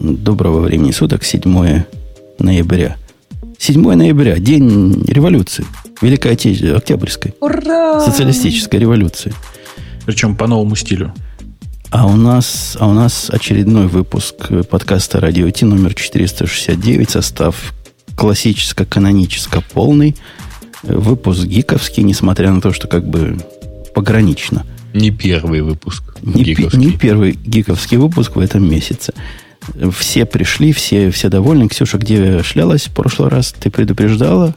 Доброго времени суток, 7 ноября. 7 ноября, день революции. Великой Отечественной, Октябрьской. Ура! Социалистической революции. Причем по новому стилю. А у нас, а у нас очередной выпуск подкаста «Радио Ти» номер 469, состав классическо-каноническо полный. Выпуск гиковский, несмотря на то, что как бы погранично. Не первый выпуск Не, пи- не первый гиковский выпуск в этом месяце. Все пришли, все, все довольны. Ксюша, где шлялась в прошлый раз? Ты предупреждала?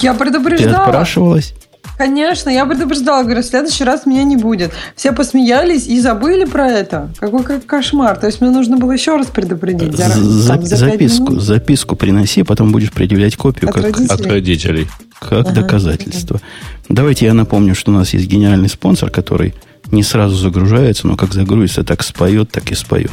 Я Ты предупреждала. отпрашивалась? Конечно, я предупреждала. Говорю, в следующий раз меня не будет. Все посмеялись и забыли про это. Какой как кошмар. То есть мне нужно было еще раз предупредить. За- там, за записку, минут. записку приноси, потом будешь предъявлять копию От как, родителей. От родителей. как Ага. доказательство. Давайте я напомню, что у нас есть гениальный спонсор, который не сразу загружается, но как загрузится, так споет, так и споет.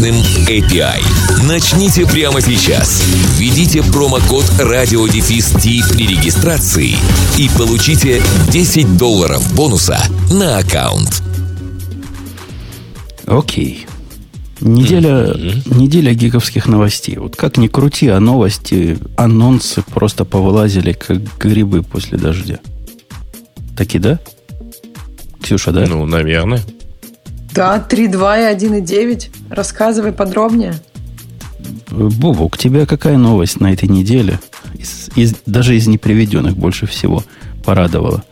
мощным API. Начните прямо сейчас. Введите промокод RadioDefist при регистрации и получите 10 долларов бонуса на аккаунт. Окей. Неделя, неделя гиковских новостей. Вот как ни крути, а новости, анонсы просто повылазили, как грибы после дождя. Таки да? Ксюша, да? Ну, наверное. Да, 3.2 и 1.9. Рассказывай подробнее. Бобу, у тебя какая новость на этой неделе? Из- из- даже из неприведенных больше всего порадовала.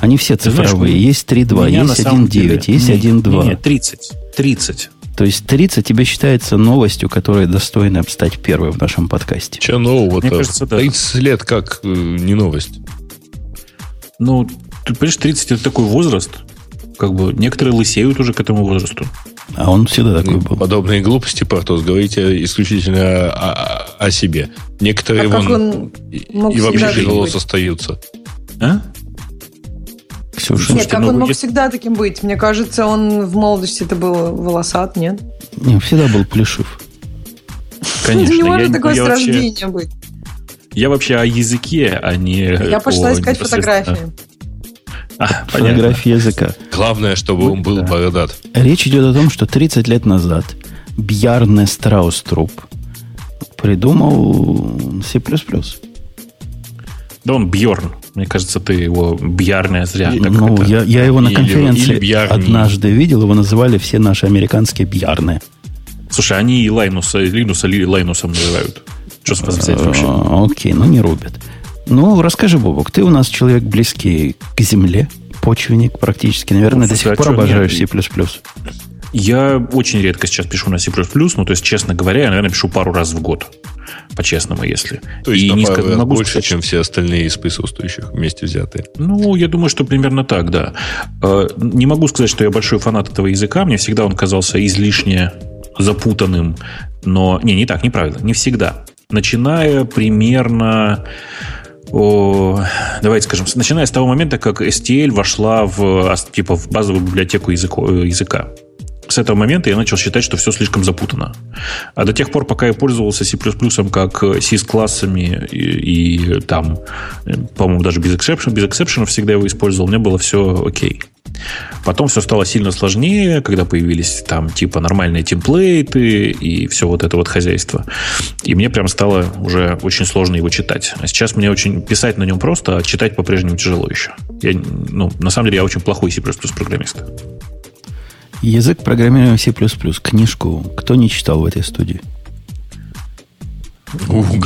Они все Ты знаешь, цифровые. есть 3.2, Меня на есть самом 1.9, деле- есть Не, 1.2. Не, не, 30. 30. То есть 30 тебе считается новостью, которая достойна стать первой в нашем подкасте. Че нового-то? Мне кажется, да. 30 лет как э, не новость. Ну, ты понимаешь, 30 это такой возраст. Как бы некоторые лысеют уже к этому возрасту. А он всегда такой был. Подобные глупости, Портос, говорите исключительно о, о- о себе. Некоторые А как вон он и, мог и вообще тяжело быть? остаются. А? Ксюша, Нет, как ну, он мог если- всегда таким быть? Мне кажется, он в молодости это был волосат, нет? не, всегда был плешив. Конечно. не может я, такое с вообще, рождения быть. я вообще о языке, а не Я пошла искать фотографии. А. Фотографии языка. Главное, чтобы он был Да. бородат. Речь идет о том, что 30 лет назад Бьярне Страуструп придумал C++. Да он Бьорн. Мне кажется, ты его Бьярне зря. ну, это- я, я его на Или- конференции или Бьярни. однажды видел, его называли все наши американские Бьярны. Слушай, они и Лайнуса, и Линуса Ли- Лайнусом называют. Что с вообще? А, Окей, ну не рубят. Ну, расскажи, Бобок, ты у нас человек близкий к земле, почвенник практически. Наверное, Ну, до сих пор а чё, обожаешь? C++. Я очень редко сейчас пишу на C++, ну, то есть, честно говоря, я, наверное, пишу пару раз в год. По-честному, если. То есть И на не пару ска- раз могу больше, сказать, чем все остальные из присутствующих вместе взятые. Ну, я думаю, что примерно так, да. Э, Не могу сказать, что я большой фанат этого языка. Мне всегда он казался излишне запутанным. Но... Не, не так, неправильно. Не всегда. Начиная примерно... о, давайте скажем, начиная с того момента, как STL вошла в, ас- типа, в базовую библиотеку языко- э, языка. С этого момента я начал считать, что все слишком запутано. А до тех пор, пока я пользовался C++ как э, с классами и, и там, э, по-моему, даже без exception, без exception всегда его использовал, мне было все окей. Потом все стало сильно сложнее, когда появились там типа нормальные темплейты и все вот это вот хозяйство. И мне прям стало уже очень сложно его читать. А сейчас мне очень писать на нем просто, а читать по-прежнему тяжело еще. Я, ну, на самом деле я очень плохой C++ программист. Язык программирования C++. Книжку кто не читал в этой студии?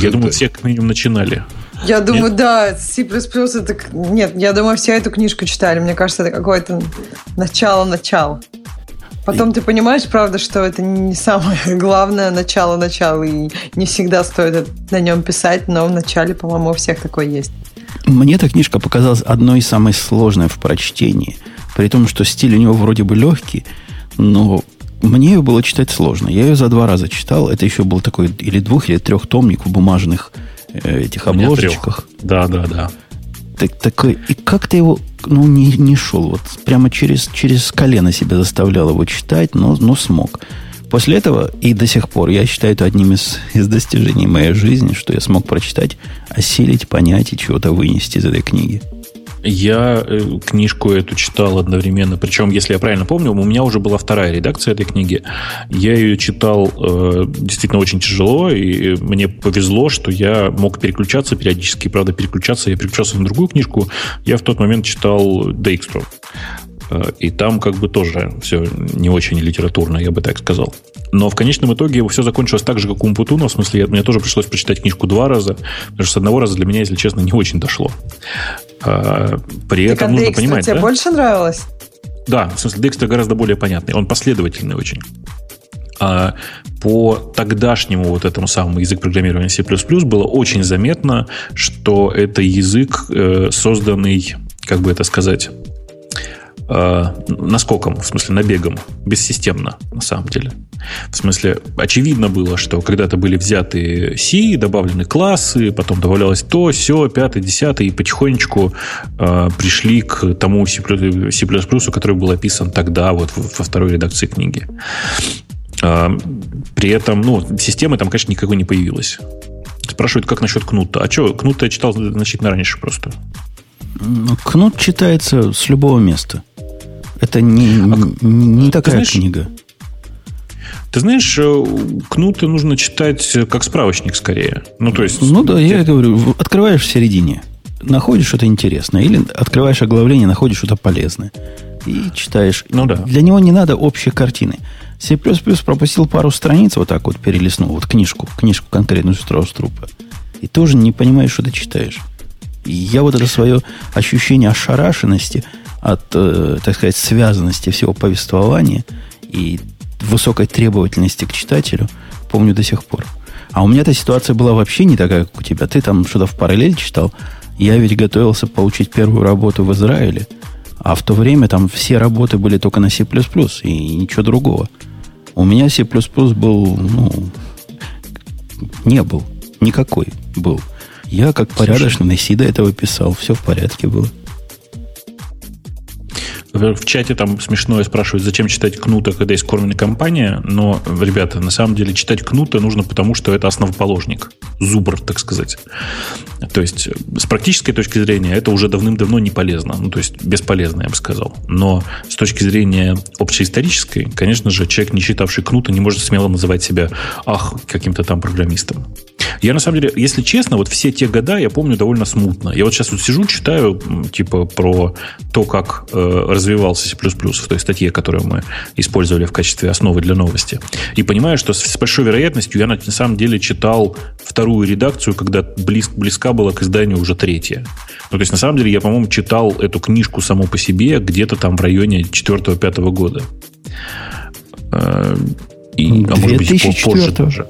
Я думаю, все как минимум начинали. Я думаю, да, C++ это... Нет, я думаю, все эту книжку читали. Мне кажется, это какое-то начало-начало. Потом ты понимаешь, правда, что это не самое главное начало-начало, и не всегда стоит на нем писать, но в начале, по-моему, у всех такое есть. Мне эта книжка показалась одной из самых сложных в прочтении. При том, что стиль у него вроде бы легкий, но мне ее было читать сложно. Я ее за два раза читал. Это еще был такой или двух, или трехтомник в бумажных этих обложечках. Да, да, да. Так, такой, и как-то его ну, не, не шел. Вот прямо через, через колено себя заставлял его читать, но, но смог. После этого и до сих пор я считаю это одним из, из достижений моей жизни, что я смог прочитать, осилить, понять и чего-то вынести из этой книги. Я э, книжку эту читал одновременно, причем, если я правильно помню, у меня уже была вторая редакция этой книги. Я ее читал э, действительно очень тяжело, и мне повезло, что я мог переключаться периодически. Правда, переключаться, я переключался на другую книжку. Я в тот момент читал Дейкстру. Э, и там как бы тоже все не очень литературно, я бы так сказал. Но в конечном итоге все закончилось так же, как у Умпутуна. В смысле, мне тоже пришлось прочитать книжку два раза, потому что с одного раза для меня, если честно, не очень дошло. А, при так этом а нужно понимать... тебе да? больше нравилось? Да, в смысле, Декстер гораздо более понятный. Он последовательный очень. А по тогдашнему вот этому самому язык программирования C++ было очень заметно, что это язык, э, созданный, как бы это сказать, э, наскоком, в смысле набегом, бессистемно, на самом деле. В смысле, очевидно было, что когда-то были взяты C, добавлены классы, потом добавлялось то, все, пятое, десятое, и потихонечку э, пришли к тому C++, C++, который был описан тогда, вот во второй редакции книги. Э, при этом, ну, системы там, конечно, никакой не появилось. Спрашивают, как насчет кнута. А что, кнута я читал значительно раньше просто. Ну, кнут читается с любого места. Это не, а, не такая знаешь, книга. Ты знаешь, э, кнуты нужно читать как справочник скорее. Ну, то есть... Ну да, я говорю, открываешь в середине, находишь что-то интересное, или открываешь оглавление, находишь что-то полезное. И читаешь. Ну да. Для него не надо общей картины. C++ пропустил пару страниц, вот так вот перелистнул, вот книжку, книжку конкретную Страус-Трупа. И тоже не понимаешь, что ты читаешь. И я вот это свое ощущение ошарашенности – от, э, так сказать, связанности всего повествования и высокой требовательности к читателю помню до сих пор. А у меня эта ситуация была вообще не такая, как у тебя. Ты там что-то в параллель читал. Я ведь готовился получить первую работу в Израиле. А в то время там все работы были только на C++ и ничего другого. У меня C++ был, ну, не был. Никакой был. Я как порядочный на C до этого писал. Все в порядке было. В чате там смешное спрашивают, зачем читать Кнута, когда есть кормленная компания. Но, ребята, на самом деле читать Кнута нужно потому, что это основоположник. Зубр, так сказать. То есть, с практической точки зрения, это уже давным-давно не полезно. Ну, то есть, бесполезно, я бы сказал. Но с точки зрения общеисторической, конечно же, человек, не читавший Кнута, не может смело называть себя, ах, каким-то там программистом. Я, на самом деле, если честно, вот все те года я помню довольно смутно. Я вот сейчас вот сижу, читаю, типа, про то, как э, развивался C++ в той статье, которую мы использовали в качестве основы для новости. И понимаю, что с большой вероятностью я на, на самом деле читал вторую редакцию, когда близ, близка была к изданию уже третья. Ну, то есть, на самом деле, я, по-моему, читал эту книжку само по себе где-то там в районе 4-5 года. Э, и, а может быть, позже даже.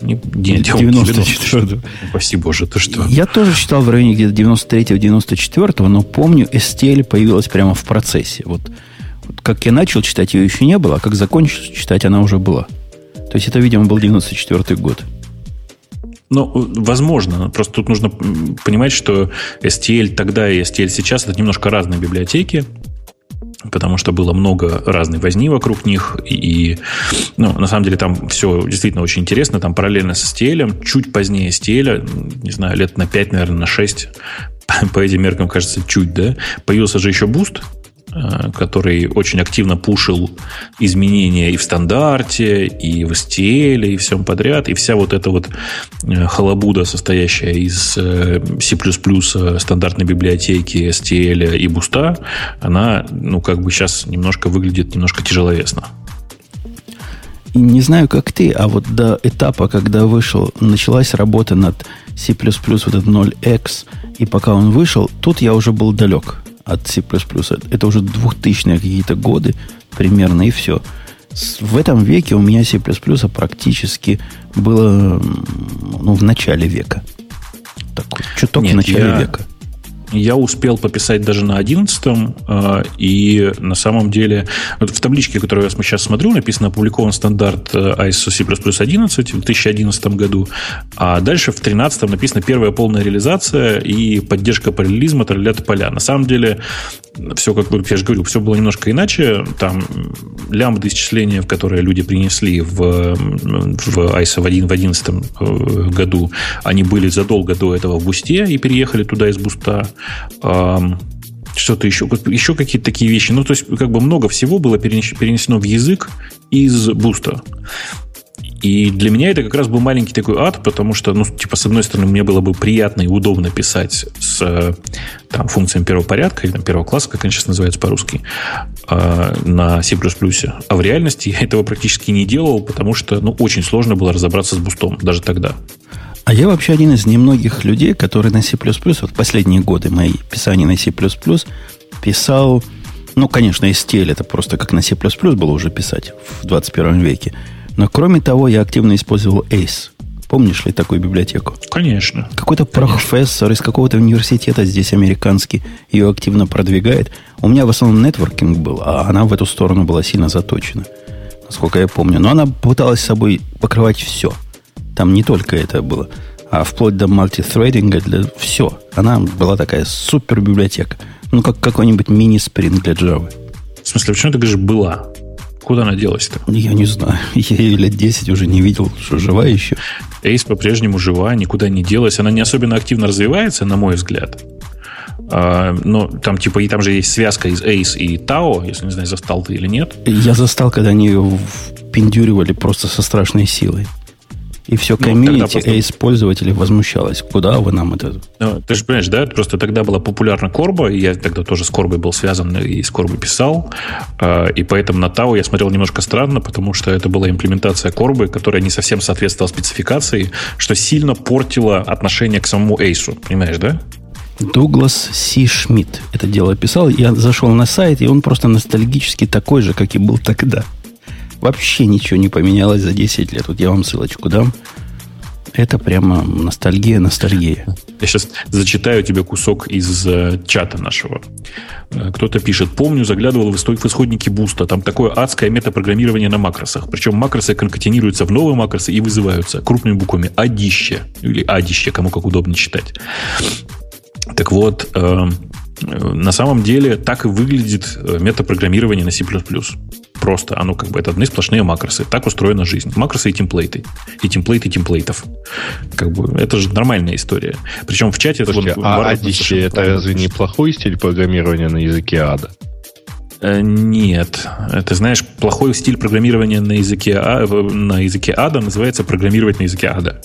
Не, не, 94 Спасибо боже, ты что? Я тоже читал в районе где-то 93-94, но помню, STL появилась прямо в процессе. Вот, вот как я начал читать, ее еще не было, а как закончил читать, она уже была. То есть это, видимо, был 94 год. Ну, возможно. Просто тут нужно понимать, что STL тогда и STL сейчас это немножко разные библиотеки потому что было много разной возни вокруг них, и, ну, на самом деле там все действительно очень интересно, там параллельно с STL, чуть позднее STL, не знаю, лет на 5, наверное, на 6, по этим меркам, кажется, чуть, да, появился же еще Boost, который очень активно пушил изменения и в стандарте, и в STL, и всем подряд. И вся вот эта вот э, халабуда, состоящая из э, C++, стандартной библиотеки, STL и буста, она, ну, как бы сейчас немножко выглядит немножко тяжеловесно. Не знаю, как ты, а вот до этапа, когда вышел, началась работа над C++ вот этот 0x, и пока он вышел, тут я уже был далек от C++. Это уже 2000-е какие-то годы примерно, и все. В этом веке у меня C++ практически было ну, в начале века. Так, чуток Нет, в начале я... века. Я успел пописать даже на 11 э, и на самом деле вот в табличке, которую я сейчас смотрю, написано опубликован стандарт э, ISO C++ 11 в 2011 году, а дальше в 13 написано первая полная реализация и поддержка параллелизма, тролля поля. На самом деле все, как я же говорю, все было немножко иначе. Там лямбда исчисления, в которые люди принесли в, в ISO в 2011 э, году, они были задолго до этого в бусте и переехали туда из буста что-то еще, еще какие-то такие вещи. Ну, то есть, как бы много всего было перенесено в язык из буста. И для меня это как раз был маленький такой ад, потому что, ну, типа, с одной стороны, мне было бы приятно и удобно писать с там, функциями первого порядка или там, первого класса, как они сейчас называются по-русски, э, на C++. А в реальности я этого практически не делал, потому что, ну, очень сложно было разобраться с бустом даже тогда. А я вообще один из немногих людей, который на C++, вот последние годы мои писания на C++, писал, ну, конечно, STL это просто как на C++ было уже писать в 21 веке. Но кроме того, я активно использовал ACE. Помнишь ли такую библиотеку? Конечно. Какой-то профессор из какого-то университета здесь американский ее активно продвигает. У меня в основном нетворкинг был, а она в эту сторону была сильно заточена, насколько я помню. Но она пыталась собой покрывать все. Там не только это было, а вплоть до мультитрейдинга для все. Она была такая супер библиотека. Ну, как какой-нибудь мини-спринг для Java. В смысле, почему ты говоришь «была»? Куда она делась-то? Я не знаю. Я ее лет 10 уже не видел, что жива еще. Ace по-прежнему жива, никуда не делась. Она не особенно активно развивается, на мой взгляд. А, но там типа и там же есть связка из Ace и Tao, если не знаю, застал ты или нет. Я застал, когда они ее пиндюривали просто со страшной силой. И все ну, комьюнити просто... ACE-пользователей возмущалось. Куда вы нам это... Ну, ты же понимаешь, да? Просто тогда была популярна Корба, и я тогда тоже с Корбой был связан и с Корбой писал. А, и поэтому на Тау я смотрел немножко странно, потому что это была имплементация Корбы, которая не совсем соответствовала спецификации, что сильно портило отношение к самому ACE. Понимаешь, да? Дуглас Си Шмидт это дело писал. Я зашел на сайт, и он просто ностальгически такой же, как и был тогда. Вообще ничего не поменялось за 10 лет. Вот я вам ссылочку дам. Это прямо ностальгия, ностальгия. Я сейчас зачитаю тебе кусок из э, чата нашего. Э, кто-то пишет, помню, заглядывал в, исходники буста. Там такое адское метапрограммирование на макросах. Причем макросы конкатинируются в новые макросы и вызываются крупными буквами адище. Или адище, кому как удобно читать. Так вот, э, на самом деле так и выглядит метапрограммирование на C++ просто. Оно как бы это одни сплошные макросы. Так устроена жизнь. Макросы и темплейты. И темплейты темплейтов. Как бы это же нормальная история. Причем в чате Слушайте, это... А адище это разве не плохой стиль программирования на языке ада? Э, нет. Это, знаешь, плохой стиль программирования на языке, а, на языке ада называется программировать на языке ада.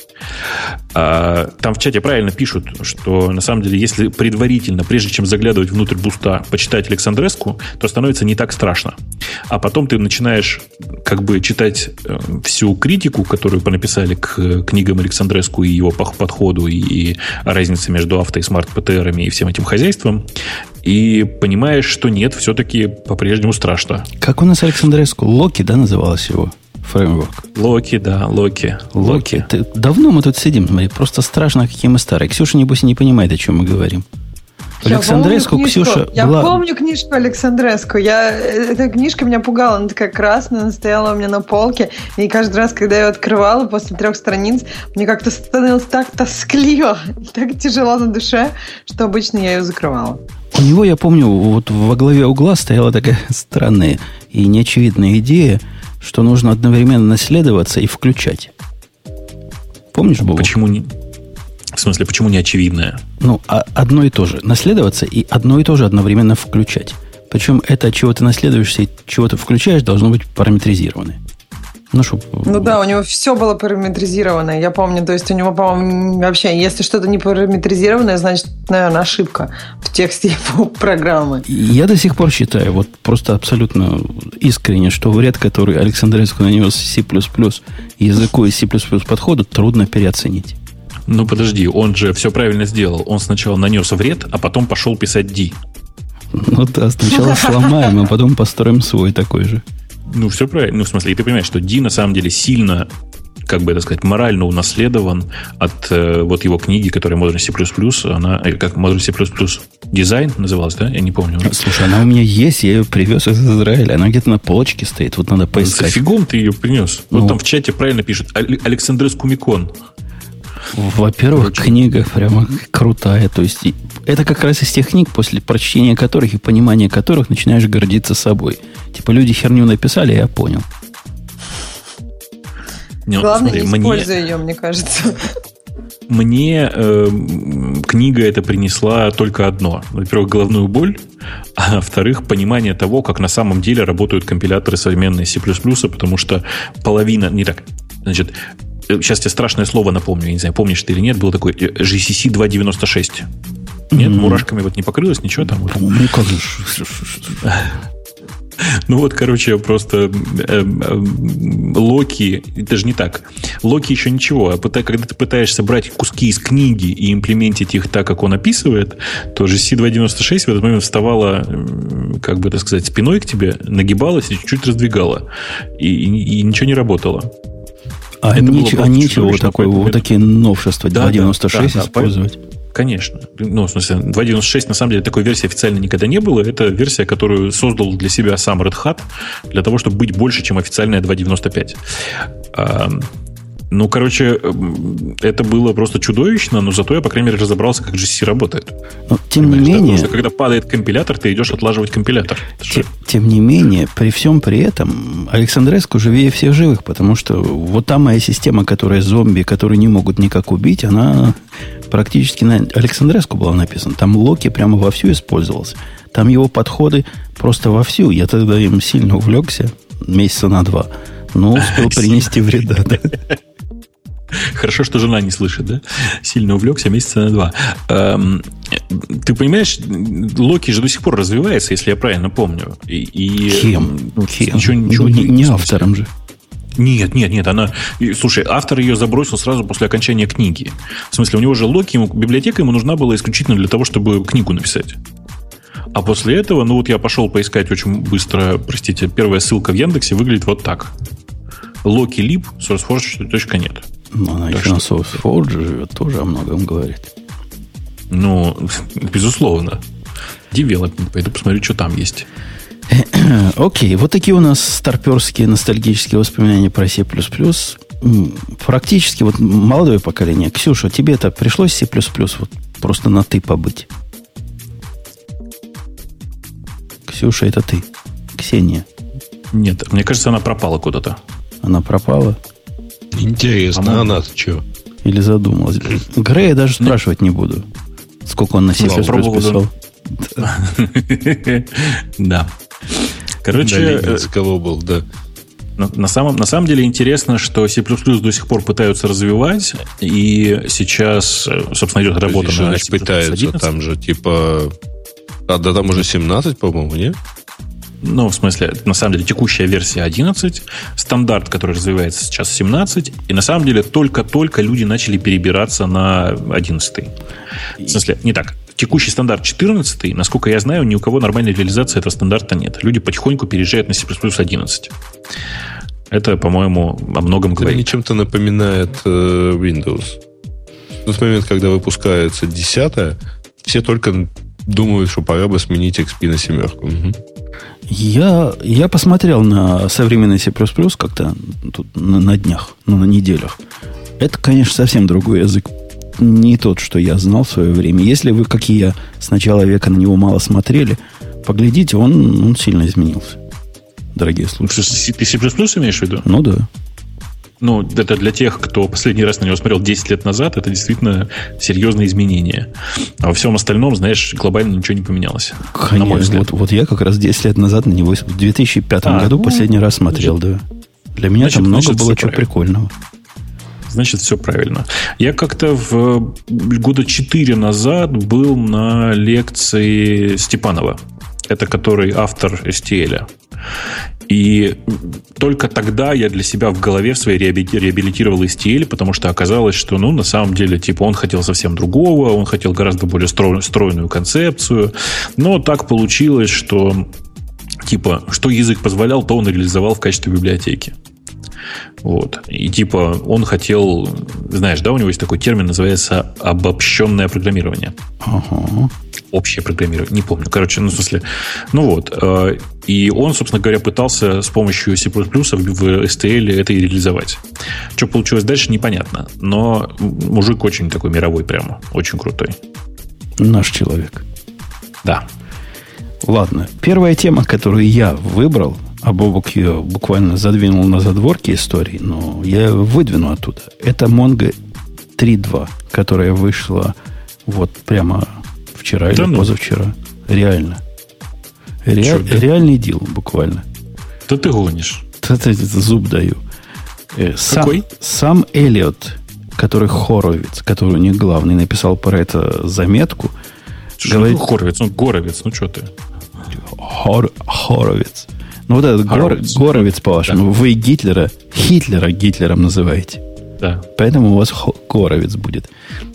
А, там в чате правильно пишут, что на самом деле, если предварительно, прежде чем заглядывать внутрь буста, почитать Александреску, то становится не так страшно. А потом ты начинаешь как бы читать э, всю критику, которую понаписали к книгам Александреску и его подходу, и, разнице между авто и смарт-ПТРами и всем этим хозяйством, и понимаешь, что нет, все-таки по-прежнему страшно. Как у нас Александреску? Локи, да, называлось его? Фреймворк. Локи, да, Локи. Локи. Ты, давно мы тут сидим, смотри, просто страшно, какие мы старые. Ксюша, небось, не понимает, о чем мы говорим. Александреску, я Ксюша... Я была... помню книжку Александреску. Я... Эта книжка меня пугала. Она такая красная, она стояла у меня на полке. И каждый раз, когда я ее открывала после трех страниц, мне как-то становилось так тоскливо, так тяжело на душе, что обычно я ее закрывала. У него, я помню, вот во главе угла стояла такая странная и неочевидная идея, что нужно одновременно наследоваться и включать. Помнишь, Бобок? Почему не... В смысле, почему не очевидное? Ну, а одно и то же. Наследоваться и одно и то же одновременно включать. Причем это, чего ты наследуешься и чего ты включаешь, должно быть параметризировано. Ну, чтоб... ну да, у него все было параметризировано. Я помню, то есть у него, по-моему, вообще, если что-то не параметризированное, значит, наверное, ошибка в тексте его программы. Я до сих пор считаю, вот просто абсолютно искренне, что вред, который Александреску нанес C++ языку и C++ подходу, трудно переоценить. Ну подожди, он же все правильно сделал. Он сначала нанес вред, а потом пошел писать D. Ну да, сначала сломаем, а потом построим свой такой же. Ну, все правильно. Ну, в смысле, и ты понимаешь, что D на самом деле сильно как бы это сказать, морально унаследован от э, вот его книги, которая Modern C++, она, э, как Modern C++ дизайн называлась, да? Я не помню. Слушай, она у меня есть, я ее привез из Израиля. Она где-то на полочке стоит, вот надо поискать. Фигом ты ее принес. Ну, вот там в чате правильно пишет. Александрес Кумикон. Во-первых, книга прямо крутая. То есть это как раз из тех книг, после прочтения которых и понимания которых начинаешь гордиться собой. Типа люди херню написали, я понял. Не, Главное, смотри, не используй мне... ее, мне кажется. Мне э, книга это принесла только одно. Во-первых, головную боль, а во-вторых, понимание того, как на самом деле работают компиляторы современные C++, потому что половина, не так, значит, сейчас тебе страшное слово напомню, я не знаю, помнишь ты или нет, был такой GCC 296. Нет, mm-hmm. мурашками вот не покрылось, ничего там? Ну, как же. Ну вот, короче, просто э, э, Локи, это же не так. Локи еще ничего, а когда ты пытаешься брать куски из книги и имплементить их так, как он описывает, то же C296 в этот момент вставала, как бы так сказать, спиной к тебе, нагибалась и чуть-чуть раздвигала. И, и, и ничего не работало. А, это ничего, а нечего вот, такое, вот такие новшества да, 2.96 да, да, использовать? Конечно. Ну, в смысле, 2.96 на самом деле такой версии официально никогда не было. Это версия, которую создал для себя сам Red Hat для того, чтобы быть больше, чем официальная 2.95. Ну, короче, это было просто чудовищно, но зато я, по крайней мере, разобрался, как GC работает. Но, тем Понимаешь, не менее... Потому когда падает компилятор, ты идешь отлаживать компилятор. Тем, тем не менее, при всем при этом, Александреску живее всех живых, потому что вот та моя система, которая зомби, которые не могут никак убить, она практически на Александреску была написана. Там Локи прямо вовсю использовался. Там его подходы просто вовсю. Я тогда им сильно увлекся, месяца на два. Но успел принести вреда. Да. Хорошо, что жена не слышит, да? Сильно увлекся месяца на два. Эм, ты понимаешь, Локи же до сих пор развивается, если я правильно помню. И, и Кем? Ну, Кем? Ничего, ничего, ну, не, не автором же. Нет, нет, нет, она... Слушай, автор ее забросил сразу после окончания книги. В смысле, у него же Локи, ему, библиотека ему нужна была исключительно для того, чтобы книгу написать. А после этого, ну вот я пошел поискать очень быстро, простите, первая ссылка в Яндексе выглядит вот так. Loki Lib, sourceforge.net. Ну, она так еще что... на SourceForge живет, тоже о многом говорит. Ну, безусловно. Development. Пойду посмотрю, что там есть. Окей, okay, вот такие у нас старперские ностальгические воспоминания про C++. Практически вот молодое поколение. Ксюша, тебе это пришлось C++ вот просто на «ты» побыть? Ксюша, это ты. Ксения. Нет, мне кажется, она пропала куда-то. Она пропала? Интересно, а она что? Или задумалась. Грея даже спрашивать не буду. Сколько он на C++ писал. Да. Короче... кого был, да. На самом, на самом деле интересно, что C++ до сих пор пытаются развивать, и сейчас, собственно, идет работа на C++ пытаются, 11. там же, типа... А, да там уже 17, по-моему, нет? Ну, в смысле, на самом деле, текущая версия 11, стандарт, который развивается сейчас 17, и на самом деле только-только люди начали перебираться на 11. В смысле, не так. Текущий стандарт 14, насколько я знаю, ни у кого нормальной реализации этого стандарта нет. Люди потихоньку переезжают на C++ 11. Это, по-моему, о многом говорит. Это чем-то напоминает э, Windows. В тот момент, когда выпускается 10 все только думают, что пора бы сменить XP на семерку. Угу. Я, я посмотрел на современный C++ как-то тут на, на днях, ну, на неделях. Это, конечно, совсем другой язык. Не тот, что я знал в свое время. Если вы, как и я, с начала века на него мало смотрели, поглядите, он, он сильно изменился. Дорогие слушатели. Ты C++ имеешь в виду? Ну да ну, это для тех, кто последний раз на него смотрел 10 лет назад, это действительно серьезные изменения. А во всем остальном, знаешь, глобально ничего не поменялось. Конечно, на мой взгляд. Вот, вот я как раз 10 лет назад на него в 2005 а, году ну, последний раз смотрел, значит, да. Для меня значит, там много значит, было чего прикольного. Значит, все правильно. Я как-то в года 4 назад был на лекции Степанова. Это который автор STL. И только тогда я для себя в голове в своей реабилитировал STL, потому что оказалось, что, ну, на самом деле, типа, он хотел совсем другого, он хотел гораздо более стройную концепцию. Но так получилось, что, типа, что язык позволял, то он реализовал в качестве библиотеки. Вот. И типа он хотел, знаешь, да, у него есть такой термин, называется обобщенное программирование. Ага. Общее программирование, не помню. Короче, ну, в смысле, ну вот. э, И он, собственно говоря, пытался с помощью C++ в STL это и реализовать. Что получилось дальше, непонятно. Но мужик очень такой мировой прямо, очень крутой. Наш человек. Да. Ладно, первая тема, которую я выбрал, а Бобок ее буквально задвинул на задворки истории, но я ее выдвину оттуда. Это Mongo 3.2, которая вышла вот прямо вчера Да или ну. позавчера. Реально. Ре- Чё, да? реальный дел, буквально. Да ты гонишь. Это, это зуб даю. Э, Сам, Какой? сам Эллиот, который хоровец, который у них главный, написал про это заметку. Говорит- ну, Хоровец, ну, Горовец, ну что ты? Хор, хоровец. Ну, вот этот гор- Хоровец. горовец, по-вашему. Вы Гитлера, Хитлера Гитлером называете. Да. Поэтому у вас горовец будет.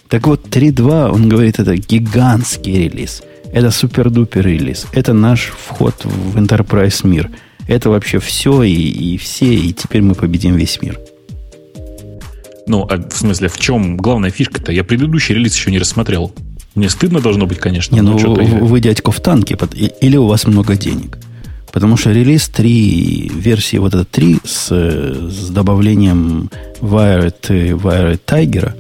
Так вот, 3.2, он говорит, это гигантский релиз. Это супер-дупер релиз. Это наш вход в Enterprise мир. Это вообще все и, и все, и теперь мы победим весь мир. Ну, а в смысле, в чем главная фишка-то? Я предыдущий релиз еще не рассмотрел. Мне стыдно должно быть, конечно. Не, ну я- вы дядька в танке, под- или у вас много денег. Потому что релиз 3, версии вот это 3 с, с добавлением Wired, и Wired Tiger,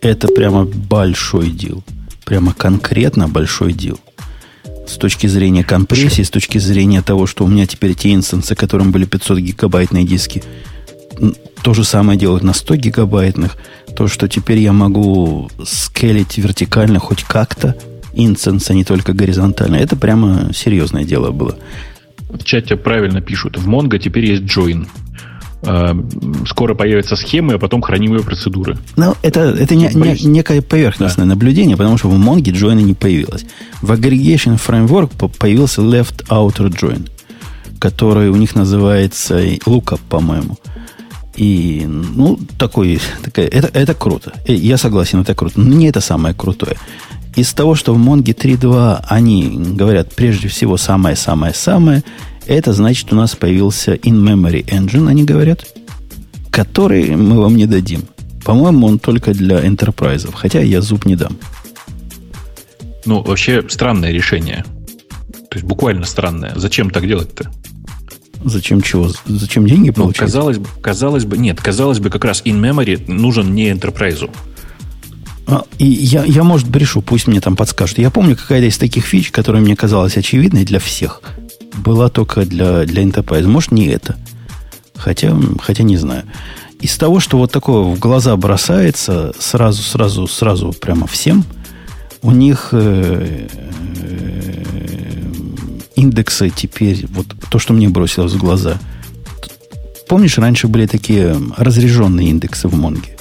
это прямо большой дел. Прямо конкретно большой дел. С точки зрения компрессии, с точки зрения того, что у меня теперь те инстансы, которым были 500 гигабайтные диски, то же самое делают на 100 гигабайтных. То, что теперь я могу скелить вертикально хоть как-то инстанс, а не только горизонтально. Это прямо серьезное дело было. В чате правильно пишут. В Mongo теперь есть join. Э, Скоро появятся схемы, а потом хранимые процедуры. Но это, это не- не- некое поверхностное наблюдение, потому что в Mongo join не появилось. В Aggregation Framework по- появился Left Outer Join, который у них называется Lookup, по-моему. И, ну, такой, такая, это, это круто. Я согласен, это круто. Но не это самое крутое. Из того, что в Mongo 3.2 они говорят прежде всего самое-самое-самое, это значит, у нас появился in-memory engine, они говорят, который мы вам не дадим. По-моему, он только для enterprise, хотя я зуб не дам. Ну, вообще странное решение. То есть буквально странное. Зачем так делать-то? Зачем чего? Зачем деньги Ну, получать? казалось бы, казалось бы, нет, казалось бы, как раз in-memory нужен не enterprise. А, и я, я, может, брешу, пусть мне там подскажут. Я помню, какая-то из таких фич, которая мне казалась очевидной для всех, была только для, для Enterprise. Может, не это. Хотя, хотя не знаю. Из того, что вот такое в глаза бросается, сразу, сразу, сразу прямо всем, у них э, э, индексы теперь, вот то, что мне бросилось в глаза. Помнишь, раньше были такие разряженные индексы в Монге?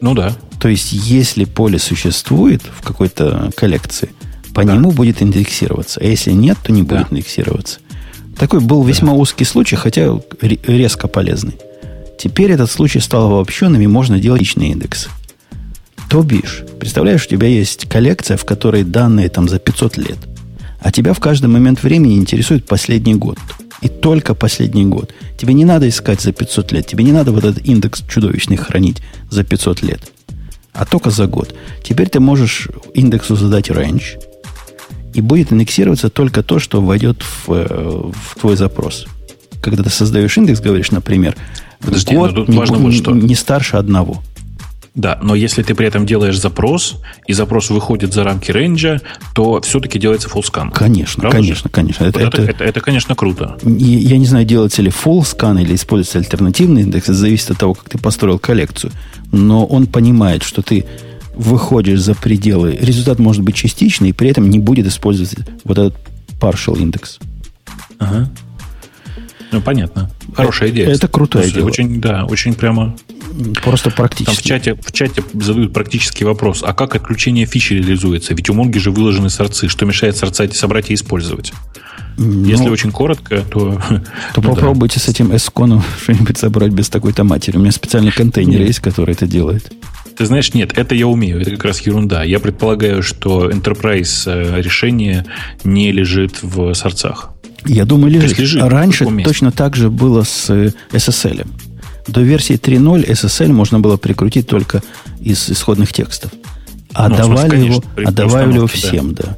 Ну да. То есть, если поле существует в какой-то коллекции, по Да. нему будет индексироваться. А если нет, то не Да. будет индексироваться. Такой был весьма узкий случай, хотя ре- резко полезный. Теперь этот случай стал обобщенным, и можно делать личные индексы. То бишь, представляешь, у тебя есть коллекция, в которой данные там за 500 лет, а тебя в каждый момент времени интересует последний год. И только последний год. Тебе не надо искать за 500 лет, тебе не надо вот этот индекс чудовищный хранить за 500 лет, а только за год. Теперь ты можешь индексу задать range, и будет индексироваться только то, что войдет в, э, в твой запрос. Когда ты создаешь индекс, говоришь, например, Подожди, год ну тут не, важно вот что. не старше одного. Да, но если ты при этом делаешь запрос, и запрос выходит за рамки рейнджа, то все-таки делается full scan. Конечно, Правда же? конечно, конечно. Это, Вот это, это- это- это, конечно, круто. Я я не знаю, делается ли full scan или используется альтернативный индекс. Это зависит от того, как ты построил коллекцию. Но он понимает, что ты выходишь за пределы. Результат может быть частичный, и при этом не будет использоваться вот этот partial индекс. Ага. Ну, понятно. Хорошая идея. это Слушай, дело. Очень, да, очень прямо... Просто Там в практически. чате, в чате задают практический вопрос. А как отключение фичи реализуется? Ведь у Монги же выложены сорцы. Что мешает сорца собрать и использовать? Ну, Если очень коротко, то... то ну да. попробуйте с этим эсконом что-нибудь собрать без такой-то матери. У меня специальный контейнер Нет. есть, который это делает. Ты знаешь, нет, это я умею, это как раз ерунда. Я предполагаю, что Enterprise э, решение не лежит в сорцах. Я думаю, лежит. есть лежит, Раньше точно так же было с э, SSL. До версии 3.0 SSL можно было прикрутить только из исходных текстов. А Ну, в смысле, давали конечно, его, а давали его да. всем, да.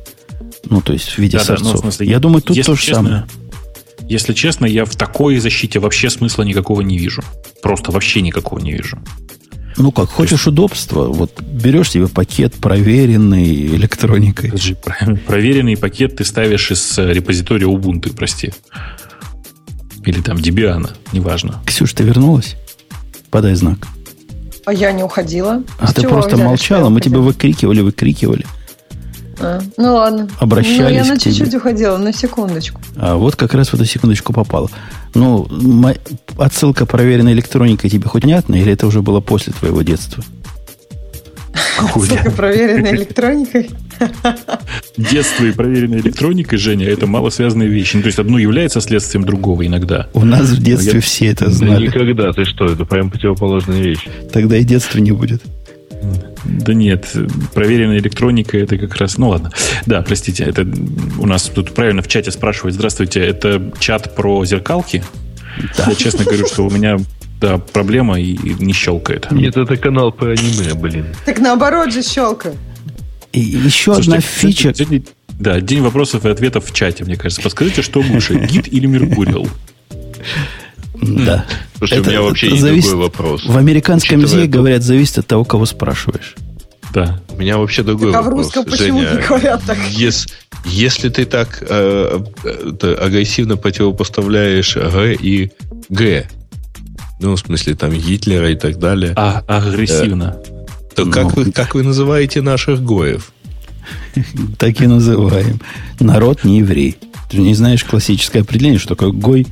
Ну, то есть в виде Да, да, ну, в сорцов. смысле, Я думаю, тут то же честно, самое. Если честно, я в такой защите вообще смысла никакого не вижу. Просто вообще никакого не вижу. Ну как, хочешь удобства, вот берешь себе пакет, проверенный электроникой. Про- проверенный пакет ты ставишь из э, репозитория Ubuntu, прости. Или там Debian, неважно. Ксюш, ты вернулась? Подай знак. А я не уходила. А С ты просто взяли, молчала, мы тебя выкрикивали, выкрикивали. А, ну ладно. Обращались Ну, я к на чуть-чуть уходила, на секундочку. А вот как раз в эту секундочку попало. Ну, мо- отсылка проверенной электроникой тебе хоть понятна, или это уже было после твоего детства? Ссылка проверенной электроникой. Детство и проверенная электроника, Женя, это малосвязанные вещи. Ну, то есть одно является следствием другого иногда. У нас в детстве Я- все это Да знали. никогда, ты что, это прям противоположная вещь. Тогда и детства не будет. Да нет, проверенная электроника это как раз... Ну ладно. Да, простите, это у нас тут правильно в чате спрашивают. Здравствуйте, это чат про зеркалки? Я честно говорю, что у меня да, проблема и, и не щелкает. Нет, это канал по аниме, блин. Так наоборот же щелкает. И еще Слушайте, одна фича. сегодня- да, день вопросов и ответов в чате, мне кажется. Подскажите, что лучше, гид или Меркуриал? Да. Слушай, у Это меня вообще есть зависит- другой вопрос. В американском языке то- говорят, зависит от того, кого спрашиваешь. Да. У меня вообще другой Так, а в вопрос. русском почему Женя, не говорят так? ес- если ты так э, э, это агрессивно противопоставляешь Г и Г, ну, в смысле, там, Гитлера и так далее, А, агрессивно. То ну. как, вы, как вы называете наших Гоев? Так и называем. Народ не еврей. Ты не знаешь классическое определение, что такое гой.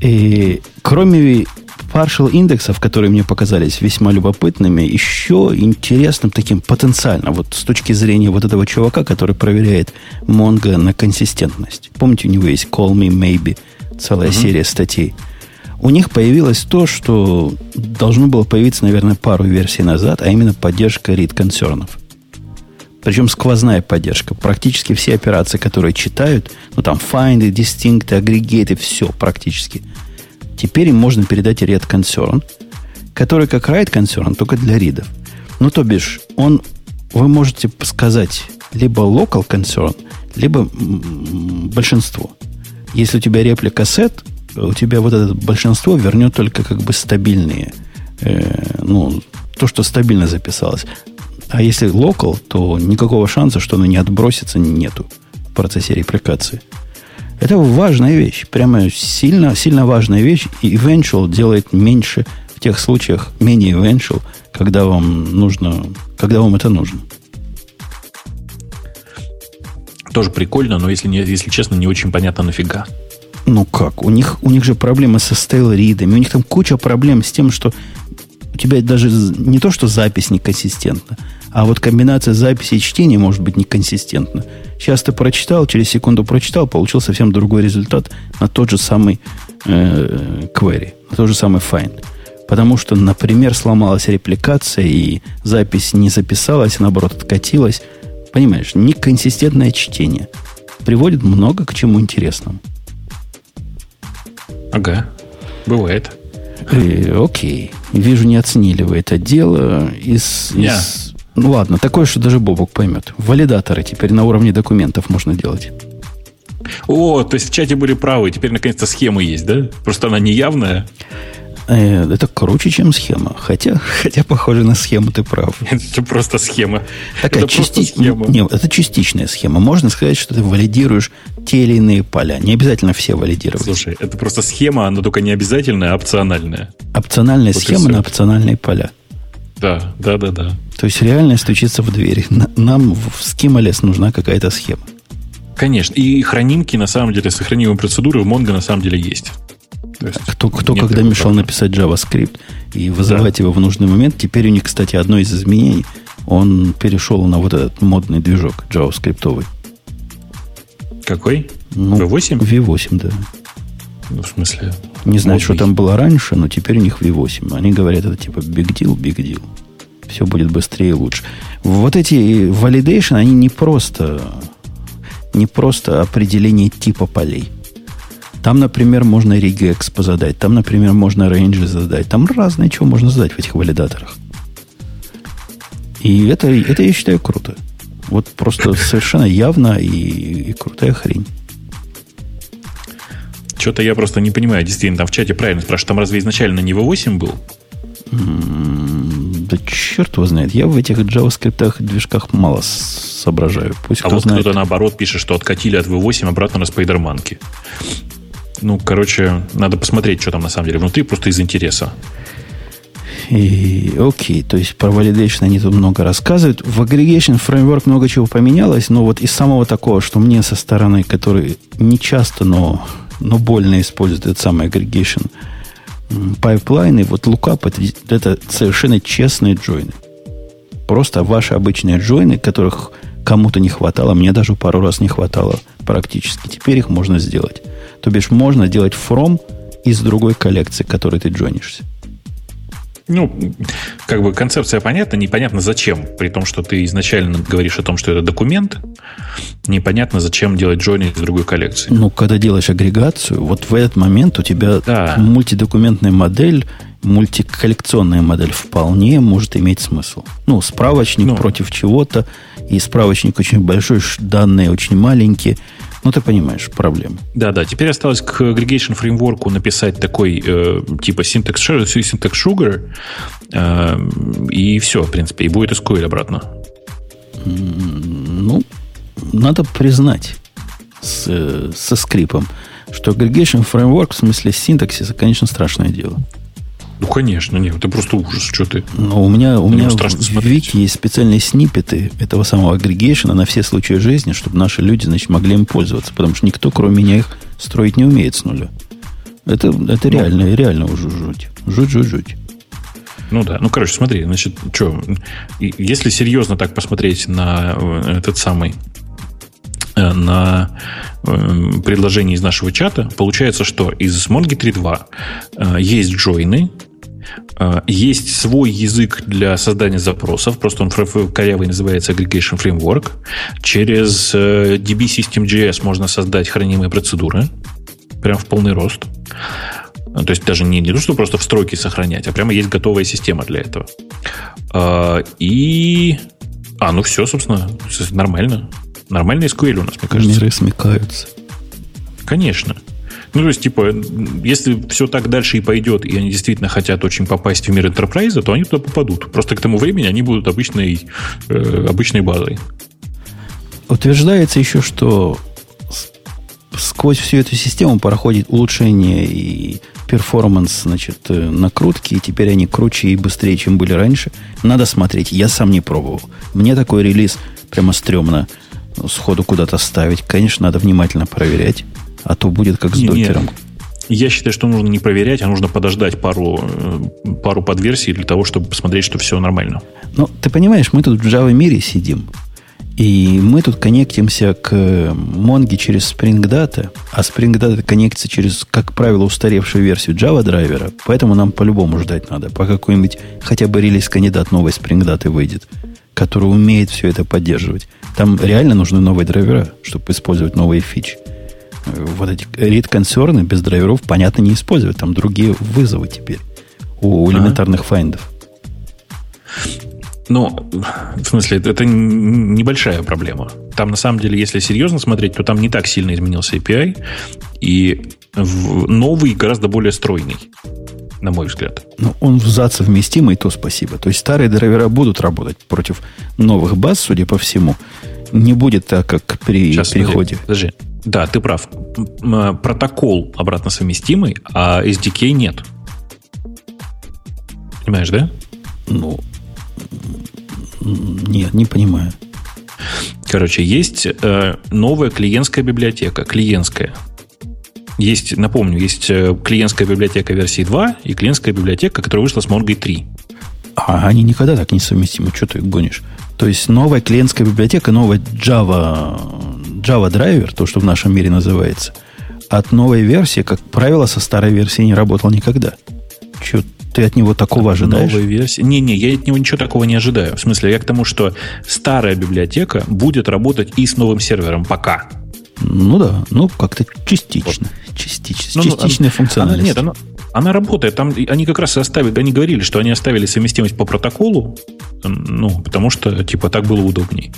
И кроме partial индексов, которые мне показались весьма любопытными, еще интересным таким потенциально, вот с точки зрения вот этого чувака, который проверяет Mongo на консистентность. Помните, у него есть Call Me Maybe, целая серия статей. У них появилось то, что должно было появиться, наверное, пару версий назад, а именно поддержка read концернов. Причем сквозная поддержка. Практически все операции, которые читают, ну там find, distinct, aggregate, все практически. Теперь им можно передать read concern, который как write concern, только для ридов. Ну, то бишь, он, вы можете сказать либо local concern, либо большинство. Если у тебя реплика set, у тебя вот это большинство вернет только как бы стабильные, э, ну, то, что стабильно записалось. А если local, то никакого шанса, что оно не отбросится, нету в процессе репликации. Это важная вещь, прямо сильно, сильно важная вещь. И eventual делает меньше в тех случаях, менее eventual, когда вам нужно, когда вам это нужно. Тоже прикольно, но если, не, если честно, не очень понятно нафига. Ну как? У них, у них же проблемы со стейл-ридами. У них там куча проблем с тем, что у тебя даже не то, что запись неконсистентна, а вот комбинация записи и чтения может быть неконсистентна. Сейчас ты прочитал, через секунду прочитал, получил совсем другой результат на тот же самый э, query, на тот же самый find. Потому что, например, сломалась репликация, и запись не записалась, а наоборот откатилась. Понимаешь, неконсистентное чтение приводит много к чему интересному. Ага, бывает. Э, окей. Вижу, не оценили вы это дело. Из, Не. из- Ну ладно, такое, что даже Бобок поймет. Валидаторы теперь на уровне документов можно делать. О, то есть в чате были правы, теперь наконец-то схема есть, да? Просто она неявная. Э, это круче, чем схема. Хотя, хотя похоже на схему, ты прав. Это просто схема. Такая это просто части- схема. Нет, это частичная схема. Можно сказать, что ты валидируешь те или иные поля. Не обязательно все валидировать. Слушай, это просто схема, она только не обязательная, а опциональная. Опциональная Вот схема на опциональные поля. Да, да, да, да. То есть реально стучится в дверь. На- Нам в Schemales нужна какая-то схема. Конечно. И хранимки, на самом деле, сохранимые процедуры в Mongo на самом деле есть. То есть Кто, кто когда мешал проблем. написать JavaScript и вызывать его в нужный момент, теперь у них, кстати, одно из изменений, он перешел на вот этот модный движок JavaScript. Какой? Ну, V8? V8, да. Ну, в смысле? Не знаю, что там было раньше, но теперь у них V8. Они говорят, это типа big deal, big deal. Все будет быстрее и лучше. Вот эти validation, они не просто, не просто определение типа полей. Там, например, можно regex задать, там, например, можно range задать. Там разное чего можно задать в этих валидаторах. И это, это я считаю круто. Вот просто совершенно явно и, и крутая хрень. Что-то я просто не понимаю, действительно, там в чате правильно спрашивают, там разве изначально не V8 был? Да черт его знает. Я в этих JavaScript движках мало соображаю. Пусть а кто вот кто-то наоборот пишет, что откатили от V8 обратно на SpiderMonkey. Ну, короче, надо посмотреть, что там на самом деле внутри, просто из интереса. И, окей, то есть про validation они тут много рассказывают. В aggregation framework много чего поменялось, но вот из самого такого, что мне со стороны, который не часто, но, но больно использует этот самый aggregation – пайплайны, вот lookup это, это совершенно честные джойны. Просто ваши обычные джойны, которых кому-то не хватало, мне даже пару раз не хватало практически. Теперь их можно сделать. То бишь можно делать from из другой коллекции, которой ты джойнишься. Ну, как бы концепция понятна, непонятно зачем. При том, что ты изначально говоришь о том, что это документ, непонятно, зачем делать джойны из другой коллекции. Ну, когда делаешь агрегацию, вот в этот момент у тебя да. мультидокументная модель, мультиколлекционная модель вполне может иметь смысл. Ну, справочник ну. против чего-то, и справочник очень большой, данные очень маленькие – ну, ты понимаешь проблему. Да, да. Теперь осталось к aggregation фреймворку написать такой э, типа syntax, syntax sugar, э, и все, в принципе, и будет SQL обратно. Ну, надо признать с, со скрипом, что aggregation framework в смысле синтаксиса, конечно, страшное дело. Ну, конечно, нет, это просто ужас, что ты. Но у меня, у меня в Вики есть специальные снипеты этого самого агрегейшена на все случаи жизни, чтобы наши люди, значит, могли им пользоваться, потому что никто, кроме меня, их строить не умеет с нуля. Это, это ну, реально, реально уже жуть. Жуть, жуть, жуть. Ну да, ну короче, смотри, значит, что, если серьезно так посмотреть на э, этот самый на э, предложение из нашего чата, получается, что из Mongo 3.2 есть джойны, а, есть свой язык для создания запросов, просто он корявый называется Aggregation Framework. Через э, DB System.js можно создать хранимые процедуры, прям в полный рост. То есть даже не, не то, что просто в строке сохранять, а прямо есть готовая система для этого. И... А, ну все, собственно, нормально. Нормальный SQL у нас, мне кажется. Миры смекаются. Конечно. Ну, то есть, типа, если все так дальше и пойдет, и они действительно хотят очень попасть в мир enterprise, то они туда попадут. Просто к тому времени они будут обычной, э, обычной базой. Утверждается еще, что сквозь всю эту систему проходит улучшение и перформанс, значит, э, накрутки, и теперь они круче и быстрее, чем были раньше. Надо смотреть. Я сам не пробовал. Мне такой релиз прямо стрёмно сходу куда-то ставить. Конечно, надо внимательно проверять. А то будет как с не, докером. Я считаю, что нужно не проверять, а нужно подождать пару, э, пару подверсий для того, чтобы посмотреть, что все нормально. Ну, ты понимаешь, мы тут в Java мире сидим. И мы тут коннектимся к Mongo через Spring Data, а Spring Data коннектится через, как правило, устаревшую версию Java драйвера, поэтому нам по-любому ждать надо, по какой-нибудь хотя бы релиз-кандидат новой Spring Data выйдет, который умеет все это поддерживать. Там реально нужны новые драйвера, чтобы использовать новые фичи вот эти read концерны без драйверов, понятно, не использовать. Там другие вызовы теперь у элементарных а. файндов. Ну, в смысле, это небольшая проблема. Там, на самом деле, если серьезно смотреть, то там не так сильно изменился API, и новый гораздо более стройный, на мой взгляд. Ну, он в совместимый, то спасибо. То есть старые драйвера будут работать против новых баз, судя по всему. Не будет так, как при Сейчас, переходе. Подожди, подожди. Да, ты прав. Протокол обратно совместимый, а SDK нет. Понимаешь, да? Ну, нет, не понимаю. Короче, есть э, новая клиентская библиотека, клиентская. Есть, напомню, есть э, клиентская библиотека версии 2 и клиентская библиотека, которая вышла с Mongo 3. А они никогда так не совместимы. Что ты их гонишь? То есть новая клиентская библиотека, новая Java Java драйвер, то, что в нашем мире называется, от новой версии, как правило, со старой версией не работал никогда. Че, ты от него такого от ожидаешь? Новой версии? Не-не, я от него ничего такого не ожидаю. В смысле, я к тому, что старая библиотека будет работать и с новым сервером пока. Ну да, ну как-то частично. Частично, Ну, ну, частичная она- функциональность. Она, нет, она, она работает. Там они как раз оставили, они говорили, что они оставили совместимость по протоколу, ну, потому что, типа, так было удобней.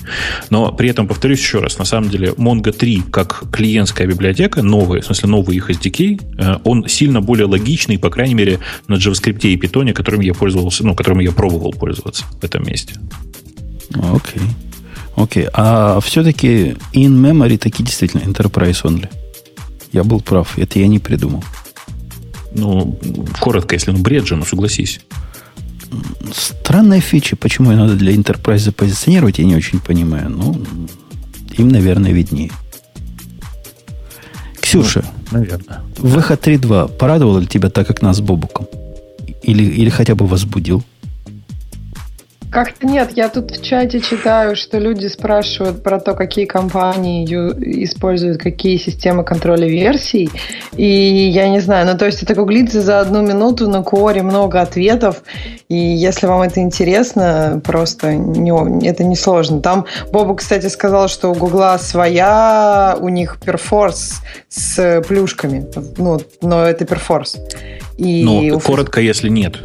Но при этом, повторюсь еще раз, на самом деле, Mongo 3 как клиентская библиотека, новая, в смысле, новый их SDK, э, он сильно более логичный, по крайней мере, на JavaScript и Python, которым я пользовался, ну, которым я пробовал пользоваться в этом месте. Окей. Окей. А все-таки in memory таки действительно enterprise only. Я был прав. Это я не придумал. Ну, коротко, если ну бред же, ну согласись. Странная фича. Почему ее надо для enterprise запозиционировать, я не очень понимаю. Ну, им, наверное, виднее. Ксюша, Наверное. выход 3.2 порадовал ли тебя так, как нас с Бобуком? Или, или хотя бы возбудил? Как-то нет, я тут в чате читаю, что люди спрашивают про то, какие компании используют какие системы контроля версий. И я не знаю, ну то есть это гуглится за одну минуту на Quora много ответов. И если вам это интересно, просто не, это не сложно. Там Боба, кстати, сказал, что у Гугла своя, у них перфорс с плюшками. Ну, но это перфорс. И Ну, коротко, если нет.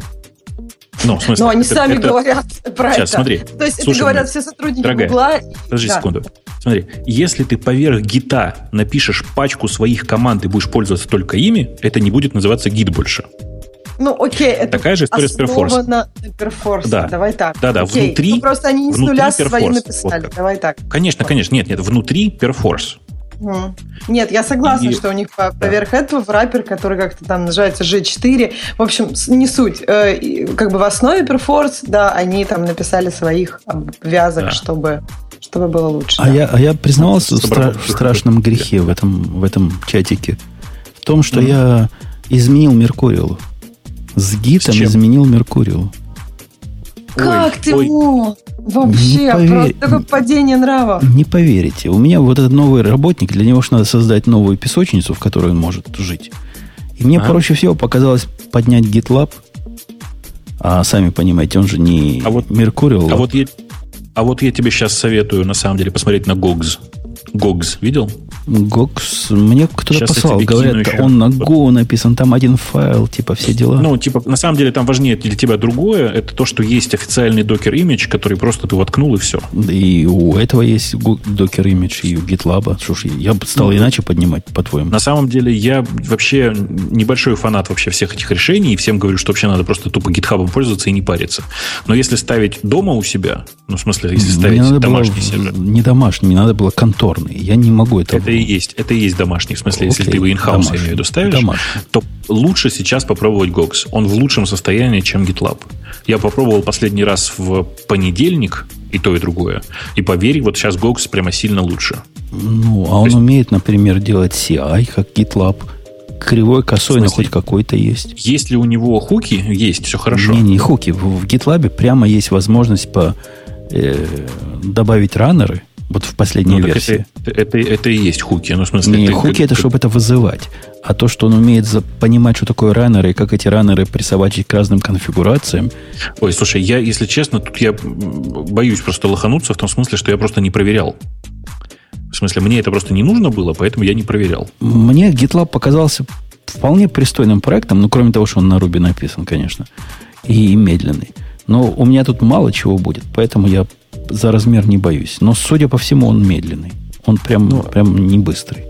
Ну, в смысле, но они это- сами это- говорят про Сейчас, это. смотри. То есть Слушай, это говорят все сотрудники дорогая, Гугла. Подожди Да. секунду. Смотри, если ты поверх гита напишешь пачку своих команд и будешь пользоваться только ими, это не будет называться гид больше. Ну, окей, это Такая же история с Perforce. на Perforce. Да. Давай так. Да-да, Окей. внутри- Ну, просто они не с нуля свои Perforce. написали. Вот. Давай так. Конечно, конечно, нет, нет, внутри перфорс. Нет, я согласна, И- что у них по- поверх этого враппер, который как-то там называется G4. В общем, не суть. Э, Как бы в основе Perforce, да, они там написали своих обвязок, Да. чтобы, чтобы было лучше. А да. я, а я признавался в, стра- в страшном грехе в этом, в этом чатике. В том, что Мгм. я изменил Меркуриалу. С гитом С изменил Меркуриалу. Как Ой, ты ой. мог? Вообще, Не поверь- просто такое падение нравов. Не поверите, у меня вот этот новый работник, для него же надо создать новую песочницу, в которой он может жить. И мне А? проще всего показалось поднять GitLab, а сами понимаете, он же не А вот- Mercurial. А вот я, а вот я тебе сейчас советую, на самом деле, посмотреть на Gogs. Gogs, видел? Гокс, мне кто-то я послал, говорят, еще. он на Go написан, там один файл, типа все дела. Ну, типа, на самом деле там важнее для тебя другое. Это то, что есть официальный докер имидж, который просто ты воткнул и все. И у этого есть Docker Image и у GitLab. Ж, я бы стал Ну, иначе поднимать, по-твоему. На самом деле я вообще небольшой фанат вообще всех этих решений, и всем говорю, что вообще надо просто тупо гитхабом пользоваться и не париться. Но если ставить дома у себя, ну, в смысле, если ставить домашний было, сервер, Не домашний, мне надо было конторный. Я не могу это... это и есть, это и есть домашний. В смысле, если Окей, ты его in-house, я имею в виду, ставишь, Домашний. то лучше сейчас попробовать GOX. Он в лучшем состоянии, чем GitLab. Я попробовал последний раз в понедельник, и то, и другое. И поверь, вот сейчас GOX прямо сильно лучше. Ну, а он есть- умеет, например, делать CI, как GitLab. Кривой, косой, но хоть какой-то есть. Есть ли у него хуки? Есть, все хорошо. Не, не хуки. В, в GitLab прямо есть возможность по, э, добавить раннеры. Вот в последней Ну, версии. это, это, это и есть хуки. Ну, в смысле, Не, ты- хуки ты- это чтобы это вызывать. А то, что он умеет за- понимать, что такое раннеры, и как эти раннеры присобачить к разным конфигурациям, Ой, слушай, я, если честно, тут я боюсь просто лохануться в том смысле, что я просто не проверял. В смысле, мне это просто не нужно было, поэтому я не проверял. Мне GitLab показался вполне пристойным проектом, ну, кроме того, что он на Ruby написан, конечно, и медленный. Но у меня тут мало чего будет, поэтому я за размер не боюсь. Но, судя по всему, он медленный. Он прям, Ну, прям не быстрый.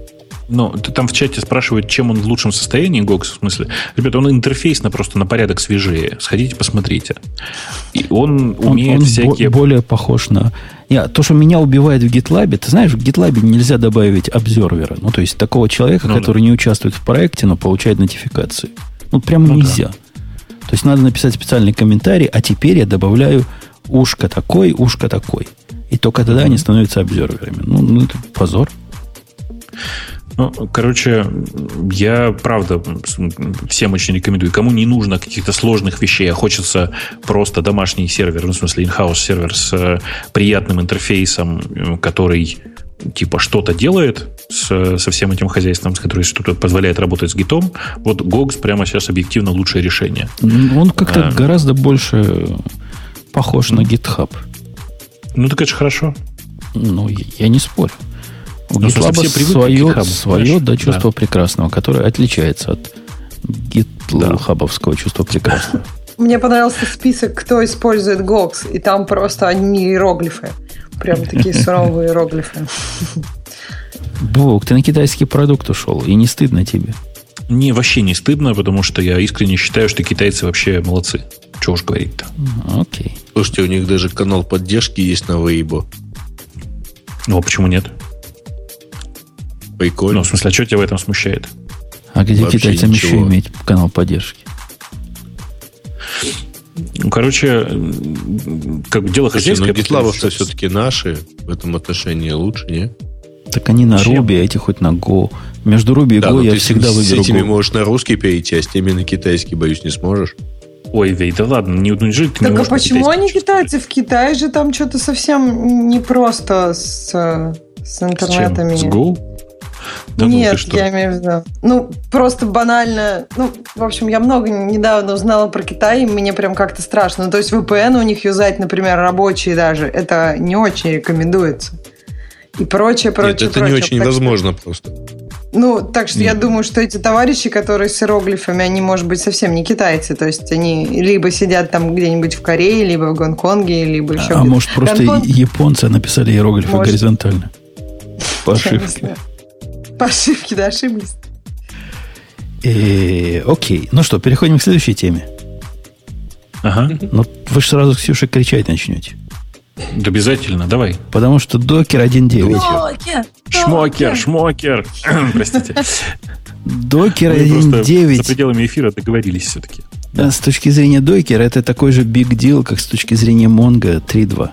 Но ты там в чате спрашивают, чем он в лучшем состоянии, GOX, в смысле. Ребята, он интерфейсно просто на порядок свежее. Сходите, посмотрите. И он Он, умеет он всякие... бо- более похож на... Не, то, что меня убивает в GitLab, ты знаешь, в GitLab нельзя добавить обзервера. Ну, то есть такого человека, Ну да. который не участвует в проекте, но получает нотификации. Ну, прям Ну да. нельзя. То есть надо написать специальный комментарий, а теперь я добавляю ушко такой, ушко такой. И только тогда они становятся обзерверами. Ну, ну, это позор. Ну, короче, я, правда, всем очень рекомендую. Кому не нужно каких-то сложных вещей, а хочется просто домашний сервер, ну, в смысле, in-house сервер с э, приятным интерфейсом, э, который типа что-то делает с, со всем этим хозяйством, с которым что-то позволяет работать с гитом, вот GOGS прямо сейчас объективно лучшее решение. М, Он как-то А. гораздо больше похож на GitHub. Ну, так это же хорошо. Ну, я- я не спорю. У Ну, GitLab к свое, GitHub, свое знаешь? да, чувство Да. прекрасного, которое отличается от GitLabовского чувства прекрасного. Мне понравился список, кто использует GOX, и там просто одни иероглифы. Прям такие суровые иероглифы. Бог, ты на китайский продукт ушел, и не стыдно тебе. Не, вообще не стыдно, потому что я искренне считаю, что китайцы вообще молодцы. Чего уж говорить-то. Окей. Слушайте, у них даже канал поддержки есть на Weibo. Ну, а почему нет? Прикольно. Ну, в смысле, а что тебя в этом смущает? А где Вообще китайцам еще ничего. иметь канал поддержки? Ну, короче, как бы дело Слушайте, хозяйское. ну гитлавов-то повторюсь, все-таки наши в этом отношении лучше, не? Так они на Чем? Руби, а эти хоть на Go. Между Руби и Да, Go но я ты с- всегда с, выберу этими Go. можешь на русский перейти, а с теми на китайский, боюсь, не сможешь. Ой, Вей, да ладно, не, ну, неужели ты не Так а можешь почему они китайцы? В Китае же там что-то совсем непросто с, с С чем? интернетами. С Go? Да ну, Нет, ты что? я имею в виду. Ну, просто банально. Ну, в общем, я много недавно узнала про Китай, и мне прям как-то страшно. Ну, то есть VPN у них юзать, например, рабочие даже, это не очень рекомендуется. И прочее, прочее, Нет, это прочее. не очень Так что- возможно просто. Ну, так что я Нет. думаю, что эти товарищи, которые с иероглифами, они, может быть, совсем не китайцы. То есть они либо сидят там где-нибудь в Корее, либо в Гонконге, либо еще А где-то. может, просто Гонконг? японцы написали иероглифы Может. горизонтально? По Я ошибке. По ошибке, да, ошиблись. Э, Окей. Ну что, переходим к следующей теме. Ага, Ну, вы же сразу, Ксюша, кричать начнете. Да обязательно, давай. Потому что докер 1.9. Шмокер, шмокер. Простите. Докер Мы просто за 1.9 пределами эфира договорились все-таки. да, с точки зрения докера это такой же big deal, как с точки зрения Mongo 3.2.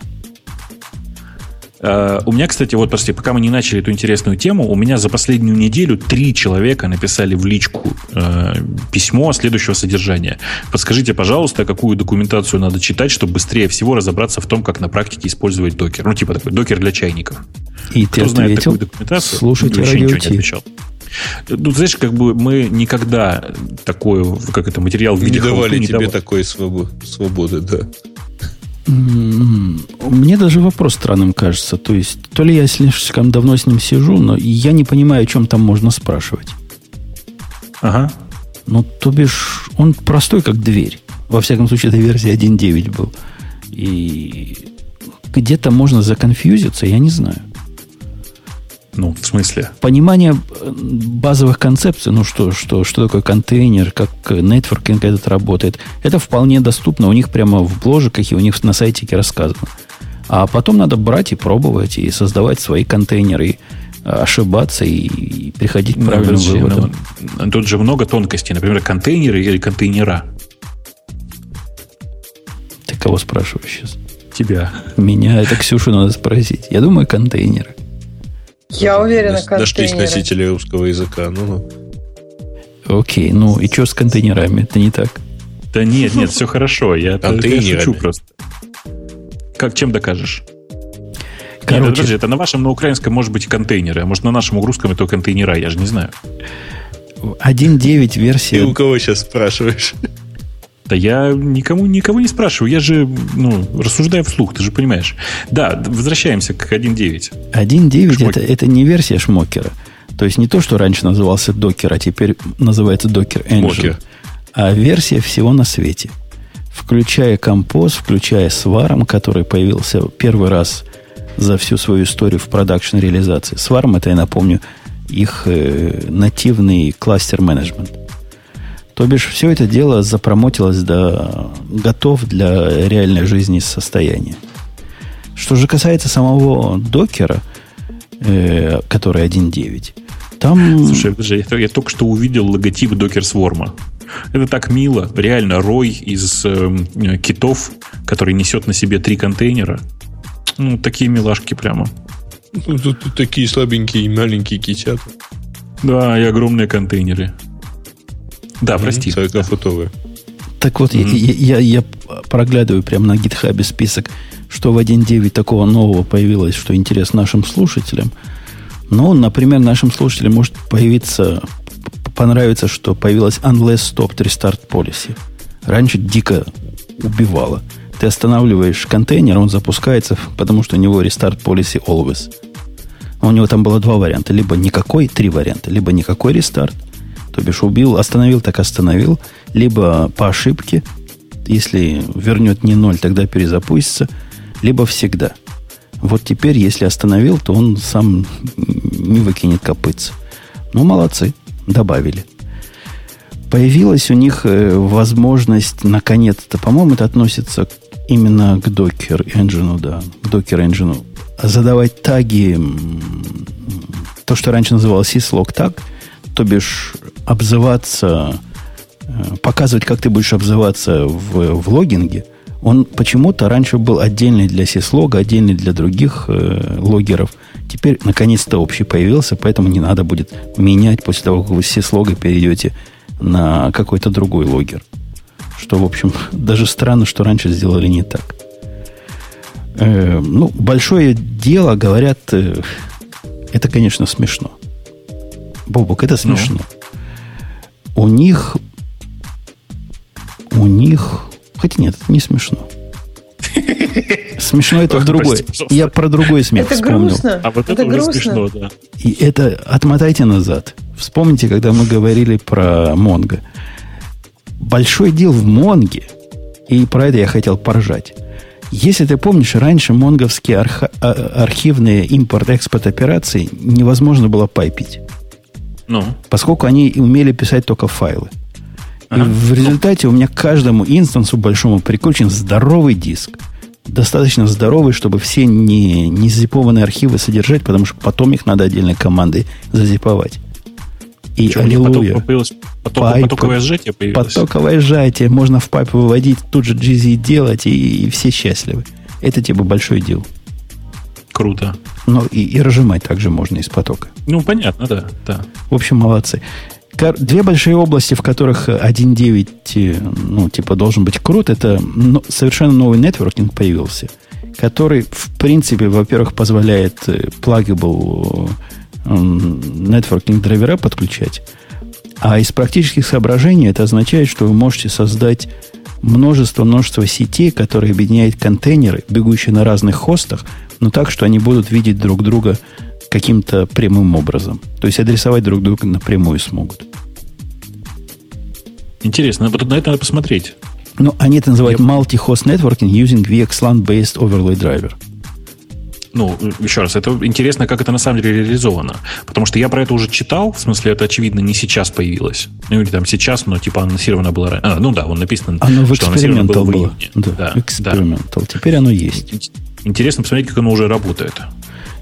Э, У меня, кстати, вот, прости, пока мы не начали эту интересную тему, у меня за последнюю неделю три человека написали в личку э, письмо следующего содержания. Подскажите, пожалуйста, какую документацию надо читать, чтобы быстрее всего разобраться в том, как на практике использовать докер. Ну, типа такой докер для чайников. И ты Кто знает ответил, такую документацию, слушайте вообще ничего не отвечал. Ну, знаешь, как бы мы никогда такой, как это, материал в виде Не давали тебе давали. такой свобо- свободы, да. Мне даже вопрос странным кажется. То есть, то ли я слишком давно с ним сижу, но я не понимаю, о чем там можно спрашивать. Ага. Ну, то бишь, он простой, как дверь. Во всяком случае, это версия 1.9 был. И где-то можно законфьюзиться, я не знаю. Ну, в смысле? Понимание э, базовых концепций, ну что, что, что такое контейнер, как э, нетворкинг этот работает, это вполне доступно. У них прямо в бложиках и у них на сайтике рассказано. А потом надо брать и пробовать, и создавать свои контейнеры, и э, ошибаться, и, и приходить к Ну, правильным подожди, выводам. ну, Тут же много тонкостей. Например, контейнеры или контейнера. Ты кого спрашиваешь сейчас? Тебя. Меня это Ксюшу надо спросить. Я думаю, контейнеры. Я уверена, Нас- Нашлись контейнеры. носители русского языка. Ну, ну. Окей, ну и что с контейнерами? Это не так. Да нет, нет, все хорошо. Я, шучу просто. Как, чем докажешь? Нет, Короче, подожди, это на вашем, на украинском может быть и контейнеры, а может на нашем русском это контейнера, я же не знаю. 1.9 Ты версия у кого сейчас спрашиваешь? Да я никому, никого не спрашиваю, я же ну, рассуждаю вслух, ты же понимаешь. Да, возвращаемся к 1.9. 1.9 это, это не версия шмокера. То есть не то, что раньше назывался докер, а теперь называется Docker Engine. Шмокер. А версия всего на свете. Включая композ, включая Svarm, который появился первый раз за всю свою историю в продакшн реализации. Svarm это, я напомню, их э, нативный кластер менеджмент. То бишь, все это дело запромотилось до готов для реальной жизни состояния. Что же касается самого докера, э, который 1.9, там... Слушай, подожди, я, я только что увидел логотип Docker Swarm. Это так мило. Реально, рой из э, китов, который несет на себе три контейнера. Ну, такие милашки прямо. Ну, Тут, тут такие слабенькие и маленькие китята. Да, и огромные контейнеры. Да, прости. 40-футовые. Так вот, я- я, я, я проглядываю прямо на гитхабе список, что в 1.9 такого нового появилось, что интересно нашим слушателям. Ну, например, нашим слушателям может появиться, понравится, что появилась Unless Stopped Restart Policy. Раньше дико убивало. Ты останавливаешь контейнер, он запускается, потому что у него Restart Policy Always. У него там было два варианта. Либо никакой, три варианта. Либо никакой рестарт, то бишь убил, остановил, так остановил. Либо по ошибке, если вернет не ноль, тогда перезапустится. Либо всегда. Вот теперь, если остановил, то он сам не выкинет копытца. Ну, молодцы, добавили. Появилась у них э, возможность, наконец-то, по-моему, это относится именно к Docker Engine, да, к Docker Engine, задавать таги, то, что раньше называлось syslog таг, то бишь обзываться, э, показывать, как ты будешь обзываться в, в логинге, он почему-то раньше был отдельный для syslog, отдельный для других э, логеров. Теперь, наконец-то, общий появился, поэтому не надо будет менять после того, как вы с syslog перейдете на какой-то другой логер. Что, в общем, даже странно, что раньше сделали не так. Э, ну, большое дело, говорят, э, это, конечно, смешно. Бобок, это ну. смешно. Ну. У них... У них... Хотя нет, это не смешно. Смешно это в другой. Я про другой смех это вспомнил. Грустно. А вот это, это грустно. смешно, да. И это отмотайте назад. Вспомните, когда мы говорили про Монго. Большой дел в Монге, и про это я хотел поржать. Если ты помнишь, раньше монговские. А, архивные импорт-экспорт операции невозможно было пайпить. Ну. Поскольку они умели писать только файлы. Ага. И в результате у меня к каждому инстансу большому прикручен здоровый диск. Достаточно здоровый, чтобы все не, не зипованные архивы содержать, потому что потом их надо отдельной командой зазиповать. И Что, аллилуйя. Появилось поток, pipe, потоковое сжатие появилось? Потоковое сжатие. Можно в pipe выводить, тут же GZ делать, и, и все счастливы. Это типа большой deal. Круто. Ну, и, и разжимать также можно из потока. Ну, понятно, да. да. В общем, молодцы. Две большие области, в которых 1.9, э, ну, типа, должен быть крут, это совершенно новый нетворкинг появился, который, в принципе, во-первых, позволяет pluggable э, нетворкинг драйвера подключать. А из практических соображений это означает, что вы можете создать множество-множество сетей, которые объединяют контейнеры, бегущие на разных хостах, но так, что они будут видеть друг друга каким-то прямым образом. То есть адресовать друг друга напрямую смогут. Интересно, вот на это надо посмотреть. Ну, они это называют Я... multi-host networking using VXLAN-based overlay driver ну, еще раз, это интересно, как это на самом деле реализовано. Потому что я про это уже читал, в смысле, это, очевидно, не сейчас появилось. Ну, или там сейчас, но типа анонсировано было раньше. А, ну да, он написано, оно в что анонсировано было. было. Да, да, экспериментал. Да. Теперь оно есть. Интересно посмотреть, как оно уже работает.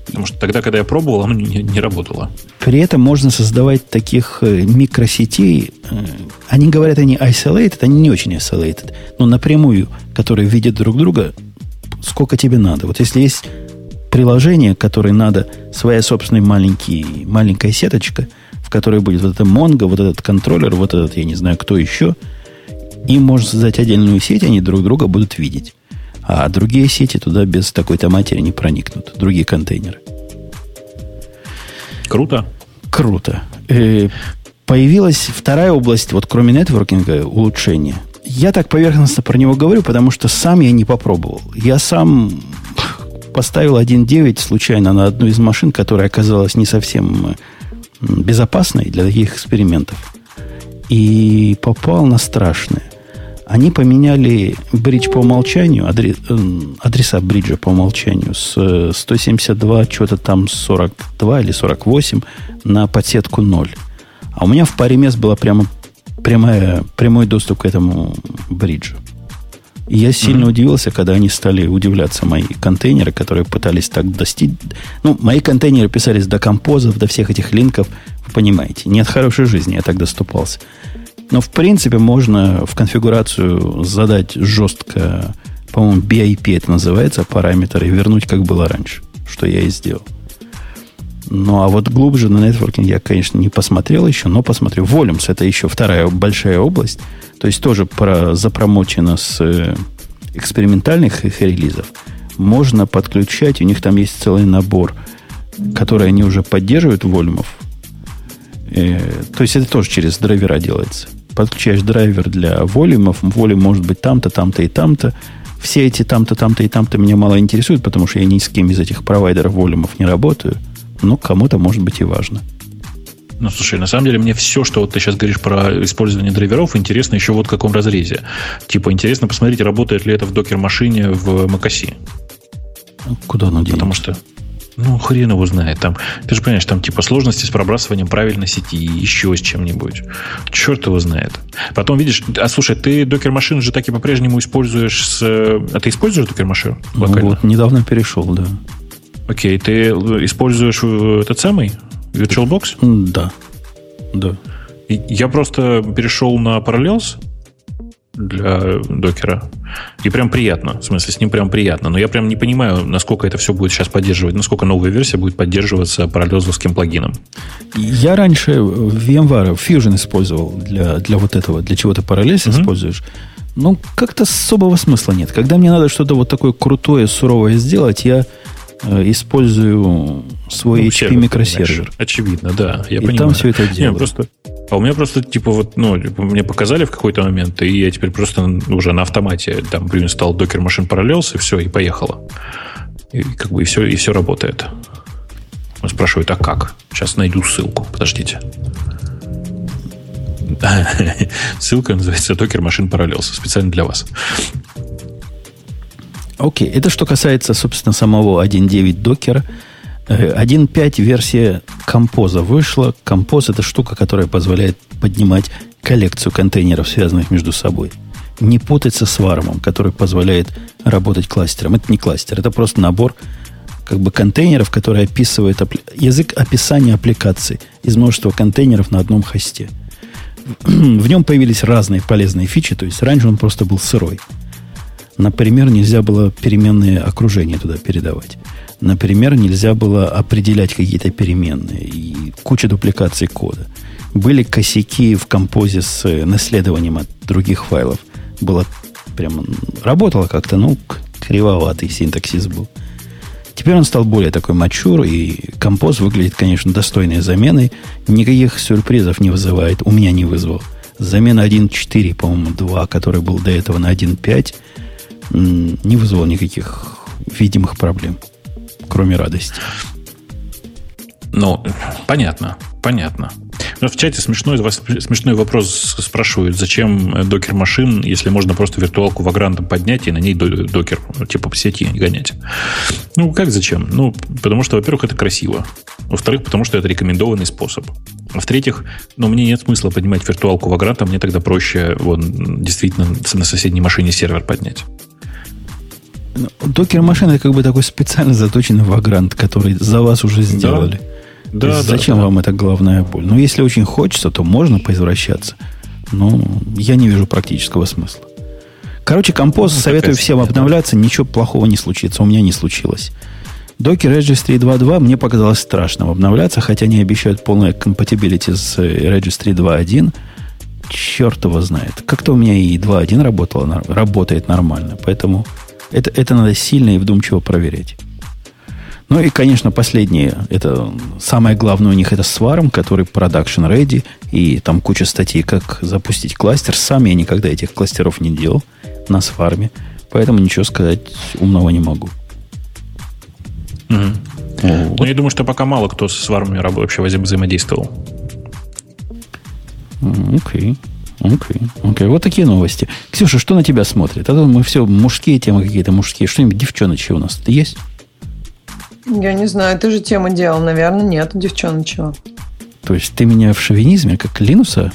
Потому что тогда, когда я пробовал, оно не, не работало. При этом можно создавать таких э, микросетей. Э, они говорят, они isolated, они не очень isolated. Но напрямую, которые видят друг друга, сколько тебе надо. Вот если есть приложение, которое надо, своя собственная маленький, маленькая сеточка, в которой будет вот это Mongo, вот этот контроллер, вот этот, я не знаю, кто еще. Им можно создать отдельную сеть, они друг друга будут видеть. А другие сети туда без такой-то матери не проникнут. Другие контейнеры. Круто. Круто. Э, появилась вторая область, вот кроме нетворкинга, улучшения. Я так поверхностно про него говорю, потому что сам я не попробовал. Я сам поставил 1.9 случайно на одну из машин, которая оказалась не совсем безопасной для таких экспериментов. И попал на страшное. Они поменяли бридж по умолчанию, адрес, адреса бриджа по умолчанию с 172, что-то там 42 или 48 на подсетку 0. А у меня в паре мест была прямо прямая, прямой доступ к этому бриджу. И я сильно mm-hmm. удивился, когда они стали удивляться мои контейнеры, которые пытались так достичь. Ну, мои контейнеры писались до композов, до всех этих линков. Вы понимаете, не от хорошей жизни я так доступался. Но, в принципе, можно в конфигурацию задать жестко, по-моему, BIP это называется, параметр, и вернуть, как было раньше, что я и сделал. Ну, а вот глубже на нетворкинг я, конечно, не посмотрел еще, но посмотрю. Volumes – это еще вторая большая область. То есть тоже про, запромочено с э, экспериментальных их релизов. Можно подключать, у них там есть целый набор, который они уже поддерживают волюмов. Э, то есть это тоже через драйвера делается. Подключаешь драйвер для волюмов, волюм может быть там-то, там-то и там-то. Все эти там-то, там-то и там-то меня мало интересуют, потому что я ни с кем из этих провайдеров волюмов не работаю – но кому-то может быть и важно. Ну, слушай, на самом деле мне все, что вот ты сейчас говоришь про использование драйверов, интересно еще вот в каком разрезе. Типа, интересно посмотреть, работает ли это в докер-машине в macOS. Куда оно денется? Потому что, ну, хрен его знает. Там, ты же понимаешь, там типа сложности с пробрасыванием правильной сети, еще с чем-нибудь. Черт его знает. Потом видишь, а слушай, ты докер-машину же так и по-прежнему используешь с... А ты используешь докер-машину Ну, вот, недавно перешел, да. Окей, ты используешь э, этот самый VirtualBox? Да. Да. Я просто перешел на Parallels для докера. И прям приятно. В смысле, с ним прям приятно. Но я прям не понимаю, насколько это все будет сейчас поддерживать, насколько новая версия будет поддерживаться параллелзовским плагином. Я раньше VMware Fusion использовал для, для вот этого, для чего ты Parallels Мгм. используешь. Ну, как-то особого смысла нет. Когда мне надо что-то вот такое крутое, суровое сделать, я э, использую свой Ну, HP сервер, микросервер. Очевидно, да. Я И понимаю. там все это Не, делаю. просто, а у меня просто, типа, вот, ну, типа, мне показали в какой-то момент, и я теперь просто уже на автомате там стал докер машин Parallels, и все, и поехало. И как бы и все, и все работает. Он спрашивает, а как? Сейчас найду ссылку. Подождите. Ссылка называется Docker Machine Parallels. Специально для вас. Окей, это что касается, собственно, самого 1.9 докера. Э, 1.5 версия композа вышла. Композ это штука, которая позволяет поднимать коллекцию контейнеров, связанных между собой. Не путать со свармом, который позволяет работать кластером. Это не кластер, это просто набор как бы контейнеров, который описывает апли- язык описания аппликации из множества контейнеров на одном хосте. В нем появились разные полезные фичи, то есть раньше он просто был сырой. Например, нельзя было переменные окружения туда передавать. Например, нельзя было определять какие-то переменные и куча дупликаций кода. Были косяки в композе с э, наследованием от других файлов. Было прям работало как-то, ну, кривоватый синтаксис был. Теперь он стал более такой мачур, и композ выглядит, конечно, достойной заменой. Никаких сюрпризов не вызывает. У меня не вызвал. Замена 1.4, по-моему, 2, который был до этого на 1.5, м, не вызвал никаких видимых проблем, кроме радости. Ну, понятно, понятно. Но в чате смешной, смешной вопрос спрашивают, зачем докер машин, если можно просто виртуалку вагрантом поднять и на ней до- докер, ну, типа по сети гонять. Ну, как зачем? Ну, потому что, во-первых, это красиво. Во-вторых, потому что это рекомендованный способ. А в-третьих, ну, мне нет смысла поднимать виртуалку вагранта, мне тогда проще вон, действительно на соседней машине сервер поднять. Ну, Докер машина это как бы такой специально заточенный вагрант, который за вас уже сделали. Да, да, зачем да. вам эта главная боль? Ну, если очень хочется, то можно поизвращаться. Но я не вижу практического смысла. Короче, композ Ну, советую всем да. обновляться, ничего плохого не случится. У меня не случилось. Docker Registry 2.2 мне показалось страшным обновляться, хотя они обещают полное compatibility с э, Registry 2.1. Черт его знает. Как-то у меня и 2.1 работало, работает нормально. Поэтому это, это надо сильно и вдумчиво проверять. Ну и, конечно, последнее, это самое главное у них это Swarm, который production ready, и там куча статей, как запустить кластер. Сам я никогда этих кластеров не делал на Swarm, поэтому ничего сказать умного не могу. О, Ну, вот, я думаю, что пока мало кто с вармами раб- вообще вза- взаимодействовал. м, окей. Окей, окей. Вот такие новости. Ксюша, что на тебя смотрит? А то мы все мужские темы какие-то мужские. Что-нибудь девчоночье у нас есть? Я не знаю, ты же тему делал, наверное, нет, девчоночего. То есть ты меня в шовинизме, как Линуса?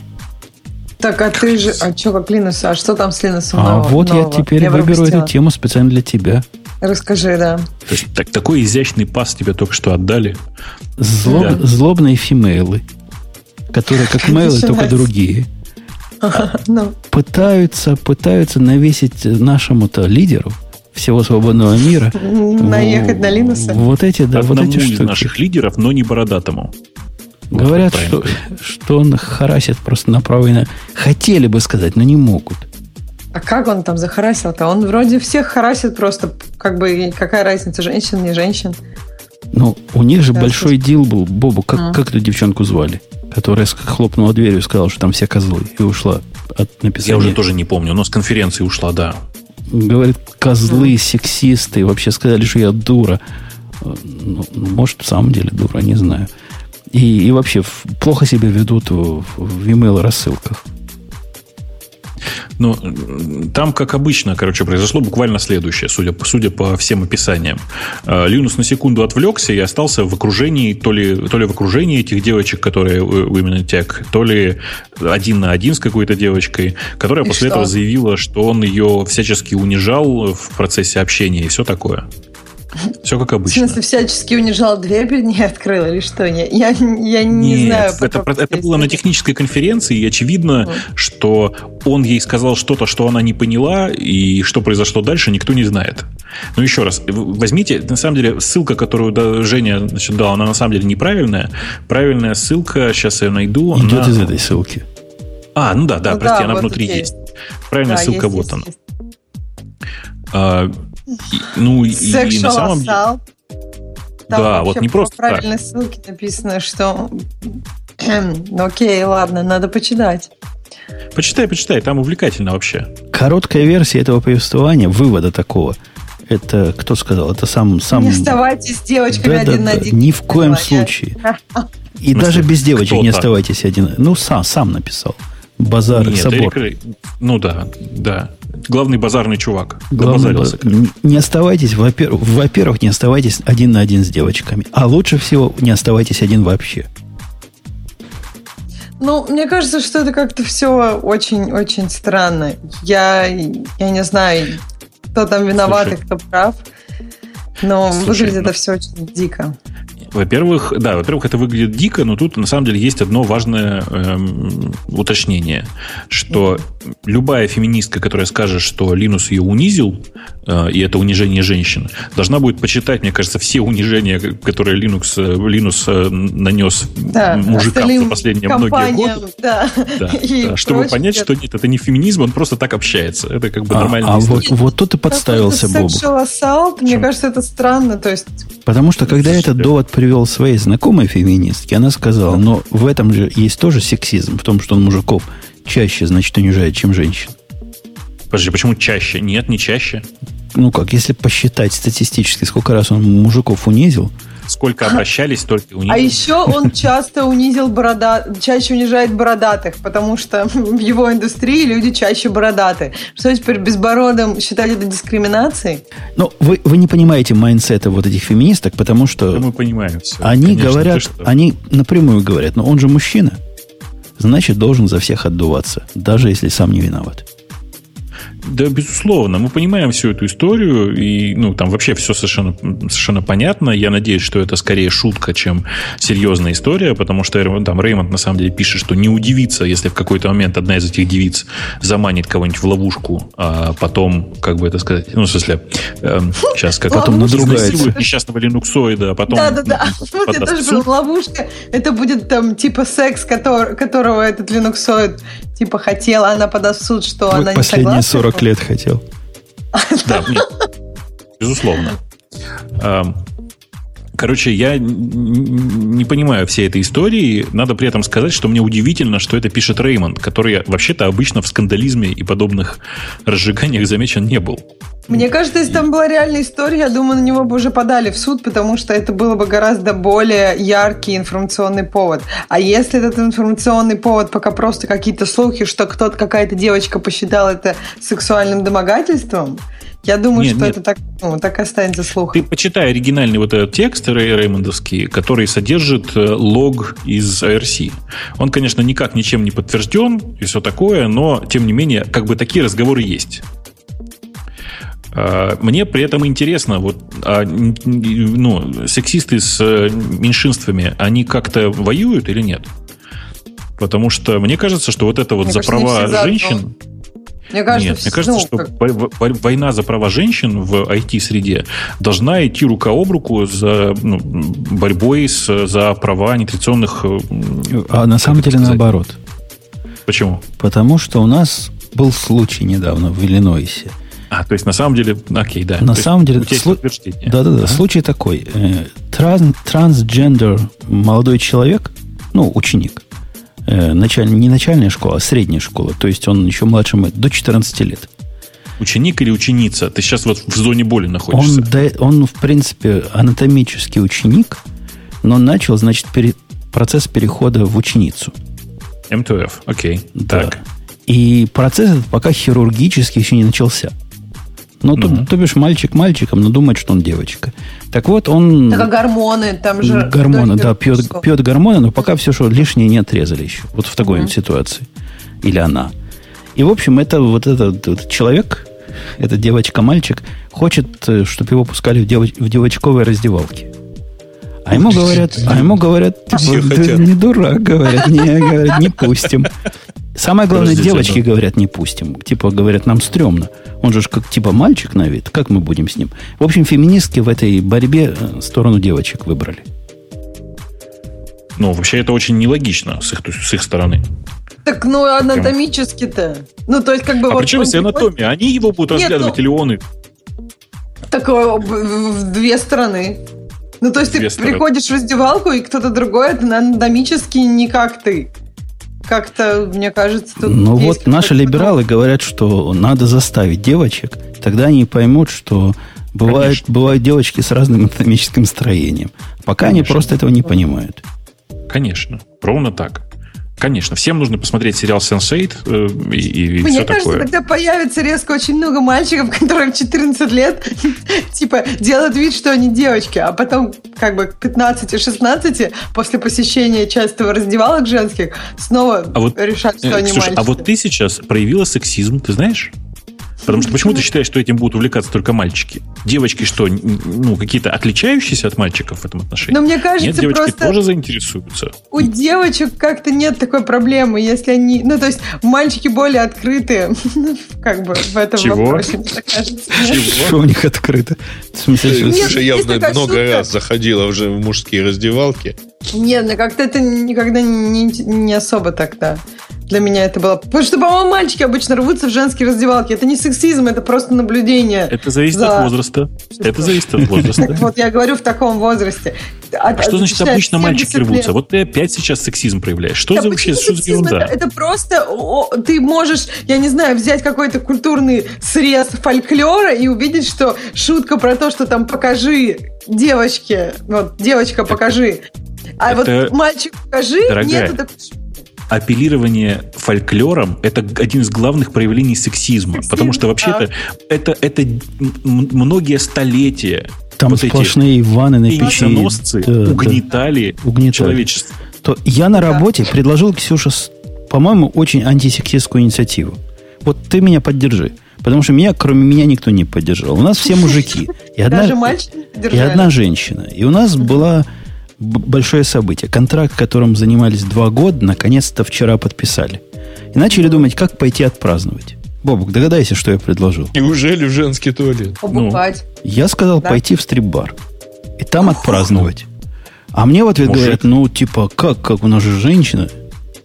Так, а ты же... А что, как Линус? А что там с Линусом А нового- вот я нового? теперь выберу пропустила. эту тему специально для тебя. Расскажи, да. То есть, так, такой изящный пас тебе только что отдали. Злоб- Да. Злобные фимейлы, которые как мейлы, только другие, Ну, пытаются, пытаются навесить нашему-то лидеру всего свободного мира. наехать на Линуса. Вот эти, да, вот Одному эти из штуки. наших лидеров, но не бородатому. Вот Говорят, как что, что он харасит просто направо и на... Хотели бы сказать, но не могут. А как он там захарасил-то? Он вроде всех харасит просто, как бы, какая разница, женщин, не женщин. Ну, у них же Да, большой дил был. Бобу, как, А. как эту девчонку звали? Которая хлопнула дверью и сказала, что там все козлы. И ушла от написания. Я уже тоже не помню, но с конференции ушла, да. Говорит, козлы, сексисты, вообще сказали, что я дура. Ну, может, в самом деле дура, не знаю. И, и вообще плохо себя ведут в, в email рассылках. Ну, там, как обычно, короче, произошло буквально следующее, судя, судя по всем описаниям. Линус на секунду отвлекся и остался в окружении, то ли, то ли в окружении этих девочек, которые у именно тег, то ли один на один с какой-то девочкой, которая и после что? этого заявила, что он ее всячески унижал в процессе общения и все такое. Все как обычно. В смысле, всячески унижал дверь перед ней открыл или что? Я, я, я не Нет, знаю. Это, это было на технической конференции, и очевидно, mm. что он ей сказал что-то, что она не поняла, и что произошло дальше, никто не знает. Но еще раз, возьмите, на самом деле, ссылка, которую да, Женя значит, дала, она на самом деле неправильная. Правильная ссылка, сейчас я найду. Идет она... из этой ссылки. А, ну да, да, ну, прости, да, она вот внутри есть. есть. Правильная да, ссылка, есть, вот есть, она. Есть. Ну, и, на самом деле... Там да, вот не просто по правильной так. ссылке написано, что... ну, окей, ладно, надо почитать. Почитай, почитай, там увлекательно вообще. Короткая версия этого повествования, вывода такого, это кто сказал? Это сам... сам... Не оставайтесь с девочками да, один да, на один. Ни в коем случае. И даже без девочек не оставайтесь один. Ну, сам, сам написал. Базар, Нет, собор. Эрик, ну да, да. Главный базарный чувак. Главный баз... Не оставайтесь, во-первых, во-первых, не оставайтесь один на один с девочками. А лучше всего не оставайтесь один вообще. Ну, мне кажется, что это как-то все очень-очень странно. Я, я не знаю, кто там виноват Слушай, и кто прав. Но Слушай, выглядит ну... это все очень дико. Во-первых, да, во-первых, это выглядит дико, но тут на самом деле есть одно важное эм, уточнение, что любая феминистка, которая скажет, что Линус ее унизил, э, и это унижение женщин, должна будет почитать, мне кажется, все унижения, которые Linux, Linux э, нанес да, мужикам за последние многие годы. Да, да, да, чтобы понять, что нет, это не феминизм, он просто так общается. Это как бы а, нормально. А вот, вот тут и подставился Бобук. Assault, мне кажется, это странно. То есть... Потому что когда этот довод привел своей знакомой феминистке, она сказала, но в этом же есть тоже сексизм, в том, что он мужиков чаще, значит, унижает, чем женщин. Подожди, почему чаще? Нет, не чаще. Ну как, если посчитать статистически, сколько раз он мужиков унизил, сколько обращались, столько унизил. А еще он часто унизил борода, чаще унижает бородатых, потому что в его индустрии люди чаще бородаты. Что теперь безбородым считать это дискриминацией? Ну, вы, вы не понимаете майнсета вот этих феминисток, потому что... Да мы понимаем все. Они Конечно, говорят, они напрямую говорят, но он же мужчина, значит, должен за всех отдуваться, даже если сам не виноват. Да, безусловно. Мы понимаем всю эту историю, и ну, там вообще все совершенно, совершенно понятно. Я надеюсь, что это скорее шутка, чем серьезная история, потому что там Реймонд на самом деле пишет, что не удивится, если в какой-то момент одна из этих девиц заманит кого-нибудь в ловушку, а потом, как бы это сказать, ну, в смысле, э, сейчас как потом надругается. несчастного линуксоида, а потом... Да-да-да, это тоже была ловушка. Это будет там типа секс, который, которого этот линуксоид типа хотела, она подаст в суд, что вот она не 40 лет хотел. Да, безусловно. Короче, я не понимаю всей этой истории. Надо при этом сказать, что мне удивительно, что это пишет Реймонд, который вообще-то обычно в скандализме и подобных разжиганиях замечен не был. Мне кажется, если там была реальная история, я думаю, на него бы уже подали в суд, потому что это было бы гораздо более яркий информационный повод. А если этот информационный повод пока просто какие-то слухи, что кто-то, какая-то девочка посчитала это сексуальным домогательством, я думаю, нет, что нет. это так, ну, так останется слухом. Ты почитай оригинальный вот этот текст Рэй Реймондовский, который содержит э, лог из IRC. Он, конечно, никак ничем не подтвержден и все такое, но, тем не менее, как бы такие разговоры есть. А, мне при этом интересно, вот, а, ну, сексисты с э, меньшинствами, они как-то воюют или нет? Потому что мне кажется, что вот это вот мне за кажется, права женщин... Мне кажется, Нет, мне кажется, ну, что как... война за права женщин в IT-среде должна идти рука об руку за ну, борьбой с, за права нетрадиционных... Э, а на самом деле сказать? наоборот. Почему? Потому что у нас был случай недавно в Иллинойсе. А, то есть на самом деле, окей, да. На то самом деле, слу... да, да, да, ага. случай такой. Э, тран... Трансгендер молодой человек, ну, ученик, э, началь... не начальная школа, а средняя школа, то есть он еще младше, до 14 лет. Ученик или ученица? Ты сейчас вот в зоне боли находишься. Он, да, он в принципе, анатомический ученик, но начал, значит, пере, процесс перехода в ученицу. МТФ, окей. Да. Так. И процесс этот пока хирургически еще не начался. Ну, то, то бишь, мальчик мальчиком, но думает, что он девочка. Так вот, он... Так а гормоны, там же... Гормоны, да, пьет, пьет гормоны, но пока все, что лишнее не отрезали еще. Вот в такой вот ситуации. Или она. И, в общем, это вот этот, вот человек, эта девочка-мальчик, хочет, чтобы его пускали в, девоч- в девочковой раздевалке. А ему говорят, а ему говорят, типа, «Ты хотят. не дурак, говорят, не, говорят, не пустим. Самое главное, Подождите, девочки ну. говорят, не пустим. Типа, говорят, нам стрёмно. Он же как типа мальчик на вид. Как мы будем с ним? В общем, феминистки в этой борьбе э, сторону девочек выбрали. Ну, вообще это очень нелогично с их, с их стороны. Так, ну, анатомически-то. Ну, то есть, как бы... а вот при чем он здесь анатомия? Они его будут Нет, разглядывать ну- или он их? Так э, в в две стороны. Ну, то есть Две ты стороны. приходишь в раздевалку, и кто-то другой, это анатомически не как ты. Как-то, мне кажется, тут Ну есть вот наши либералы говорят, что надо заставить девочек, тогда они поймут, что бывают, Конечно. бывают девочки с разным анатомическим строением. Пока они Конечно. просто этого не понимают. Конечно. Ровно так. Конечно. Всем нужно посмотреть сериал Sense8 э, и, и Мне все кажется, такое. тогда появится резко очень много мальчиков, которым 14 лет, типа, делают вид, что они девочки, а потом, как бы, к 15-16, после посещения частого раздевалок женских, снова А вот, решат, что Э, они Ксюша, мальчики. а вот ты сейчас проявила сексизм, ты знаешь? Потому что почему ты считаешь, что этим будут увлекаться только мальчики? Девочки что, ну, какие-то отличающиеся от мальчиков в этом отношении? Но мне кажется, Нет, девочки просто тоже заинтересуются. у девочек как-то нет такой проблемы, если они... Ну, то есть, мальчики более открытые, как бы, в этом Чего? вопросе, мне кажется. Что у них открыто? Есть явно такая много раз заходила уже в мужские раздевалки. Нет, ну как-то это никогда не, не особо так, да. Для меня это было... Потому что, по-моему, мальчики обычно рвутся в женские раздевалки. Это не сексизм, это просто наблюдение. Это зависит за- от возраста. Это зависит от возраста. Так вот, я говорю в таком возрасте. А что значит обычно 70 мальчики лет. рвутся? Вот ты опять сейчас сексизм проявляешь. Что Да за вообще что за ерунда? Это, это просто о, ты можешь, я не знаю, взять какой-то культурный срез фольклора и увидеть, что шутка про то, что там покажи девочке, вот девочка покажи, а это, вот мальчик покажи, дорогая, нет шутки. Апеллирование фольклором – это один из главных проявлений сексизма. Сексизм, потому что вообще-то это, это многие столетия Там вот эти сплошные Иваны на печи. Да, да. угнетали, Угнетали. человечество. То я на работе предложил Ксюше, по-моему, очень антисексистскую инициативу. Вот ты меня поддержи. Потому что меня, кроме меня, никто не поддержал. У нас все мужики. И одна, Даже мальчики и одна женщина. И у нас было б- большое событие. Контракт, которым занимались два года, наконец-то вчера подписали. И начали думать, как пойти отпраздновать. Бобук, догадайся, что я предложил. Неужели в женский туалет? Побухать. Я сказал Да. пойти в стрип-бар. И там отпраздновать. А мне в ответ Мужик. говорят, ну, типа, как, как у нас же женщина?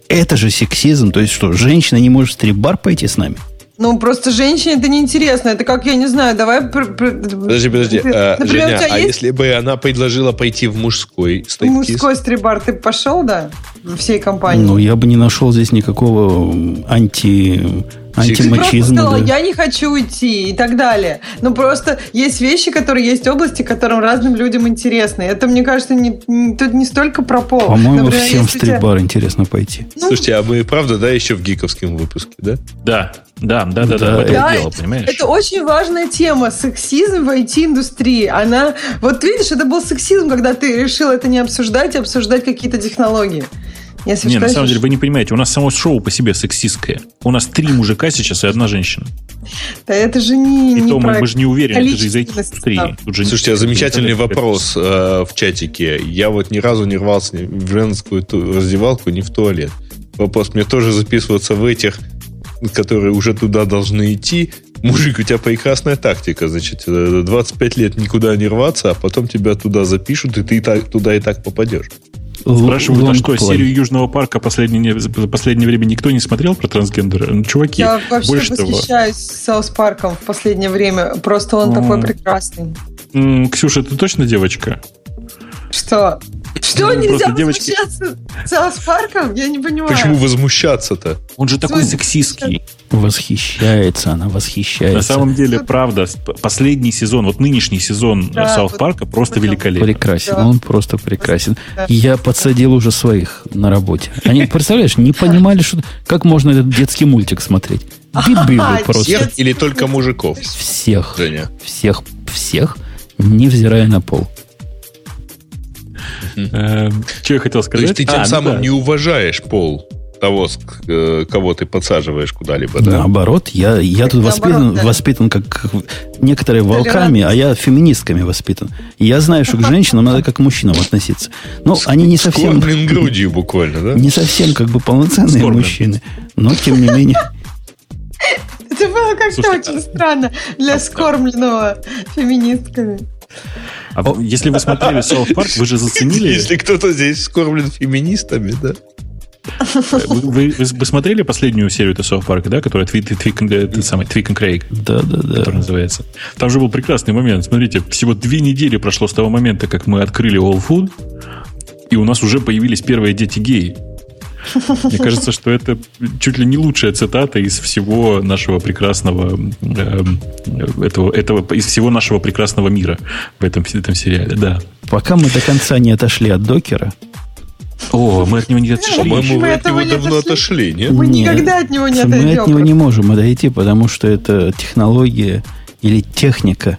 Это же сексизм. То есть что, женщина не может в стрип-бар пойти с нами? Ну, просто женщине это неинтересно. Это как, я не знаю, давай... Подожди, подожди. а, Например, у Женя, а есть если бы она предложила пойти в мужской стриптиз? мужской стрибар, ты пошел, да? Всей компании? Ну, я бы не нашел здесь никакого м, анти, Ты просто антимачизма. сказала, да. я не хочу уйти и так далее. Ну, просто есть вещи, которые есть области, которым разным людям интересны. Это, мне кажется, не, не- тут не столько про пол. По-моему, Например, всем в тебе- стрип-бар интересно пойти. Ну, Слушайте, а мы правда, да, еще в гиковском выпуске, да? Да, да, да, да, Да, да, Да, дело, понимаешь? Это очень важная тема. Сексизм в IT-индустрии. Она... Вот видишь, это был сексизм, когда ты решил это не обсуждать, а обсуждать какие-то технологии. Если Не, что, на самом деле, вы не понимаете, у нас само шоу по себе сексистское. У нас три мужика сейчас и одна женщина. Да это же не, И не то мы, мы же не уверены, это же из количественность, индустрии. да. Тут же Слушайте, а замечательный интернет- вопрос э, в чатике. Я вот ни разу не рвался ни в женскую ту- раздевалку, ни в туалет. Вопрос, мне тоже записываться в этих, которые уже туда должны идти. Мужик, у тебя прекрасная тактика. Значит, э, 25 лет никуда не рваться, а потом тебя туда запишут, и ты и так- туда и так попадешь. Спрашивают, а что, play. серию Южного парка последнее, не- за последнее время никто не смотрел про трансгендера? Ну, чуваки, Я вообще больше того. восхищаюсь Саус Парком в последнее время. Просто он такой прекрасный. Ксюша, ты точно девочка? Что? Что, Ну, нельзя девочки- возмущаться Саус Парком? Я не понимаю. Почему возмущаться-то? Он же такой Слушай, сексистский. Восхищается она, восхищается. На самом деле, правда, последний сезон, вот нынешний сезон Да, э, Саут вот Парка просто великолепен. Прекрасен, Да. он просто прекрасен. Да. Я подсадил уже своих на работе. Они, представляешь, не понимали, что, как можно этот детский мультик смотреть. Дебилы Ага, просто. Всех или только мужиков, Всех. Женя? Всех, всех, невзирая на пол. Э, Что я хотел То сказать? есть ты тем А, ну самым не уважаешь пол того, э, кого ты подсаживаешь куда-либо, да? Наоборот, я, я тут наоборот, воспитан, да. воспитан как некоторые волками, а я феминистками воспитан. И я знаю, что к женщинам надо как к мужчинам относиться. Но они не совсем, Скормлен грудью буквально, да? не совсем как бы полноценные Скормлен. мужчины. Но, тем не менее, Это было как-то очень странно для скормленного феминистками. А если вы смотрели Саут Парк, вы же заценили... Если кто-то здесь скормлен феминистами, да? Вы, вы- вы- смотрели последнюю серию Саут Парка, да, которая Твик, Твик, э, тот самый Твик Крейг, да-да-да. который называется. Там же был прекрасный момент. Смотрите, всего две недели прошло с того момента, как мы открыли Whole Food, и у нас уже появились первые дети геи. Мне кажется, что это чуть ли не лучшая цитата из всего нашего прекрасного эм, этого, этого из всего нашего прекрасного мира в этом, этом сериале. Да. Пока мы до конца не отошли от докера, О, мы от него не отошли. По-моему, Мы вы от него не давно отошли. отошли, нет? Мы Нет. никогда от него не мы от него отойдем. не можем отойти, потому что это технология или техника,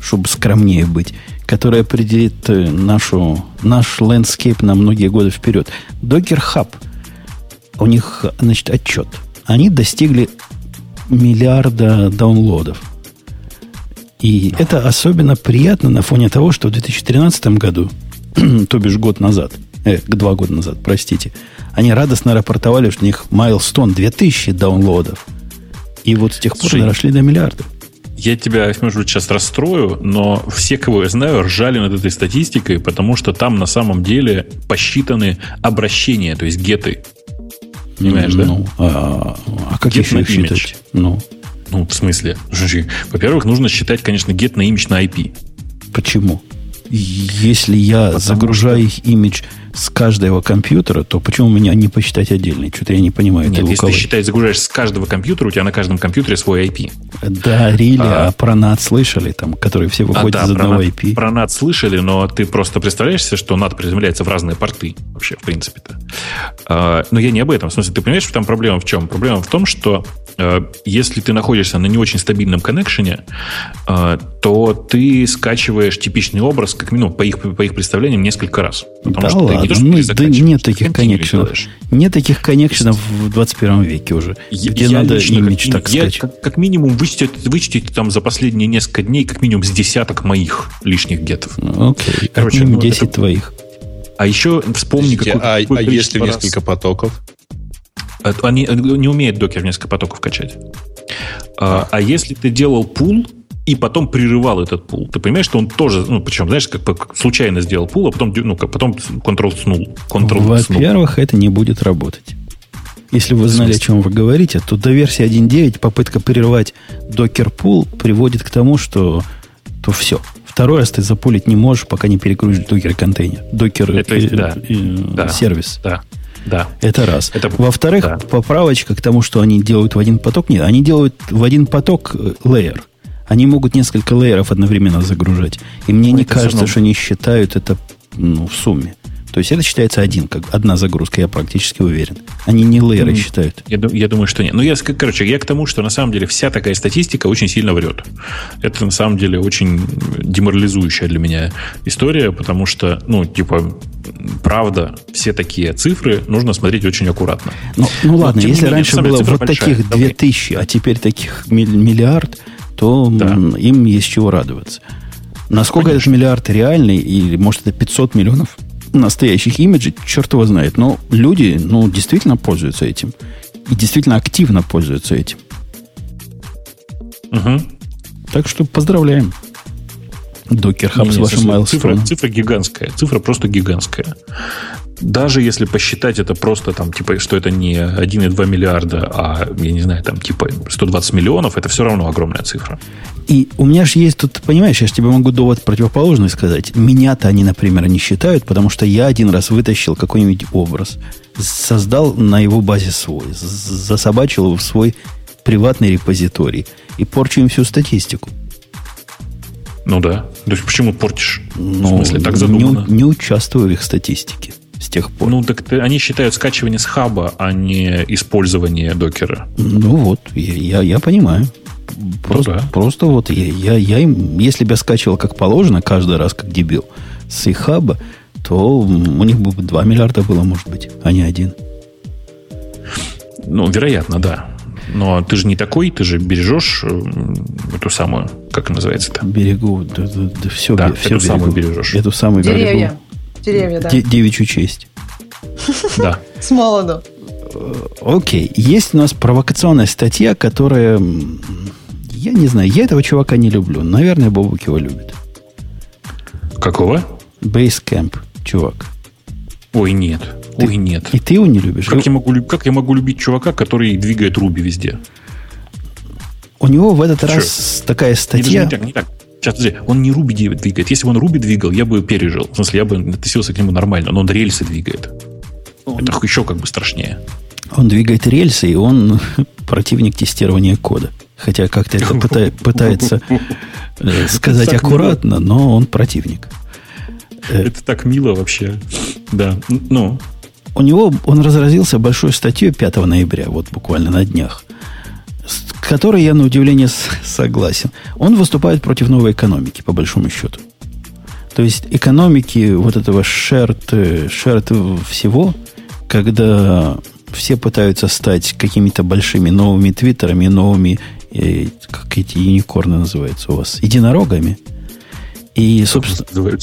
чтобы скромнее быть, которая определит э, нашу, наш landscape на многие годы вперед. Docker Hub, у них, значит, отчет. Они достигли миллиарда даунлодов. И это особенно приятно на фоне того, что в 2013 году, то бишь год назад, э, два года назад, простите, они радостно рапортовали, что у них майлстон 2000 даунлодов. И вот с тех пор Слушай, доросли до миллиарда. Я тебя, может быть, сейчас расстрою, но все, кого я знаю, ржали над этой статистикой, потому что там на самом деле посчитаны обращения, то есть геты. Понимаешь, да? ну, А, а как Get еще их image. считать? Ну, Ну, в смысле? Во-первых, нужно считать, конечно, get на image на IP. почему? Если я Потому загружаю их имидж с каждого компьютера, то почему меня не посчитать отдельно? Что-то я не понимаю. Нет, если ты луковой. считаешь, загружаешь с каждого компьютера, у тебя на каждом компьютере свой IP. Да, Рили, А. а, про NAT слышали, там, которые все выходят а, да, из одного NAT, IP. Про NAT слышали, но ты просто представляешь себе, что NAT приземляется в разные порты вообще, в принципе-то. А, но я не об этом. В смысле, ты понимаешь, что там проблема в чем? Проблема в том, что э, если ты находишься на не очень стабильном коннекшене, э, то ты скачиваешь типичный образ, как минимум, по их, по их представлениям, несколько раз. Потому да что ты ладно, не то, что ну, да нет ты таких коннекшенов. Нет таких коннекшенов в 21 веке уже, Я- где я надо лично имидж как, так я скачать. как, как минимум вычтите, вычтите там за последние несколько дней как минимум с десяток моих лишних гетов. Ну, Окей, Короче, как минимум ну, 10 это- твоих. А еще вспомни, Подождите, какое, а, какое а если раз- несколько потоков? А, Они э, не умеют докер в несколько потоков качать. А, а если ты делал пул и потом прерывал этот пул, ты понимаешь, что он тоже, ну, причем, знаешь, как, как случайно сделал пул, а потом, ну, как, потом control снул. Control. Во-первых, это не будет работать. Если вы знали, о чем вы говорите, то до версии 1.9 попытка прервать докер пул приводит к тому, что то все. Второй раз ты запулить не можешь, пока не перегрузишь докер контейнер. Докер Это, э, да. э, Да. сервис. Да, да. Это раз. Это- Во-вторых, да. поправочка к тому, что они делают в один поток. Нет, они делают в один поток э, лейер. Они могут несколько лейеров одновременно загружать. И мне не это кажется, что они считают это ну, в сумме. То есть это считается один, как одна загрузка, я практически уверен. Они не лейеры Мгм. считают. Я, я думаю, что нет. Ну, я, короче, я к тому, что на самом деле вся такая статистика очень сильно врет. Это на самом деле очень деморализующая для меня история, потому что, ну, типа, правда, все такие цифры нужно смотреть очень аккуратно. Ну, ну ладно, не если раньше было вот большая. таких Давай. 2000, а теперь таких миллиард, то Да. им есть чего радоваться. Насколько этот миллиард реальный, или может это 500 миллионов настоящих имиджей, черт его знает. Но люди, ну, действительно пользуются этим. И действительно активно пользуются этим. Мгм. Так что поздравляем. Докер Хаб с вашим слушай, цифра, цифра гигантская. Цифра просто гигантская. Даже если посчитать это просто там, типа, что это не 1,2 миллиарда, а, я не знаю, там, типа 120 миллионов, это все равно огромная цифра. И у меня же есть тут, понимаешь, я же тебе могу довод противоположный сказать. Меня-то они, например, не считают, потому что я один раз вытащил какой-нибудь образ, создал на его базе свой, засобачил его в свой приватный репозиторий и порчу им всю статистику. Ну да. То есть почему портишь? Ну, в смысле, так задумано? Не, не участвую в их статистике с тех пор. Ну, так они считают скачивание с хаба, а не использование докера. Ну вот, я, я, я понимаю. Просто, ну, да. просто вот я, я, я им, если бы я скачивал как положено каждый раз, как дебил, с их хаба, то у них бы 2 миллиарда было, может быть, а не один. Ну, вероятно, да. Но ты же не такой, ты же бережешь э, эту самую, как называется-то? Берегу, да, да, да все, да, все эту берегу. самую бережешь. Эту самую Деревья. берегу. Деревья, да. Девичью честь. Да. С молоду. Э, окей. Есть у нас провокационная статья, которая... Я не знаю, я этого чувака не люблю. Наверное, Бобук его любит. Какого? Basecamp, чувак. Ой, нет. Ты, Ой, нет. И ты его не любишь? Как, я могу, как я могу любить чувака, который двигает Руби везде? У него в этот Че? раз такая статья... Не, не так, не так. Сейчас, подожди, он не Руби двигает. Если бы он Руби двигал, я бы пережил. В смысле, я бы относился к нему нормально. Но он рельсы двигает. Он... Это еще как бы страшнее. Он двигает рельсы, и он противник тестирования кода. Хотя как-то это пытается э, сказать аккуратно, но он противник. Э, это так мило вообще. Да. Ну. У него он разразился большой статьей 5 ноября, вот буквально на днях, с которой я на удивление согласен. Он выступает против новой экономики, по большому счету. То есть экономики вот этого шерт, шерт всего, когда все пытаются стать какими-то большими новыми твиттерами, новыми, э, как эти юникорны называются у вас, единорогами – и, собственно,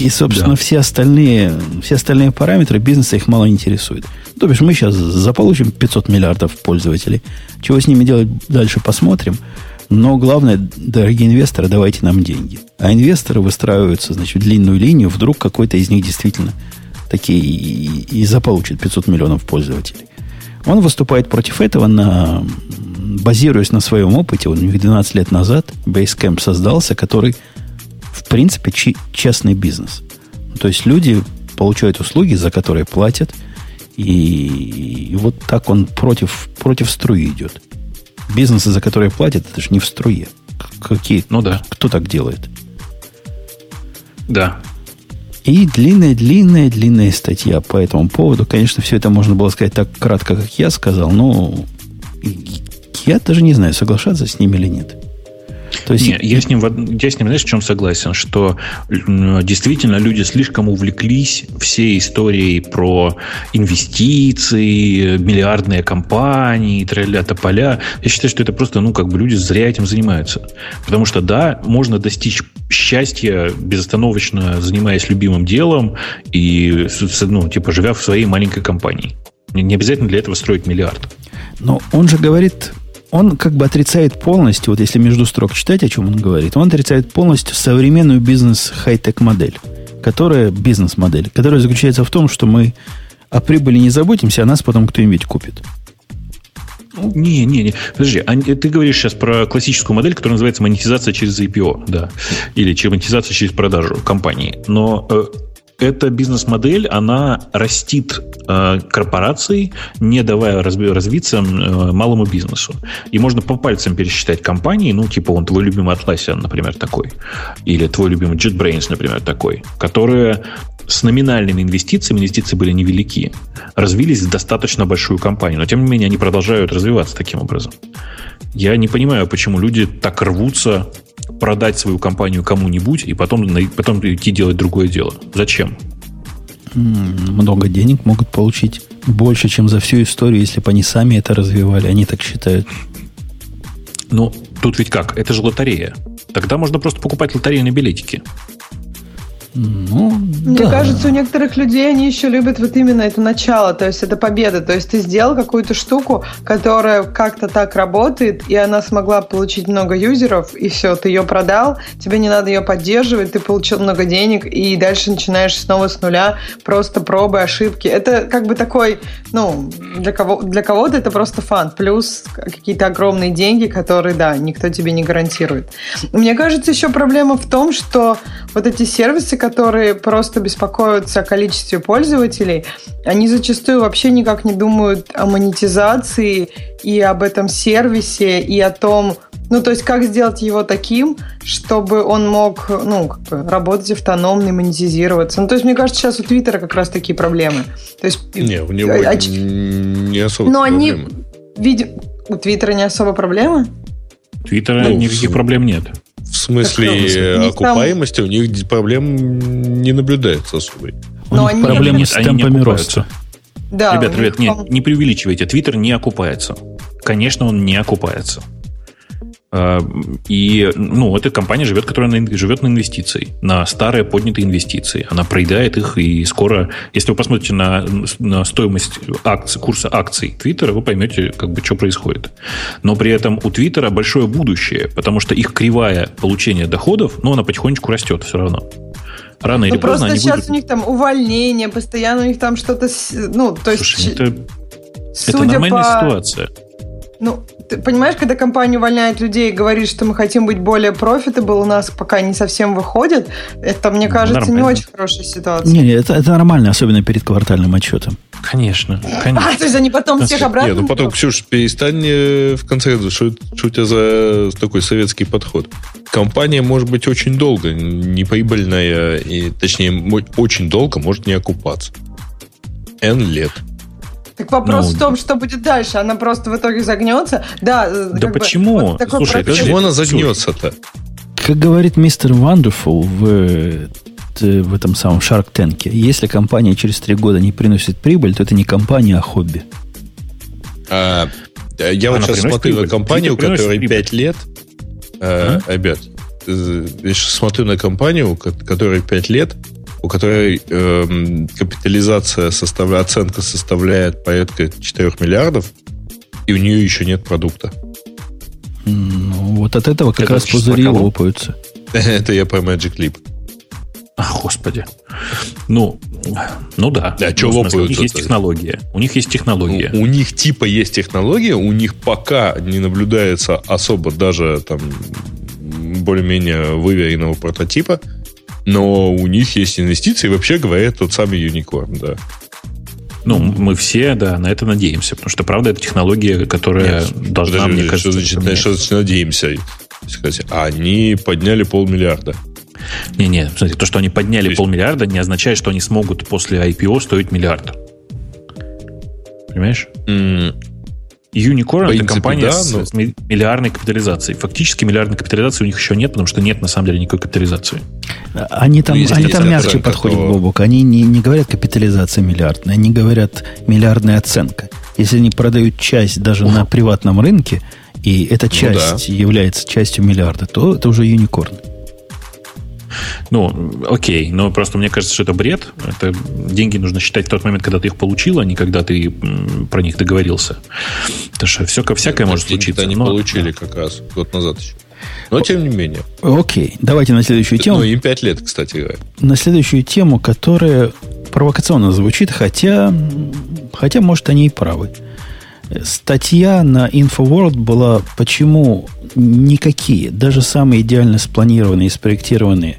и, собственно да. все, остальные, все остальные параметры бизнеса их мало интересуют. То бишь, мы сейчас заполучим 500 миллиардов пользователей. Чего с ними делать дальше, посмотрим. Но главное, дорогие инвесторы, давайте нам деньги. А инвесторы выстраиваются, значит, в длинную линию. Вдруг какой-то из них действительно такие и, и заполучит 500 миллионов пользователей. Он выступает против этого, на, базируясь на своем опыте. Он 12 лет назад Basecamp создался, который в принципе, честный бизнес. То есть люди получают услуги, за которые платят, и, и вот так он против, против струи идет. Бизнесы, за которые платят, это же не в струе. Какие, ну да. Кто так делает? Да. И длинная-длинная-длинная статья по этому поводу. Конечно, все это можно было сказать так кратко, как я сказал, но я даже не знаю, соглашаться с ним или нет. То есть... Нет, я с, ним, я с ним, знаешь, в чем согласен? Что действительно люди слишком увлеклись всей историей про инвестиции, миллиардные компании, тролля поля. Я считаю, что это просто, ну, как бы люди зря этим занимаются. Потому что, да, можно достичь счастья безостановочно занимаясь любимым делом и, ну, типа, живя в своей маленькой компании. Не обязательно для этого строить миллиард. Но он же говорит он как бы отрицает полностью, вот если между строк читать, о чем он говорит, он отрицает полностью современную бизнес хай-тек модель, которая бизнес-модель, которая заключается в том, что мы о прибыли не заботимся, а нас потом кто-нибудь купит. Не, не, не. Подожди, а ты говоришь сейчас про классическую модель, которая называется монетизация через IPO, да, или монетизация через продажу компании. Но э, эта бизнес-модель, она растит э, корпорации, не давая разви- развиться э, малому бизнесу. И можно по пальцам пересчитать компании, ну, типа, он твой любимый Atlassian, например, такой, или твой любимый JetBrains, например, такой, которые с номинальными инвестициями, инвестиции были невелики, развились в достаточно большую компанию, но тем не менее они продолжают развиваться таким образом. Я не понимаю, почему люди так рвутся продать свою компанию кому-нибудь и потом, потом идти делать другое дело. Зачем? Много денег могут получить. Больше, чем за всю историю, если бы они сами это развивали. Они так считают. Ну, тут ведь как? Это же лотерея. Тогда можно просто покупать лотерейные билетики. Ну, Мне да. кажется, у некоторых людей они еще любят вот именно это начало, то есть это победа. То есть ты сделал какую-то штуку, которая как-то так работает, и она смогла получить много юзеров, и все, ты ее продал, тебе не надо ее поддерживать, ты получил много денег, и дальше начинаешь снова с нуля, просто пробы, ошибки. Это как бы такой, ну, для, кого, для кого-то это просто фан, плюс какие-то огромные деньги, которые, да, никто тебе не гарантирует. Мне кажется, еще проблема в том, что вот эти сервисы, которые просто беспокоятся о количестве пользователей, они зачастую вообще никак не думают о монетизации и об этом сервисе, и о том, ну, то есть, как сделать его таким, чтобы он мог, ну, как бы, работать автономно и монетизироваться. Ну, то есть, мне кажется, сейчас у Твиттера как раз такие проблемы. То есть, Не, у него а- не особо но они, проблемы. видимо, у Твиттера не особо проблемы? Твиттера Ну, никаких проблем нет. В смысле Так, э, у них там- окупаемости у них проблем не наблюдается особой. У них они- проблемы Нет, с не темпами роста. Да. Ребят, ребят, не, там- не преувеличивайте. Твиттер не окупается. Конечно, он не окупается. А, И, ну, эта компания живет, которая на- живет на инвестиции, на старые поднятые инвестиции. Она проедает их, и скоро, если вы посмотрите на, на стоимость акций, курса акций Твиттера, вы поймете, как бы, что происходит. Но при этом у Твиттера большое будущее, потому что их кривая получения доходов, ну, она потихонечку растет все равно. Рано или Ну, поздно просто сейчас будут... у них там увольнение, постоянно у них там что-то, ну, то есть, Слушай, это, это судя нормальная по... ситуация. Ну, ты понимаешь, когда компания увольняет людей и говорит, что мы хотим быть более profitable, у нас пока не совсем выходит, это, мне Ну, кажется, не нормально. очень хорошая ситуация. Не, не, это, это нормально, особенно перед квартальным отчетом. Конечно, А, конечно. то есть они потом всех Нет, обратно... Не, ну потом? Ксюш, перестань э, в конце концов, что, что у тебя за такой советский подход? Компания может быть очень долго неприбыльная, и, точнее, очень долго может не окупаться. N лет. Так вопрос Ну, в том, что будет дальше. Она просто в итоге загнется. Да, э, Да как бы почему? вот Слушай, процесс. Почему она загнется-то? Как говорит мистер Wonderful в, э, в этом самом Shark Tank, если компания через три года не приносит прибыль, то это не компания, а хобби. А, э, я вот Она сейчас приносит смотрю на прибыль. компанию, приносит которой прибыль. 5 лет. э, Ребят, э, я сейчас смотрю на компанию, ко- которой 5 лет, у которой эм, капитализация, составля- оценка составляет порядка 4 миллиардов, и у нее еще нет продукта. Ну, вот от этого как Это раз пузыри кого? лопаются. Это я про Magic Leap. Ах, господи. Ну, ну да. Да, Ну, в смысле, У них есть технология. У них есть технология. У, у них типа есть технология, у них пока не наблюдается особо даже там более-менее выверенного прототипа, но у них есть инвестиции, вообще говоря, тот самый юникорн, да. Ну, мы все, да, на это надеемся. Потому что, правда, это технология, которая Нет, должна, подожди, мне кажется, что значит, что значит надеемся? Сказать, Они подняли полмиллиарда. Не-не, смотрите, то, что они подняли То есть- полмиллиарда, не означает, что они смогут после IPO стоить миллиард. Понимаешь? М, Unicorn это компания да, с, но- с ми- миллиардной капитализацией. Фактически миллиардной капитализации у них еще нет, потому что нет на самом деле никакой капитализации. Они там, Ну, они там оценка мягче подходят, того. Бобок. Они не, не говорят капитализация миллиардная, они говорят миллиардная оценка. Если они продают часть даже на приватном рынке, и эта часть является частью миллиарда, то это уже юникорн. Ну, окей, но просто мне кажется, что это бред. Это деньги нужно считать в тот момент, когда ты их получил, а не когда ты про них договорился. Потому что все, всякое может деньги-то случиться. Они но- получили как раз год назад еще. Но тем не менее. Окей, давайте на следующую тему. Ну, им 5 лет, кстати говоря. на следующую тему, которая провокационно звучит, хотя, хотя, может, они и правы. Статья на InfoWorld была, почему никакие, даже самые идеально спланированные и спроектированные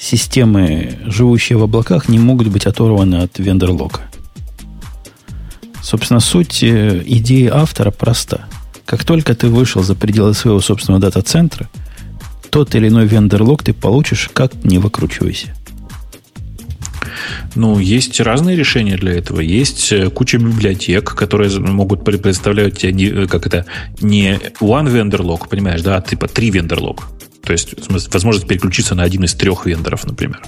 системы, живущие в облаках, не могут быть оторваны от вендорлока. Собственно, суть э, идеи автора проста. Как только ты вышел за пределы своего собственного дата-центра, тот или иной вендорлог ты получишь, как не выкручивайся. Ну, есть разные решения для этого. Есть э, куча библиотек, которые могут пре- предоставлять тебе, э, как это, не one vendor log, понимаешь, да, а типа три vendor log. То есть возможность переключиться на один из трех вендоров, например.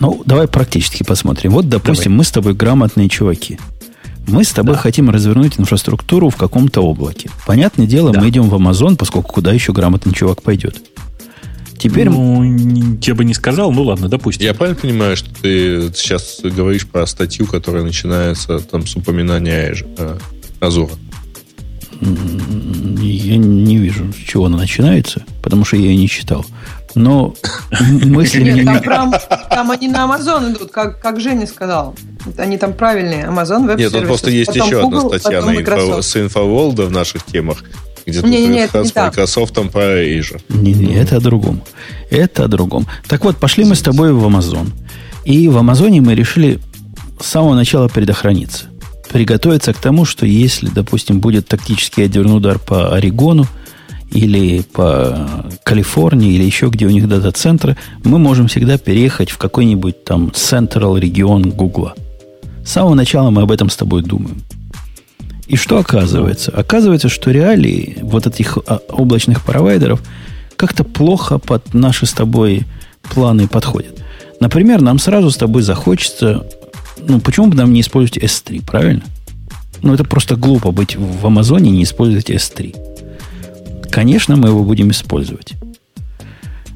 Ну, давай практически посмотрим. Вот, допустим, Давай. мы с тобой грамотные чуваки. Мы с тобой Да. хотим развернуть инфраструктуру в каком-то облаке. Понятное дело, Да. мы идем в Amazon, поскольку куда еще грамотный чувак пойдет. Теперь... Ну, я бы не сказал, ну ладно, допустим. Я правильно понимаю, что ты сейчас говоришь про статью, которая начинается там с упоминания э, Азура? Я не вижу, с чего она начинается, потому что я ее не читал. Но мысли... Нет, там, прям, там они на Amazon идут, как, как Женя сказал. Они там правильные. Amazon Web Нет, тут просто есть потом еще Google, одна статья на инфо, с инфоволда в наших темах, где тут Не-не-не, это с не так. Microsoft про Azure. Не-не, это о другом. Это о другом. Так вот, пошли мы с тобой в Amazon. И в Амазоне мы решили с самого начала предохраниться. Приготовиться к тому, что если, допустим, будет тактический ядерный удар по Орегону, или по Калифорнии, или еще где у них дата-центры, мы можем всегда переехать в какой-нибудь там Central регион Гугла. С самого начала мы об этом с тобой думаем. И что оказывается? Оказывается, что реалии вот этих а, облачных провайдеров как-то плохо под наши с тобой планы подходят. Например, нам сразу с тобой захочется, ну, почему бы нам не использовать S3, правильно? Ну, это просто глупо быть в Амазоне и не использовать S3. Конечно, мы его будем использовать.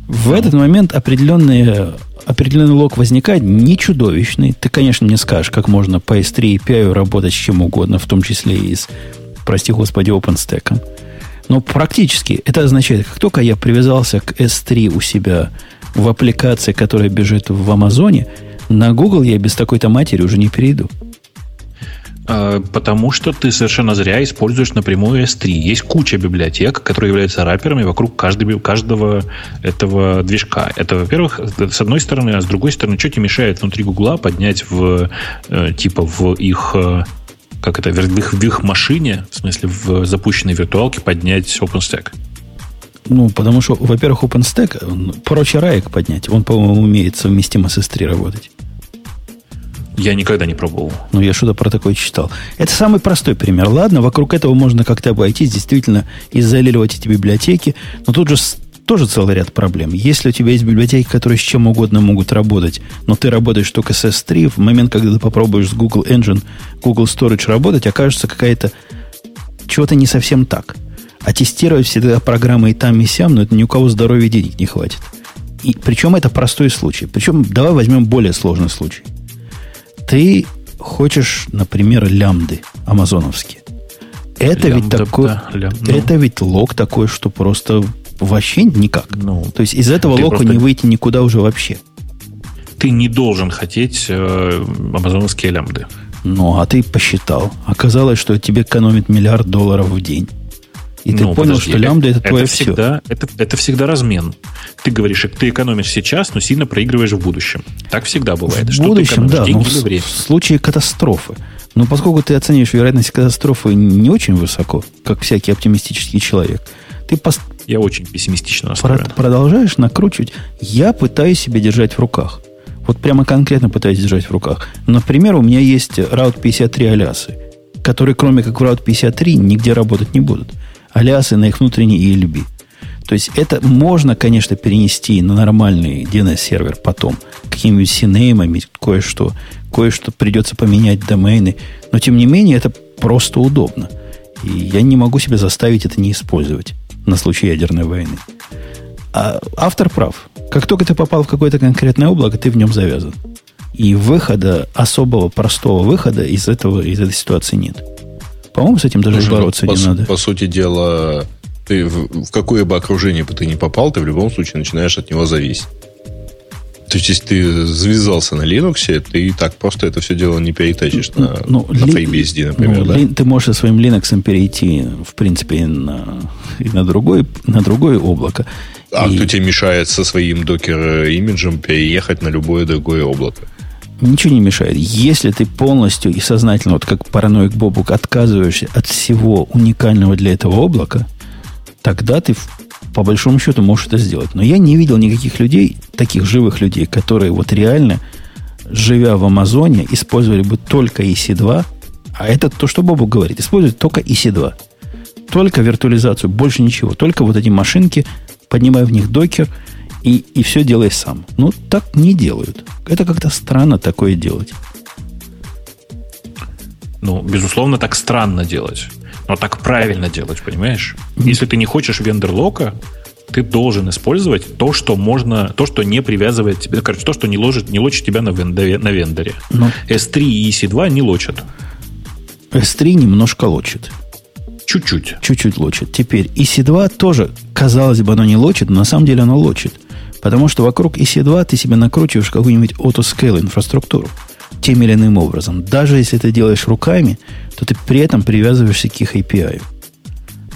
В этот момент определенный, определенный лог возникает не чудовищный. Ты, конечно, мне скажешь, как можно по S3 API работать с чем угодно, в том числе и с, прости господи, OpenStack. Но практически это означает, как только я привязался к S3 у себя в аппликации, которая бежит в Амазоне, на Google я без такой-то матери уже не перейду. А, Потому что ты совершенно зря используешь напрямую S3. Есть куча библиотек, которые являются рапперами вокруг каждого, каждого этого движка. Это, во-первых, с одной стороны, а с другой стороны, что тебе мешает внутри Гугла поднять в э, типа в их э, как это, в их, в их машине, в смысле в запущенной виртуалке поднять OpenStack? Ну, потому что, во-первых, OpenStack проще раек поднять. Он, по-моему, умеет совместимо с S3 работать. Я никогда не пробовал. Ну, я что-то про такое читал. Это самый простой пример. Ладно, вокруг этого можно как-то обойтись, действительно изолировать эти библиотеки. Но тут же тоже целый ряд проблем. Если у тебя есть библиотеки, которые с чем угодно могут работать, но ты работаешь только с S3, в момент, когда ты попробуешь с Google Engine, Google Storage работать, окажется какая-то чего-то не совсем так. А тестировать всегда программы и там, и сям, но это ни у кого здоровья денег не хватит. И причем это простой случай. Причем давай возьмем более сложный случай. Ты хочешь, например, лямды амазоновские. Это ведь Лямбда, такой, да, лям- ну. это ведь лог такой, что просто вообще никак. Ну, То есть из этого лока просто- не выйти никуда уже вообще. ты не должен хотеть э, амазоновские лямбды. Ну, а ты посчитал. Оказалось, что тебе экономит миллиард долларов в день. И ты Ну, понял, подожди, что лямбда это, твое все. всегда, Это, это всегда размен. Ты говоришь, ты экономишь сейчас, но сильно проигрываешь в будущем. Так всегда бывает. В Что ты будущем, да, но в, в случае катастрофы. Но поскольку ты оцениваешь вероятность катастрофы не очень высоко, как всякий оптимистический человек, ты пос- Я очень пессимистично про- настроен. продолжаешь накручивать. Я пытаюсь себя держать в руках. Вот прямо конкретно пытаюсь держать в руках. Например, у меня есть Route 53 алясы, которые, кроме как в Route 53, нигде работать не будут. Алясы на их внутренний ELB. То есть это можно, конечно, перенести на нормальный DNS-сервер потом. Какими-нибудь синеймами, кое-что. Кое-что придется поменять домены. Но, тем не менее, это просто удобно. И я не могу себя заставить это не использовать на случай ядерной войны. А автор прав. Как только ты попал в какое-то конкретное облако, ты в нем завязан. И выхода, особого простого выхода из, этого, из этой ситуации нет. По-моему, с этим даже Слушай, бороться по, не су- надо. по сути дела, ты в, в какое бы окружение бы ты ни попал, ты в любом случае начинаешь от него зависеть. То есть, если ты завязался на Linux, ты и так просто это все дело не перетащишь на, Ну, на ли- FreeBSD, например, ну, да? ли- Ты можешь со своим Linux перейти, в принципе, и на, и на, другой, на другое облако. А И кто тебе мешает со своим докер-имиджем переехать на любое другое облако? Ничего не мешает. Если ты полностью и сознательно, вот как параноик Бобук, отказываешься от всего уникального для этого облака, тогда ты по большому счету можешь это сделать. Но я не видел никаких людей, таких живых людей, которые вот реально, живя в Амазоне, использовали бы только EC2, а это то, что Бобук говорит, используют только EC2. Только виртуализацию, больше ничего. Только вот эти машинки, поднимай в них докер и, и все делай сам. Ну, так не делают. Это как-то странно такое делать. Ну, безусловно, так странно делать. Но так правильно делать, понимаешь? Если ты не хочешь вендор-лока, Ты должен использовать то, что можно, то, что не привязывает тебя, короче, то, что не ложит, не лочит тебя на вендоре. На вендоре. Ну. S3 и EC2 не лочат. S3 немножко лочит. Чуть-чуть. Чуть-чуть лочит. Теперь EC2 тоже, казалось бы, оно не лочит, но на самом деле оно лочит. Потому что вокруг EC2 ты себе накручиваешь какую-нибудь autoscale инфраструктуру тем или иным образом. Даже если ты делаешь руками, то ты при этом привязываешься к их API.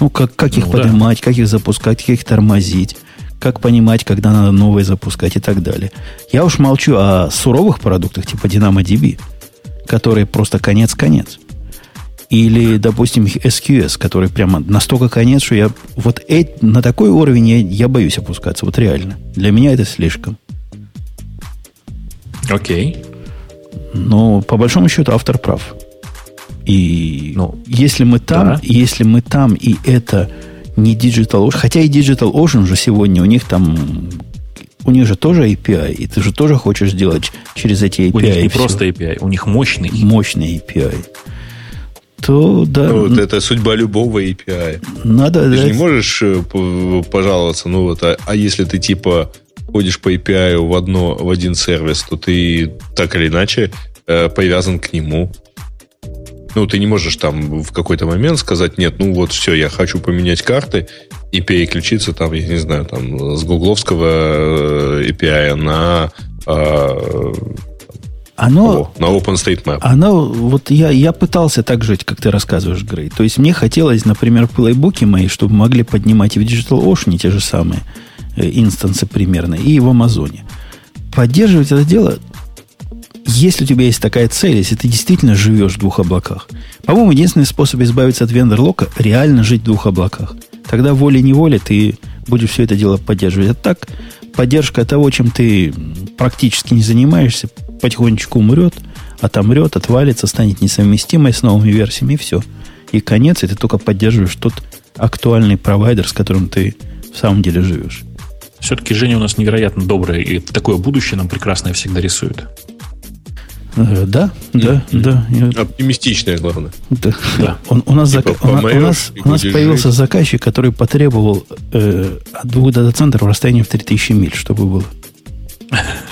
Ну, как, как их Ну, поднимать, как их запускать, как их тормозить, как понимать, когда надо новые запускать и так далее. Я уж молчу о суровых продуктах типа DynamoDB, которые просто конец-конец. Или, допустим, SQS, который прямо настолько конец, что я вот э- на такой уровень я, я боюсь опускаться. Вот реально. Для меня это слишком. Окей. Но по большому счету автор прав. И Ну, если мы там, да. если мы там, и это не Digital Ocean, хотя и Digital Ocean же сегодня, у них там, у них же тоже API, и ты же тоже хочешь сделать через эти API У них не всё. просто API, у них мощный. мощный API, то да, Ну, вот это судьба любого API. надо Ты же не можешь э, пожаловаться, ну вот, а, а если ты типа ходишь по API в, одно, в один сервис, то ты так или иначе э, привязан к нему. Ну, ты не можешь там в какой-то момент сказать, нет, ну вот все, я хочу поменять карты и переключиться там, я не знаю, там с гугловского э, API на, э, оно, о, на OpenStreetMap. Оно, вот я, я пытался так жить, как ты рассказываешь, Грей. То есть мне хотелось, например, плейбуки мои, чтобы могли поднимать и в Digital Ocean те же самые э, инстансы примерно, и в Амазоне. Поддерживать это дело, если у тебя есть такая цель, если ты действительно живешь в двух облаках. По-моему, единственный способ избавиться от вендор-лока – реально жить в двух облаках. Тогда волей-неволей ты будешь все это дело поддерживать. А так, поддержка того, чем ты практически не занимаешься, потихонечку умрет, отомрет, отвалится, станет несовместимой с новыми версиями, и все. И конец, и ты только поддерживаешь тот актуальный провайдер, с которым ты в самом деле живешь. Все-таки Женя у нас невероятно добрая, и такое будущее нам прекрасное всегда рисует. Э, Да, да, да. Я- Оптимистичное, главное. Да. Да. Он, у нас, Типа, у, нас, у появился заказчик, который потребовал э, от двух дата-центров расстояние в 3000 миль, чтобы было.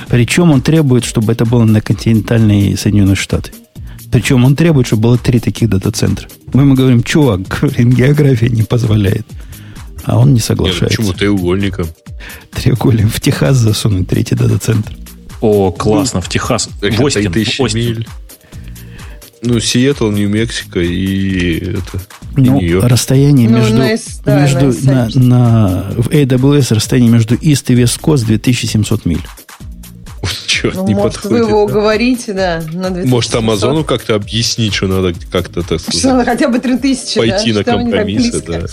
Причем он требует, чтобы это было на континентальные Соединенные Штаты. Причем он требует, чтобы было три таких дата-центра. Мы ему говорим, чувак, говорим, география не позволяет. А он не Нет, ну соглашается. почему треугольником? Треугольник в Техас засунуть третий дата-центр. О, классно, в Техас. В Остин, и тысячи в Остин. миль. Ну, Сиэтл, Нью-Мексико и это. и Ну, Нью-Йорк. расстояние Ну, между, на да, между на на, на- в AWS расстояние между East и West Coast 2700 миль. Черт, Ну, не может, вы подходит. его да. уговорите, да, на 2700. Может, Амазону как-то объяснить, что надо как-то, так Что сказать, надо хотя бы 3000, пойти да? на Что близко. Да.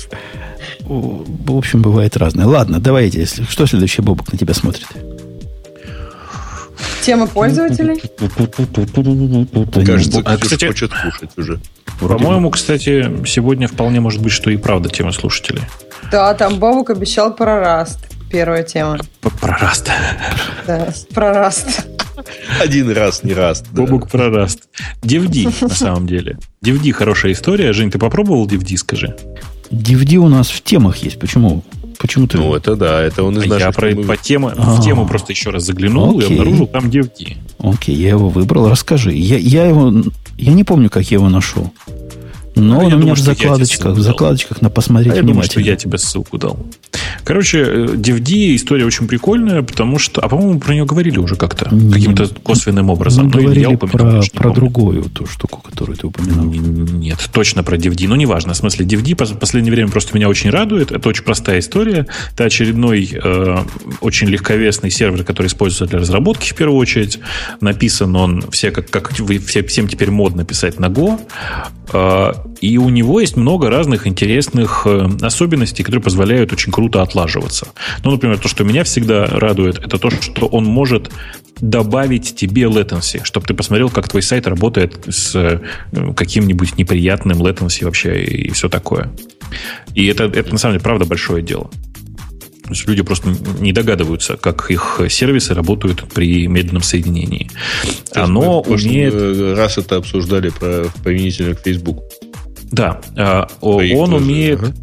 В общем, бывает разное. Ладно, давайте. если- Что следующий Бобок на тебя смотрит? Тема пользователей? Кажется, А, кстати- хочет кушать уже. По-моему, кстати, сегодня вполне может быть, что и правда тема слушателей. Да, там Бобук обещал про Раст. Первая тема. Про раст. Да, про Раст. Один раз, не раз. да. Бобук про раст. DVD, на самом деле. DVD хорошая история. Жень, ты попробовал DVD, скажи? DVD у нас в темах есть. Почему? Почему ты... Ну, это да, это он из Я наших про, темы. по тему, А. в тему просто еще раз заглянул и Окей. обнаружил там DVD. Окей, я его выбрал. Расскажи. Я, я его... Я не помню, как я его нашел. Но Ну, он я у меня думаю, в я закладочках, в закладочках на посмотреть А я думаю, что внимательно. я тебе ссылку дал. Короче, э, DVD история очень прикольная, потому что... А, по-моему, про нее говорили уже как-то. Не, Каким-то косвенным образом. Мы Ну, или я говорили упоминал, про, про другую ту штуку, которую ты упоминал. Нет, точно про DVD. Ну, неважно. В смысле, DVD в последнее время просто меня очень радует. Это очень простая история. Это очередной э, очень легковесный сервер, который используется для разработки в первую очередь. Написан он все, как, как вы, все, всем теперь модно писать на Go. Э, и у него есть много разных интересных э, особенностей, которые позволяют очень круто отлаживаться. Ну, например, то, что меня всегда радует, это то, что он может добавить тебе latency, чтобы ты посмотрел, как твой сайт работает с э, каким-нибудь неприятным latency вообще и все такое. И это, это на самом деле, правда, большое дело. То есть люди просто не догадываются, как их сервисы работают при медленном соединении. То мы Оно прошлый умеет... раз это обсуждали про применительно к Facebook. Да, а, Да, их он тоже, умеет... ага.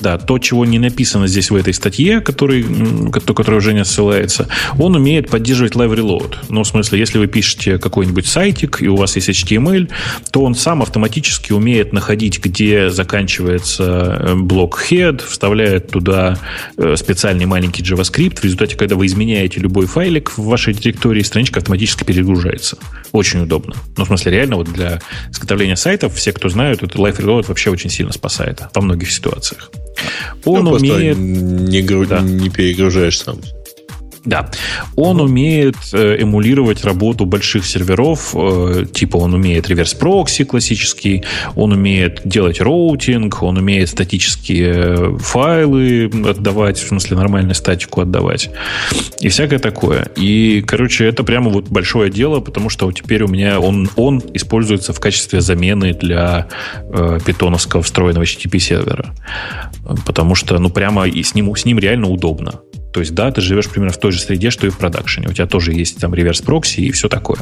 Да, то, чего не написано здесь в этой статье, который, которая уже не ссылается, он умеет поддерживать live reload. Ну, в смысле, если вы пишете какой-нибудь сайтик, и у вас есть HTML, то он сам автоматически умеет находить, где заканчивается э, блок head, вставляет туда э, специальный маленький JavaScript. В результате, когда вы изменяете любой файлик в вашей директории, страничка автоматически перегружается. Очень удобно. Ну, в смысле, реально вот для изготовления сайтов, все, кто знают, это live reload вообще очень сильно спасает во многих ситуациях. Он ну, умеет... Не, гру... да. не перегружаешь сам. Да. Он умеет э, эмулировать работу больших серверов, э, типа он умеет reverse proxy классический, он умеет делать роутинг, он умеет статические файлы отдавать, в смысле нормальную статику отдавать. И всякое такое. И, короче, это прямо вот большое дело, потому что теперь у меня он, он используется в качестве замены для э, питоновского встроенного HTTP сервера. Потому что, ну, прямо и с ним, с ним реально удобно. То есть, да, ты живешь примерно в той же среде, что и в продакшене. У тебя тоже есть там реверс-прокси и все такое.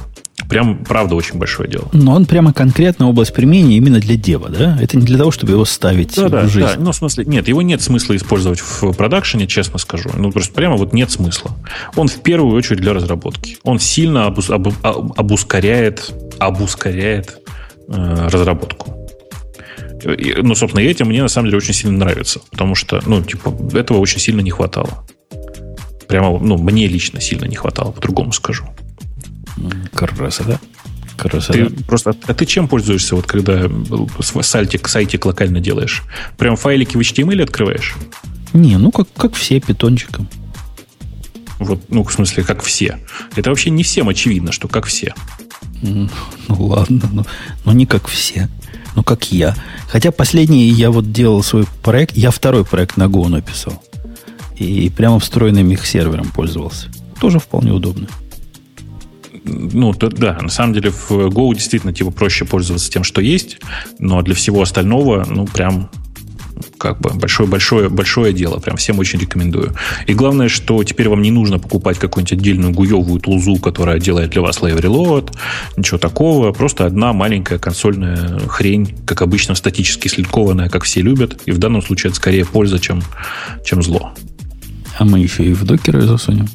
Прям, правда, очень большое дело. Но он прямо конкретно область применения именно для дева, да? Это не для того, чтобы его ставить да, в да, жизнь. Да, ну, в смысле, нет, его нет смысла использовать в продакшене, честно скажу. Ну, просто прямо вот нет смысла. Он в первую очередь для разработки. Он сильно обус, об, об, обускоряет, обускоряет э, разработку. И, ну, собственно, этим мне на самом деле очень сильно нравится, потому что, ну, типа, этого очень сильно не хватало. Прямо, ну, мне лично сильно не хватало, по-другому скажу. Красота. Красота. Ты просто, а ты чем пользуешься, вот когда сайтик, сайтик локально делаешь? Прям файлики в HTML открываешь? Не, ну как, как все, питончиком. Вот, ну, в смысле, как все. Это вообще не всем очевидно, что как все. Ну, ладно, но, но не как все. Ну, как я. Хотя последний я вот делал свой проект, я второй проект на Go написал и прямо встроенным их сервером пользовался. Тоже вполне удобно. Ну, то, да, на самом деле в Go действительно типа проще пользоваться тем, что есть, но для всего остального, ну, прям как бы большое-большое большое дело. Прям всем очень рекомендую. И главное, что теперь вам не нужно покупать какую-нибудь отдельную гуевую тулзу, которая делает для вас Live Reload. Ничего такого. Просто одна маленькая консольная хрень, как обычно, статически слиткованная, как все любят. И в данном случае это скорее польза, чем, чем зло. А мы еще и в докеры засунем.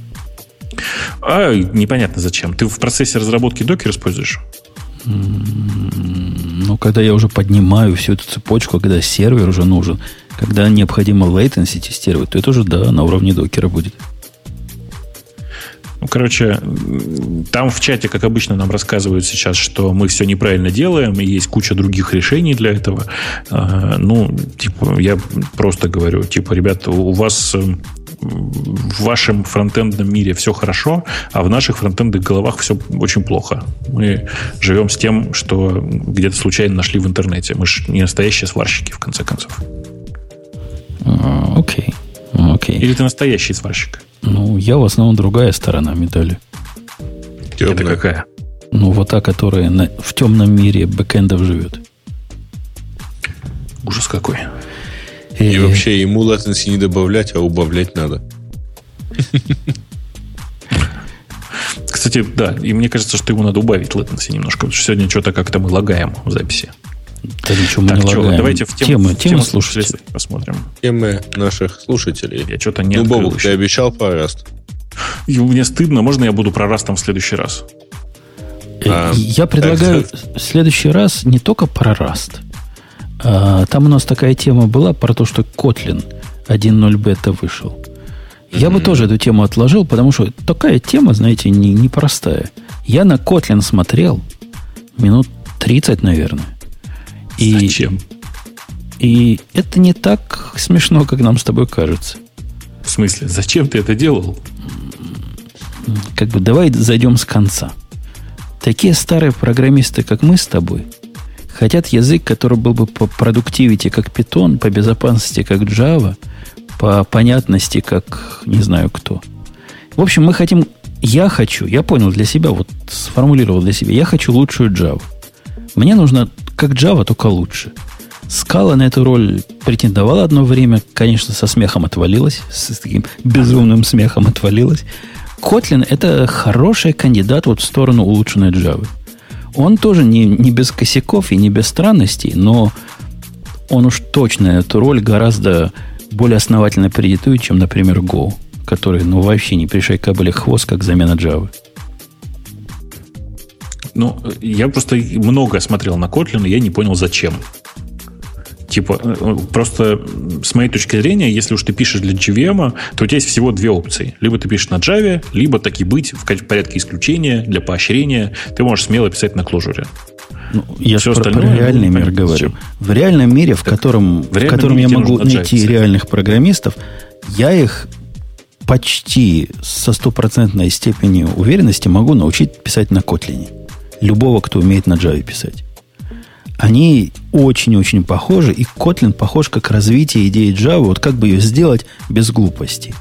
А непонятно зачем. Ты в процессе разработки докер используешь? Ну, когда я уже поднимаю всю эту цепочку, когда сервер уже нужен, когда необходимо latency тестировать, то это уже, да, на уровне докера будет. Ну, короче, там в чате, как обычно, нам рассказывают сейчас, что мы все неправильно делаем, и есть куча других решений для этого. А, ну, типа, я просто говорю, типа, ребята, у вас эм, в вашем фронтендном мире все хорошо, а в наших фронтендных головах все очень плохо. Мы живем с тем, что где-то случайно нашли в интернете. Мы же не настоящие сварщики, в конце концов. А, окей. Окей. Или ты настоящий сварщик? Ну, я в основном другая сторона медали. Темная. Это какая? Ну, вот та, которая на, в темном мире бэкэндов живет. Ужас какой. И, и вообще ему latency не добавлять, а убавлять надо. Кстати, да, и мне кажется, что ему надо убавить latency немножко, потому что сегодня что-то как-то мы лагаем в записи. Да ничего мы так, не что, лагаем. давайте в тему, темы, в тему слушателей посмотрим. Темы наших слушателей. Я что-то не Ну, Бобук, ты обещал про Rust. И мне стыдно, можно я буду про Rust там в следующий раз? Э, а, я предлагаю в следующий раз не только про Rust, а, там у нас такая тема была про то, что Kotlin 1.0 бета вышел. Я бы тоже эту тему отложил, потому что такая тема, знаете, не, непростая. Я на Kotlin смотрел минут 30, наверное. И, Зачем? И это не так смешно, как нам с тобой кажется. В смысле? Зачем ты это делал? Как бы давай зайдем с конца. Такие старые программисты, как мы с тобой – Хотят язык, который был бы по продуктивити, как Python, по безопасности, как Java, по понятности, как не знаю кто. В общем, мы хотим, я хочу, я понял для себя, вот сформулировал для себя, я хочу лучшую Java. Мне нужно как Java, только лучше. Скала на эту роль претендовала одно время, конечно, со смехом отвалилась, с таким безумным смехом отвалилась. Kotlin – это хороший кандидат вот в сторону улучшенной Java. Он тоже не, не без косяков и не без странностей, но он уж точно эту роль гораздо более основательно предитует, чем, например, Go, который, ну, вообще не пришей кабели хвост, как замена Java. Ну, я просто много смотрел на Kotlin, и я не понял, зачем. Типа, э, просто с моей точки зрения, если уж ты пишешь для JVM, то у тебя есть всего две опции. Либо ты пишешь на Java, либо так и быть в порядке исключения, для поощрения, ты можешь смело писать на Clojure. Ну, я же про, про реальный ну, мир говорю. Зачем? В реальном мире, в так, котором, в, в котором я могу найти писать. реальных программистов, я их почти со стопроцентной степенью уверенности могу научить писать на Kotlin. Любого, кто умеет на Java писать они очень-очень похожи, и Kotlin похож как развитие идеи Java, вот как бы ее сделать без глупости.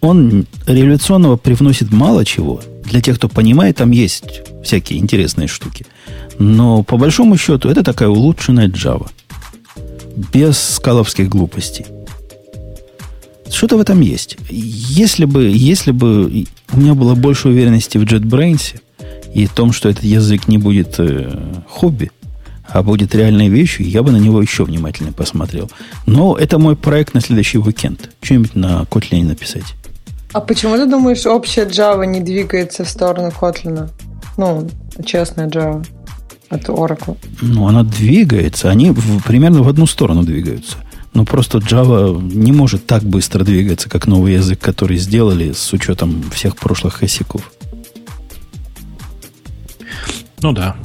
Он революционного привносит мало чего. Для тех, кто понимает, там есть всякие интересные штуки. Но по большому счету это такая улучшенная Java. Без скаловских глупостей. Что-то в этом есть. Если бы, если бы у меня было больше уверенности в JetBrains и в том, что этот язык не будет э, хобби, а будет реальной вещью, я бы на него еще внимательно посмотрел. Но это мой проект на следующий уикенд. Что-нибудь на Kotlin написать. А почему ты думаешь, общая Java не двигается в сторону Kotlin? Ну, честная Java от Oracle. Ну, она двигается. Они в, примерно в одну сторону двигаются. Но просто Java не может так быстро двигаться, как новый язык, который сделали с учетом всех прошлых косяков. Ну да,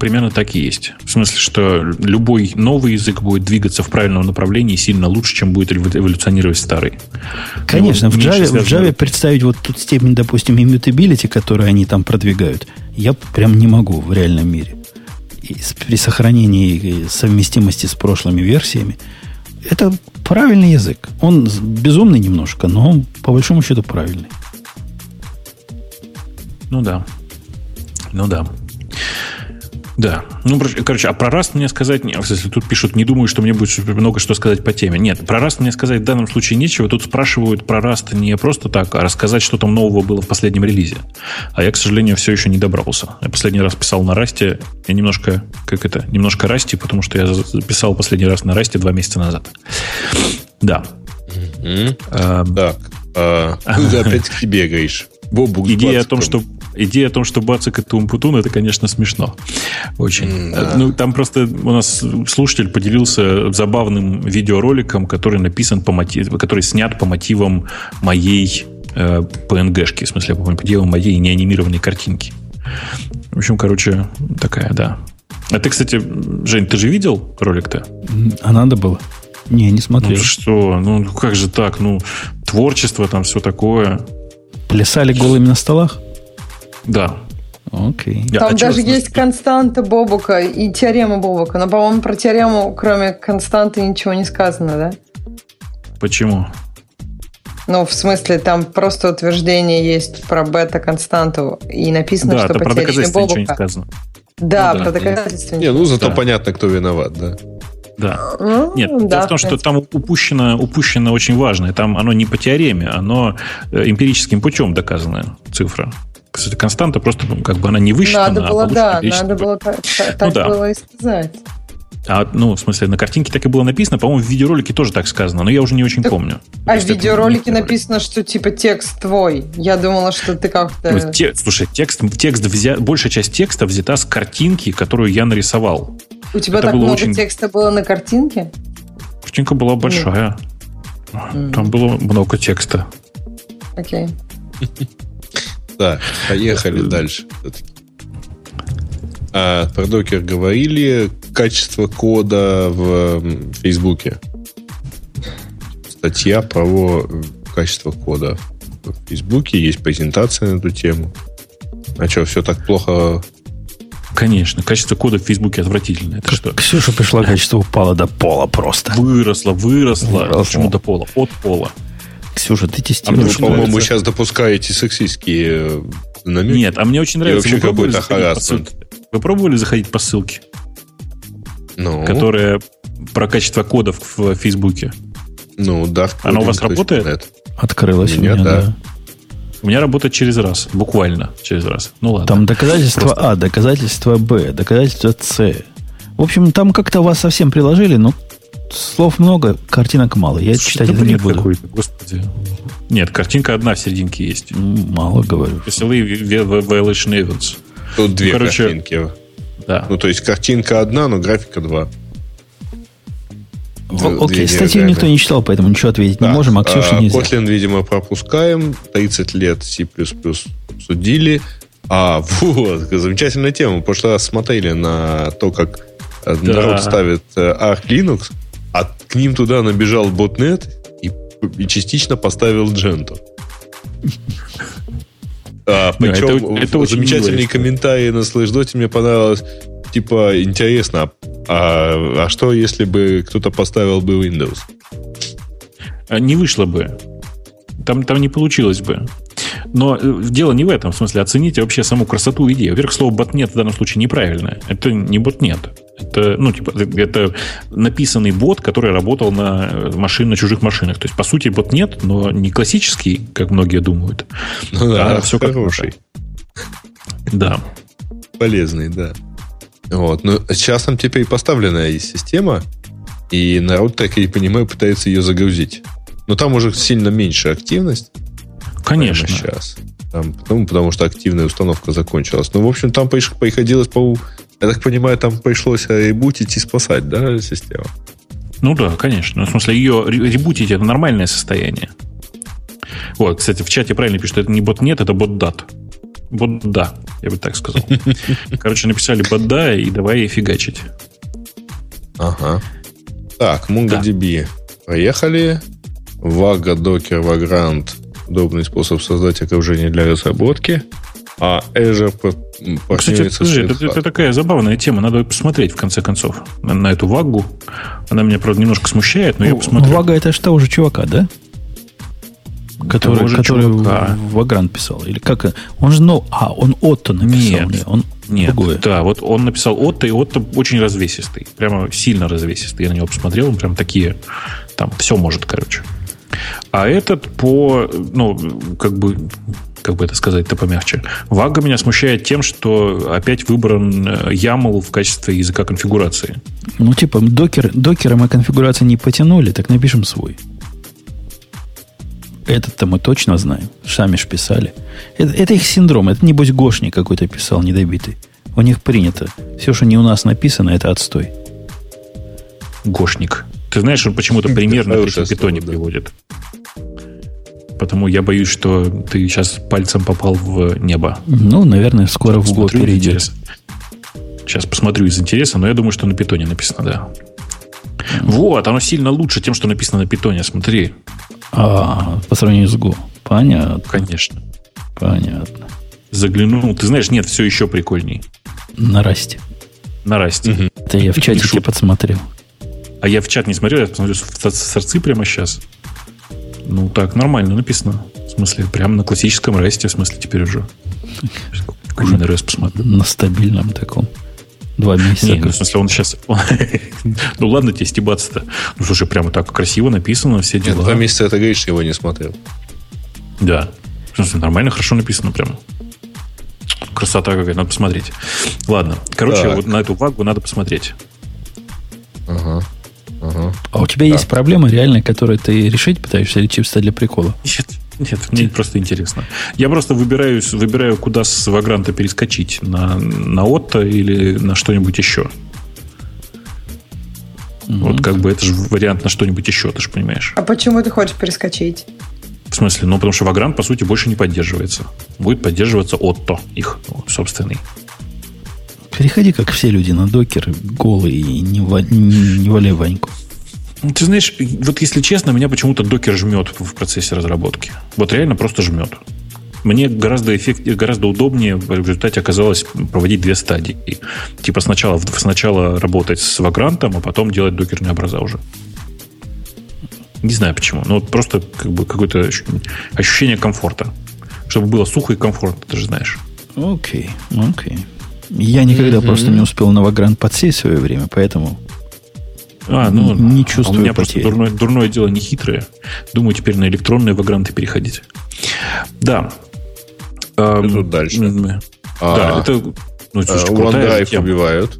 примерно так и есть. В смысле, что любой новый язык будет двигаться в правильном направлении сильно лучше, чем будет эволюционировать старый. Конечно, в Java, в Java представить вот тут степень, допустим, immutability, которую они там продвигают, я прям не могу в реальном мире. И при сохранении совместимости с прошлыми версиями. Это правильный язык. Он безумный немножко, но он по большому счету правильный. Ну да. Ну да. Да. Ну, короче, а про Rust мне сказать... Если тут пишут, не думаю, что мне будет много что сказать по теме. Нет, про Rust мне сказать в данном случае нечего. Тут спрашивают про Rust не просто так, а рассказать, что там нового было в последнем релизе. А я, к сожалению, все еще не добрался. Я последний раз писал на Расте. Я немножко, как это, немножко Расти, потому что я писал последний раз на Расте два месяца назад. Да. Так, а, опять к тебе, говоришь. Бобук Идея о том, что идея о том, что Бацик это Умпутун, это, конечно, смешно. Очень. Да. Ну, там просто у нас слушатель поделился забавным видеороликом, который написан по мотивам, который снят по мотивам моей э, PNG-шки, в смысле, по мотивам моей неанимированной картинки. В общем, короче, такая, да. А ты, кстати, Жень, ты же видел ролик-то? А надо было? Не, не смотрел. Ну что, ну как же так? Ну, творчество там, все такое. Плясали голыми на столах? Да. Окей. Там а даже есть константа Бобука и теорема Бобука. Но, по-моему, про теорему, кроме константы, ничего не сказано, да? Почему? Ну, в смысле, там просто утверждение есть про бета-константу, и написано, да, что по теореме Бобука... ничего не сказано. Да, ну, да. про доказательства не, ну зато да. понятно, кто виноват, да. Да. Ну, Нет, да, дело в том, что там упущено, упущено очень важное. Там оно не по теореме, оно э, эмпирическим путем доказанная цифра. Кстати, константа просто ну, как бы она не высчитана. Надо а было, а да, надо было так, так ну, да. было и сказать. А, ну, в смысле, на картинке так и было написано. По-моему, в видеоролике тоже так сказано, но я уже не очень так, помню. А в видеоролике написано, что типа текст твой. Я думала, что ты как-то... Ну, те, слушай, текст, текст взя... большая часть текста взята с картинки, которую я нарисовал. У тебя Это так много очень... текста было на картинке? Картинка была большая. Mm. Там было много текста. Окей. Okay. Так, поехали дальше. А, про докер говорили. Качество кода в Фейсбуке. Статья про качество кода в Фейсбуке. Есть презентация на эту тему. А что, все так плохо Конечно, качество кода в Фейсбуке отвратительное. Это что? Ксюша пришла, качество упало до пола просто. Выросло, выросло. выросло. Почему до пола? От пола. Ксюша, ты тестируешь. А по-моему, вы сейчас допускаете сексистские э, намеки. Нет, а мне очень нравится. И вообще какой-то харасмент. Вы пробовали заходить по ссылке? Ну? Которая про качество кодов в Фейсбуке. Ну, да. Она у вас работает? Открылась у меня, да. да. У меня работает через раз, буквально через раз. Ну ладно. Там доказательство Просто... А, доказательство Б, доказательство С. В общем, там как-то вас совсем приложили, но слов много, картинок мало. Я Слушай, читать да это не буду. какой-то, господи. Нет, картинка одна в серединке есть. М, Мало говорю. Веселые violation events. Тут две короче, картинки. Да. Ну, то есть картинка одна, но графика два. О- Окей, Две статью никто не читал, поэтому ничего ответить не Так, можем, а Ксюше а, нельзя. Kotlin, видимо, пропускаем. 30 лет C++ судили. А, вот, замечательная тема. В прошлый раз смотрели на то, как э, Да. народ ставит э, Arch Linux, а к ним туда набежал ботнет и, и частично поставил Gentoo. А, причем это- это милая история. комментарий на Slashdot мне понравилось. Типа, интересно, а, а что если бы кто-то поставил бы Windows? А Не вышло бы. Там, там не получилось бы. Но э, дело не в этом. В смысле, оцените вообще саму красоту идеи. Во-первых, слово ботнет в данном случае неправильное. Это не ботнет. Это, ну, типа, это написанный бот, который работал на э, машин, на чужих машинах. То есть, по сути, ботнет, но не классический, как многие думают. Ну А всё как хороший. Да. Полезный, да. Вот. Но сейчас там теперь поставленная есть система, и народ, так я и понимаю, пытается ее загрузить. Но там уже сильно меньше активность. Конечно. сейчас. Там, потому, потому что активная установка закончилась. Ну, в общем, там приходилось, по я так понимаю, там пришлось ребутить и спасать, да, систему? Ну да, конечно. Ну, В смысле, ее ре- ребутить это нормальное состояние. Вот, кстати, в чате правильно пишут, это не бот нет, это бот дат. Бот да, я бы так сказал. Короче, написали бот да и давай фигачить. Ага. Так, MongoDB. Поехали. Vaga, Docker, Vagrant. Удобный способ создать окружение для разработки. А Azure Кстати, партнерится Red это, Hat. это такая забавная тема, надо посмотреть в конце концов на, на эту вагу. Она меня, правда, немножко смущает, но я посмотрю. Вага это что уже чувака, да? Который, который чувака. в Вагран писал. Или как? Он же, ну, а, он Отто написал. Нет. Не, он Нет, другое. да, вот он написал Отто, и Отто очень развесистый. Прямо сильно развесистый. Я на него посмотрел, он прям такие, там, все может, короче. А этот по, ну, как бы, как бы это сказать-то помягче. Вага меня смущает тем, что опять выбран э, YAML в качестве языка конфигурации. Ну, типа, докер, докера мы конфигурации не потянули, так напишем свой. Этот-то мы точно знаем. Сами ж писали. Это, это их синдром. Это, небось, Гошник какой-то писал, недобитый. У них принято. Все, что не у нас написано, это отстой. Гошник. Ты знаешь, он почему-то примерно при питоне приводит. Потому я боюсь, что ты сейчас пальцем попал в небо. Ну, наверное, скоро в год перейдет. Сейчас посмотрю из интереса, но я думаю, что на питоне написано, да. Вот, оно сильно лучше тем, что написано на питоне. Смотри, А, по сравнению с Go. Понятно, конечно. понятно. Заглянул. Ты знаешь, нет, все еще прикольней. На расте. На расте. Это я в чатике подсмотрел. А я в чат не смотрел, я посмотрю с с сорцы прямо сейчас. Ну, так, нормально написано. В смысле, прямо на классическом ресте, в смысле, теперь уже. Уже на REST посмотрю. На стабильном таком. Два месяца. Не, ну, в смысле, он сейчас... ну, ладно тебе стебаться-то. Ну, слушай, прямо так красиво написано, все Нет, дела. два месяца это говоришь, его не смотрел. Да. В смысле, нормально, хорошо написано прям. Красота какая, надо посмотреть. Ладно. Короче, Так. вот на эту вагу надо посмотреть. Ага. Ага. А у тебя есть проблема реальная, которую ты решить пытаешься или чисто для прикола? Нет, нет, мне просто интересно. Я просто выбираю, выбираю куда с Вагранта перескочить. На, на Отто или на что-нибудь еще. Вот как бы это же вариант на что-нибудь еще, ты же понимаешь. А почему ты хочешь перескочить? В смысле, ну потому что Вагрант, по сути, больше не поддерживается. Будет поддерживаться Отто, их ну, собственный. Переходи, как все люди, на докер голый и не, ва- не, не валяй Ваньку. Ну, Ты знаешь, вот если честно, меня почему-то докер жмет в процессе разработки. Вот реально просто жмет. Мне гораздо, эффект, гораздо удобнее в результате оказалось проводить две стадии. Типа сначала, сначала работать с вагрантом, а потом делать докерные образа уже. Не знаю почему. Но вот просто как бы какое-то ощу- ощущение комфорта. Чтобы было сухо и комфортно, ты же знаешь. Окей, окей. Я никогда просто не успел на Вагрант подсесть в свое время, поэтому А, ну, Не а чувствую У меня просто потери. дурное, дурное дело не хитрое. Думаю, теперь на электронные вагранты переходить. Да. А, Что тут дальше? А, Да, это ну, э, слушай, крутая OneDrive тема. убивают.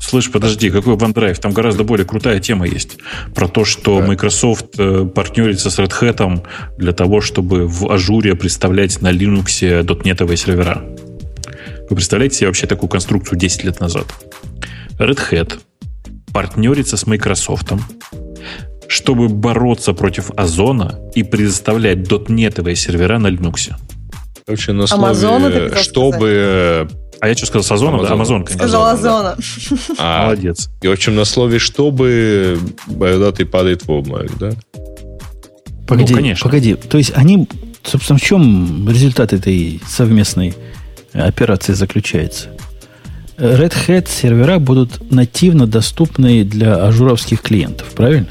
Слышь, подожди, какой OneDrive? Там гораздо более крутая тема есть. Про то, что да. Microsoft э, партнерится с Red Hat для того, чтобы в ажуре представлять на Linux дотнетовые сервера. Вы представляете себе вообще такую конструкцию 10 лет назад? Red Hat партнерится с Microsoft, чтобы бороться против Озона и предоставлять дотнетовые сервера на Linux. Короче, на слове, чтобы... А я что сказал, с Озона? Амазон, да, Амазон, конечно. Сказал Озона. А, Молодец. И, в общем, на слове «чтобы» бородатый падает в обморок, да? Погоди, ну, конечно. погоди. То есть они, собственно, в чем результат этой совместной операции заключается? Red Hat сервера будут нативно доступны для ажуровских клиентов, правильно?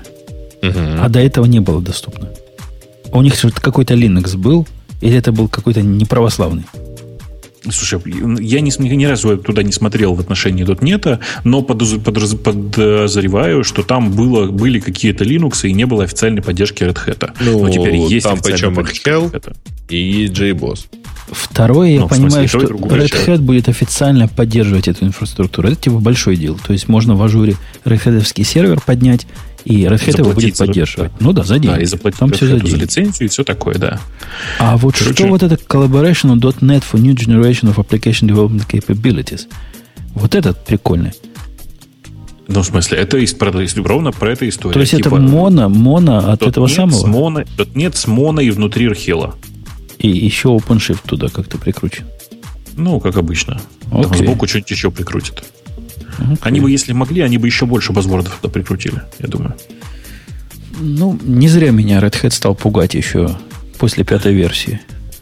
Угу. А до этого не было доступно. У них какой-то Linux был, или это был какой-то неправославный? Слушай, я ни, ни разу туда не смотрел в отношении .NET, но подоз, подоз, подозреваю, что там было, были какие-то Linux и не было официальной поддержки Red Hat. Ну, но теперь есть там причем Hell и JBoss. Второе, я ну, понимаю, смысле, что Red Hat будет официально поддерживать эту инфраструктуру. Это типа большое дело. То есть можно в ажуре Red Hat сервер поднять, и Red Hat его будет поддерживать. Ну да, за деньги. Да, и заплатить Там все за, деньги. за лицензию и все такое, да. А вот Короче, что вот это collaboration on .NET for New Generation of Application Development Capabilities? Вот этот прикольный. Ну, в смысле, это из, про, ровно про эту историю. То есть типа, это моно, моно от этого самого? С моно, .NET с моно и внутри Архила. И еще OpenShift туда как-то прикручен. Ну, как обычно. Okay. Там сбоку что-нибудь еще прикрутят. Okay. Они бы, если могли, они бы еще больше базвордов туда прикрутили, я думаю. Ну, не зря меня Red Hat стал пугать еще после пятой версии.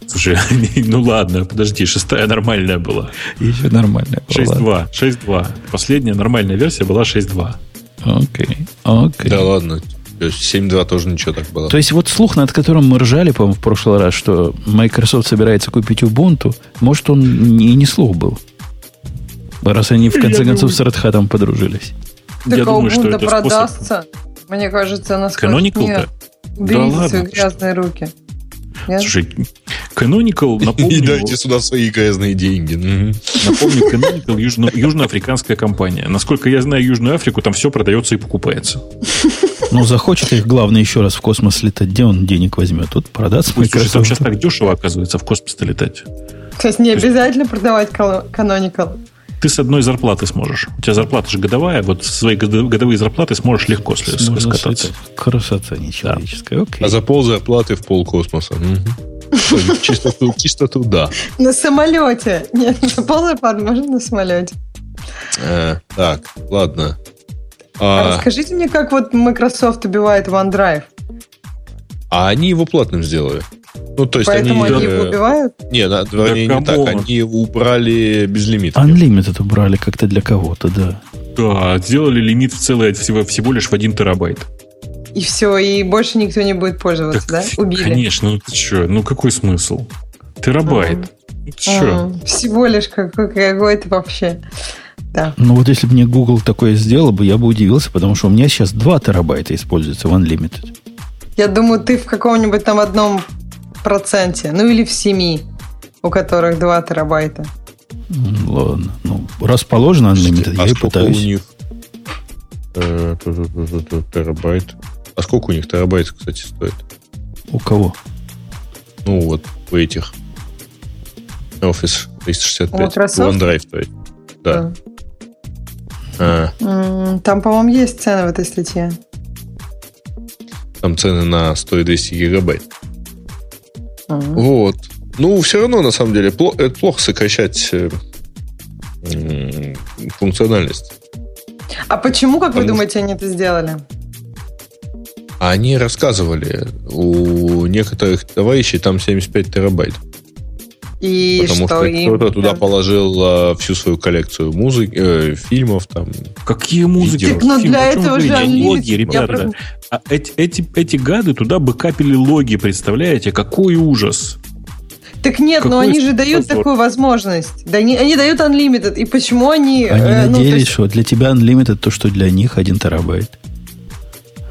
Слушай, ну ладно, подожди, шестая нормальная была. Еще нормальная была. 6.2. 6.2. Последняя нормальная версия была 6.2. Окей, окей. Да ладно, то есть 7.2 тоже ничего так было. То есть вот слух, над которым мы ржали, по-моему, в прошлый раз, что Microsoft собирается купить Ubuntu, может, он и не слух был. Раз они в конце Я концов думаю... с Red Hat подружились. Так Я а думаю, что это продастся. Способ... Мне кажется, она скажет, нет, уберите да ладно. свои грязные руки. Нет? Слушай, Canonical, напомню... И дайте сюда свои грязные деньги. Напомню, Canonical южно, южноафриканская компания. Насколько я знаю Южную Африку, там все продается и покупается. Ну, захочет их, главное, еще раз в космос летать. Где он денег возьмет? Тут продаться Ой, слушай, там сейчас так дешево, оказывается, в космос-то летать. То есть не обязательно продавать Canonical? Ты с одной зарплаты сможешь. У тебя зарплата же годовая, вот свои годовые зарплаты сможешь легко скататься. Красота нечеловеческая. Да. Окей. А за пол зарплаты в пол космоса. Чисто, чисто туда. На самолете. Нет, за пол зарплаты можно на самолете. Э, так, ладно. А, расскажите мне, как вот Microsoft убивает OneDrive? А они его платным сделали. Ну, то есть Поэтому они, они его убивают? Не, да, вернее, не так. Они убрали безлимит. Unlimited убрали как-то для кого-то, да. Да, сделали лимит в целое всего, всего лишь в 1 терабайт. И все, и больше никто не будет пользоваться, так, да? Убили. Конечно, ну ты что, ну какой смысл? Терабайт. Ну, ты что? Mm. Всего лишь какой, какой-то вообще. Да. Ну вот если бы мне Google такое сделал бы, я бы удивился, потому что у меня сейчас 2 терабайта используется в Unlimited. Я думаю, ты в каком-нибудь там одном проценте, ну или в семи, у которых 2 терабайта. Ладно. Ну, расположено Unlimited, а я и пытаюсь. у них э, терабайт? А сколько у них терабайт, кстати, стоит? У кого? Ну, вот у этих. Office 365. OneDrive, то есть. Да. А. Там, по-моему, есть цены в этой статье. Там цены на 100 и 200 гигабайт. Uh-huh. Вот. Ну, все равно, на самом деле, это плохо сокращать э, функциональность. А почему, как Потому вы думаете, они это сделали? Они рассказывали, у некоторых товарищей там 75 терабайт. И Потому что, что кто-то туда положил а, всю свою коллекцию музыки, э, фильмов там. Какие музыки? Так, но для этого же они... Логи, ребята. А эти, эти, эти гады туда бы капели логи, представляете? Какой ужас. Так нет, Какой но они же дают позор. такую возможность. Да, они, они дают Unlimited. И почему они... Они э, надеялись, ну, есть... что для тебя Unlimited то, что для них 1 терабайт.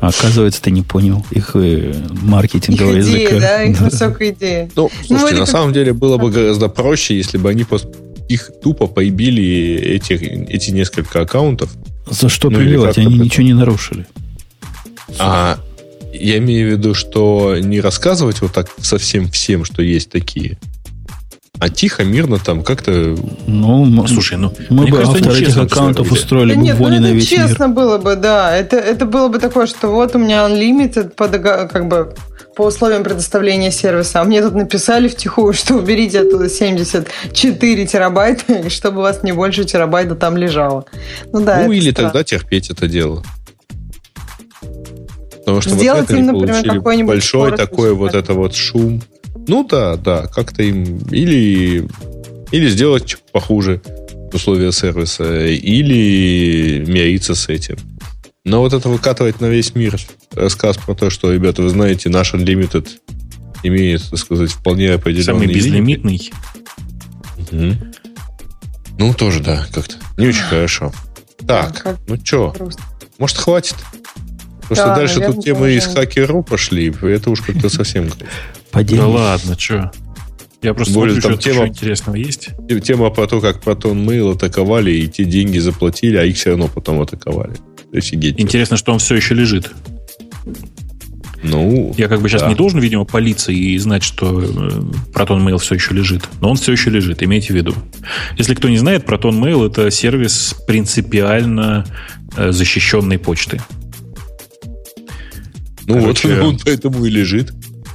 А оказывается, ты не понял их э, маркетингового их идея, языка. Да, их да. высокая идея. Ну, слушайте, ну, на как... самом деле было бы гораздо проще, если бы они их тупо поебили эти, эти несколько аккаунтов, За что Ну, как-то Они это- ничего не нарушили. А я имею в виду, что не рассказывать вот так совсем всем, что есть такие, а тихо, мирно там как-то... Ну, м- Слушай, ну, мы бы кажется, автор этих аккаунтов устроили Да бы нет, ну вони на это весь мир. честно было бы, да. Это, это было бы такое, что вот у меня unlimited по, как бы, по условиям предоставления сервиса, а мне тут написали втихую, что уберите оттуда 74 терабайта, и чтобы у вас не больше терабайта там лежало. Ну да, ну, или странно. тогда терпеть это дело. Потому что Сделать вот это им, например, какой-нибудь большой такой вот это вот шум. Ну да, да, как-то им... Или, или сделать похуже условия сервиса, или мириться с этим. Но вот это выкатывать на весь мир рассказ про то, что, ребята, вы знаете, наш Unlimited имеет, так сказать, вполне определенный Самый лимит. безлимитный. Мгм. Ну, тоже, да, как-то. Не очень хорошо. Так, ну что, может, хватит? Потому что Да, дальше наверное, тут темы из хакеру пошли, это уж как-то совсем... Поделись. Да ладно, что? Я просто Более смотрю, там что тема- интересного есть. Тема про то, как Proton Mail атаковали, и те деньги заплатили, а их все равно потом атаковали. Офигеть. Интересно, что он все еще лежит. Ну, Я как бы сейчас Да. не должен, видимо, палиться и знать, что Proton Mail все еще лежит. Но он все еще лежит, имейте в виду. Если кто не знает, Proton Mail это сервис принципиально э, защищенной почты. ну вот короче- он поэтому и лежит.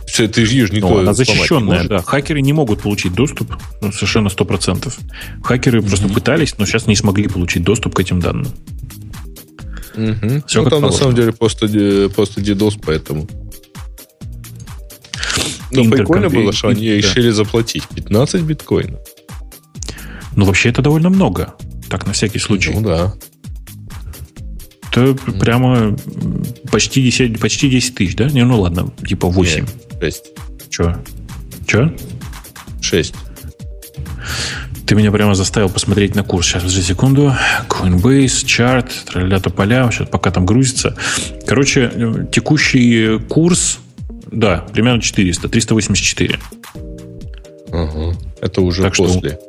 Все, ты же Ну, она сломать не защищенная, да. Хакеры не могут получить доступ, ну, совершенно 100%. Хакеры просто пытались, но сейчас не смогли получить доступ к этим данным. Мгм. Всё ну, там на положено. самом деле просто, просто DDoS, поэтому. Интеркомпи- прикольно было, что они да. решили заплатить 15 биткоинов. Но вообще это довольно много. Так, на всякий случай. Ну да. Это прямо почти 10, почти 10 тысяч, да? Не, ну ладно, типа 8. 6. Че? Че? 6. Ты меня прямо заставил посмотреть на курс. Сейчас, подожди секунду. Coinbase, чарт, траля поля. Сейчас пока там грузится. Короче, текущий курс, да, примерно 400, 384. Ага. Это уже Так что- после.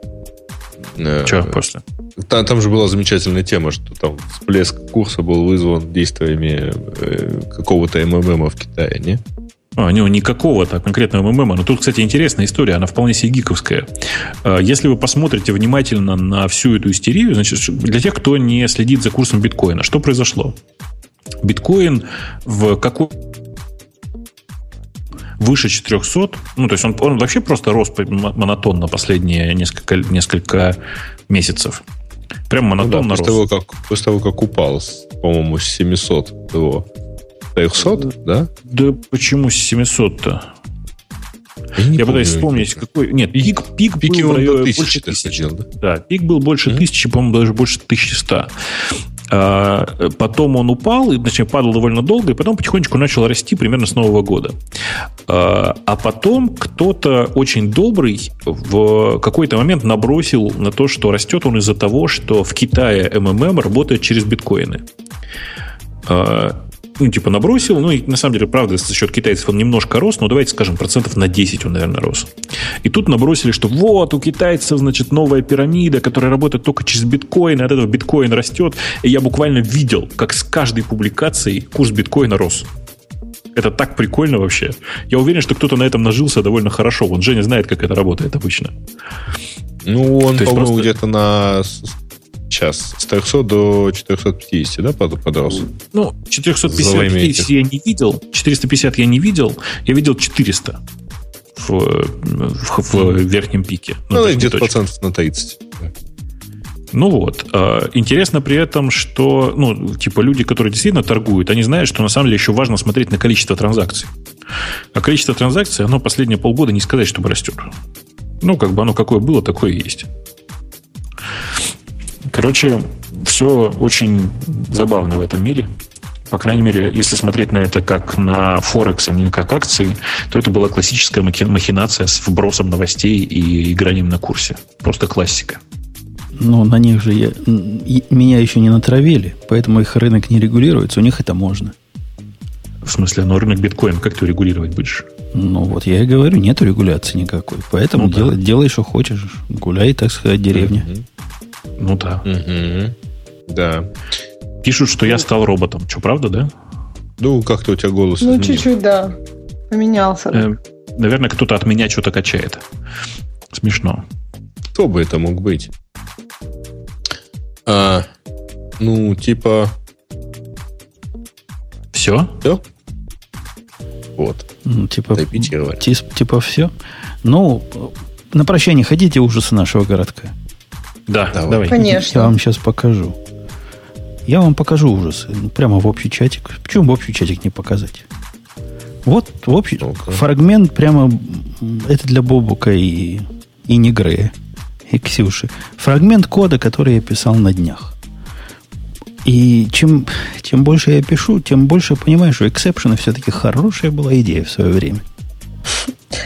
Э, Че после? Там, там же была замечательная тема, что там всплеск курса был вызван действиями э, какого-то МММа в Китае, не? А, не, не какого-то конкретного МММа. Но тут, кстати, интересная история. Она вполне себе гиковская. А, Если вы посмотрите внимательно на всю эту истерию, значит, для тех, кто не следит за курсом биткоина, что произошло? Биткоин в какой выше 400, ну, то есть он, он вообще просто рос монотонно последние несколько, несколько месяцев. Прям Ну да, монотонно после, рос. того, как, после того, как упал, по-моему, с 700 до 300, да? Да почему с 700-то? не Я пытаюсь вспомнить, какой... Нет, пик, пик Пики был он до 1000 больше тысячи. да? Да, пик был больше Мгм. тысячи, по-моему, даже больше 1100. А, Потом он упал, и, точнее, падал довольно долго, и потом потихонечку начал расти примерно с Нового года. А а потом кто-то очень добрый в какой-то момент набросил на то, что растет он из-за того, что в Китае МММ работает через биткоины. А, Ну, типа набросил, ну и на самом деле, правда, за счет китайцев он немножко рос, но давайте скажем, процентов на 10 он, наверное, рос. И тут набросили, что вот, у китайцев, значит, новая пирамида, которая работает только через биткоин, и от этого биткоин растет. И я буквально видел, как с каждой публикацией курс биткоина рос. Это так прикольно вообще. Я уверен, что кто-то на этом нажился довольно хорошо. Вот Женя знает, как это работает обычно. Ну, он, по-моему, просто- где-то на сейчас с 300 до 450, да, под- подрос? Ну, 450 Завоимите. 400 я не видел, 450 я не видел, я видел 400 в, в- в верхнем пике. Ну, Ну, где-то процентов на 30. Ну вот. а, Интересно при этом, что, ну, типа, люди, которые действительно торгуют, они знают, что на самом деле еще важно смотреть на количество транзакций. А количество транзакций, оно последние полгода не сказать, чтобы растет. Ну, как бы оно какое было, такое и есть. Короче, все очень забавно в этом мире. По крайней мере, если смотреть на это как на Форекс, а не как акции, то это была классическая махи- махинация с вбросом новостей и игранием на курсе. Просто классика. Но на них же я, меня еще не натравили, поэтому их рынок не регулируется. У них это можно. В смысле, но рынок биткоин, как ты регулировать будешь? Ну вот я и говорю, нету регуляции никакой. Поэтому Ну да. делай, делай, что хочешь. Гуляй, так сказать, деревня. Мгм. Ну да. Мгм. Да. Пишут, что я стал роботом. Что, правда, да? Ну, как-то у тебя голос Ну, чуть-чуть, да. Поменялся. Э, наверное, кто-то от меня что-то качает. Смешно. Кто бы это мог быть? А, ну, типа, Все? все? Вот, Ну, типа, репетировали. тис- типа все. Ну, на прощание хотите ужасы нашего городка? Да, Давай. давай. Я Конечно. вам сейчас покажу. Я вам покажу ужасы. Ну, Прямо в общий чатик. Почему в общий чатик не показать? Вот в общий Ну-ка. фрагмент прямо это для Бобука и, и Негрея, и Ксюши. Фрагмент кода, который я писал на днях. И чем, чем больше я пишу, тем больше я понимаю, что эксепшены все-таки хорошая была идея в свое время.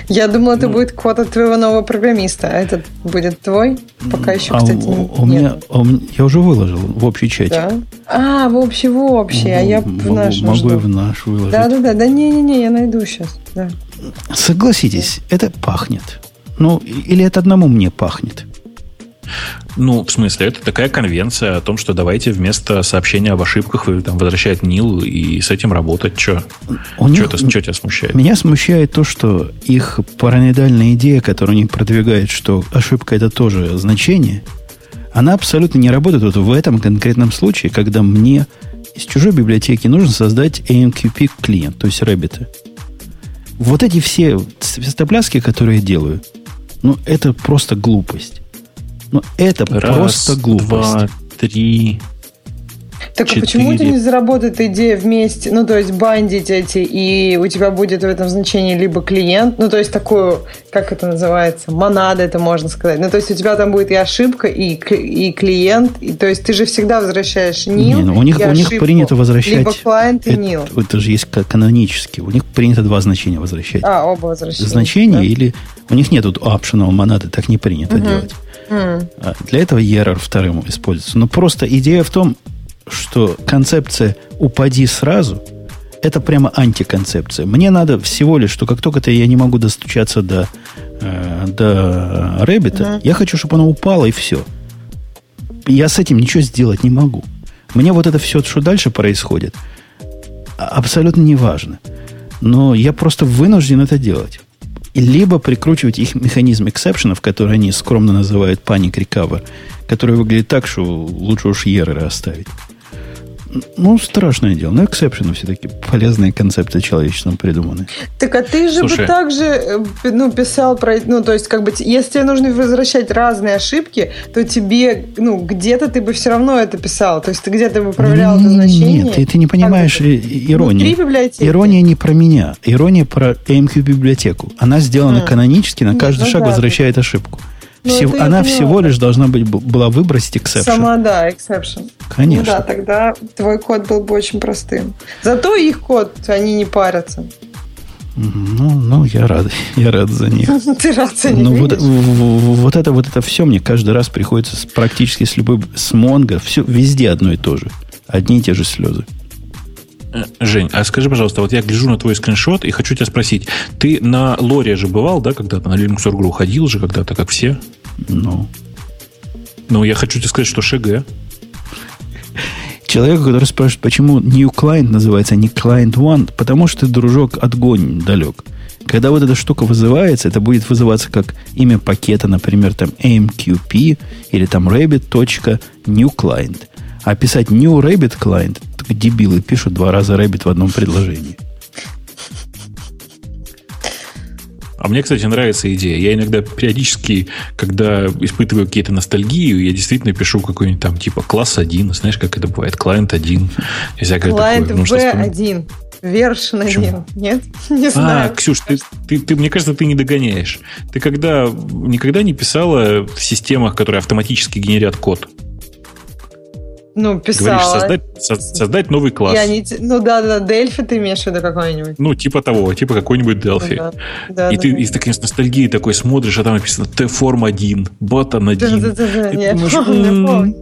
Я думала, это Ну. будет от твоего нового программиста, а этот будет твой? Пока еще, А кстати, у, не- у меня, нет. а у меня- я уже выложил в общий чатик. Да? А, в общий, в общий, а я в наш Могу жду. и в наш выложить. Да-да-да, да не-не-не, я найду сейчас. Да. Согласитесь, это пахнет. Ну, или это одному мне пахнет. Ну, в смысле, это такая конвенция о том, что давайте вместо сообщения об ошибках вы там возвращать НИЛ и с этим работать. Че? Них- Что тебя смущает? Меня смущает то, что их параноидальная идея, которую они продвигают, что ошибка это тоже значение, она абсолютно не работает вот в этом конкретном случае, когда мне из чужой библиотеки нужно создать AMQP клиент, то есть Rabbit. Вот эти все свистопляски, которые я делаю, ну, это просто глупость. Ну, это просто глупость. два, три. Так а почему это не заработает идея вместе, ну, то есть бандить эти, и у тебя будет в этом значении либо клиент, ну, то есть такую, как это называется, монада это можно сказать. Ну, то есть у тебя там будет и ошибка, и, и клиент, и, то есть ты же всегда возвращаешь NIL Не, ну, у них, у них ошибку, принято возвращать... Либо клиент и это, NIL. это же есть ка- канонически. У них принято два значения возвращать. А, оба возвращения. значение да? или у них нет optional монады, так не принято делать. М. А Для этого error вторым используется. Но просто идея в том, что концепция «упади сразу» это прямо антиконцепция. Мне надо всего лишь, что как только -то я не могу достучаться до, э, до Рэббита, я хочу, чтобы оно упало, и все. Я с этим ничего сделать не могу. Мне вот это все, что дальше происходит, а- абсолютно не важно. Но я просто вынужден это делать. И либо прикручивать их механизм эксепшенов, который они скромно называют panic recover, который выглядит так, что лучше уж еры оставить. Ну, страшное дело. Но эксепшены все-таки полезные концепты человечеством придуманы. Так а ты же Слушай. бы также э, ну, писал про... Ну, то есть, как бы, если тебе нужно возвращать разные ошибки, то тебе, ну, где-то ты бы все равно это писал. То есть, ты где-то бы проверял это значение. Нет, ты, ты не понимаешь Как иронии. Ирония не про меня. Ирония про AMQ библиотеку. Она сделана М. канонически, на Нет, каждый ну шаг да, возвращает ошибку. Ну, Всего- это она всего лишь должна быть, была выбросить exception. Сама, да, exception. Конечно. Ну да, тогда твой код был бы очень простым. Зато их код, они не парятся. Ну, ну, я рад. Я рад за них. Ты рад за них, Ну, вот, вот это вот это все мне каждый раз приходится с- практически с любой с Монго, все везде одно и то же. Одни и те же слезы. Э, Жень, а скажи, пожалуйста, вот я гляжу на твой скриншот и хочу тебя спросить. Ты на Лоре же бывал, да, когда-то на Linux.ru ходил же когда-то, как все? Ну, Ну, я хочу тебе сказать, что ШГ. человеку, который спрашивает, почему New Client называется не Client One, потому что, дружок, отгонь далек. Когда вот эта штука вызывается, это будет вызываться как имя пакета, например, там AMQP или там rabbit.newClient. А писать New Rabbit Client, так дебилы пишут два раза Rabbit в одном предложении. А мне, кстати, нравится идея. Я иногда периодически, когда испытываю какие-то ностальгию, я действительно пишу какой-нибудь там типа класс 1, знаешь, как это бывает, клиент 1 и всякое Клиент такое. Ну, что вспоминать. V1. Вершин Почему? один. Нет? Не А, знаю. Ксюш, ты, ты, ты- мне кажется, ты не догоняешь. Ты когда никогда не писала в системах, которые автоматически генерят код? Ну, Говоришь, писала. создать, со- создать новый класс. Я не... Ну да, да, Дельфи ты имеешь в виду какой-нибудь? Ну, типа того, типа какой-нибудь Delphi. Да, да, и да, ты да. и с такой с ностальгией такой смотришь, а там написано T-Form 1, Button 1. Да, да, да, И я думаешь, помню, «М, помню.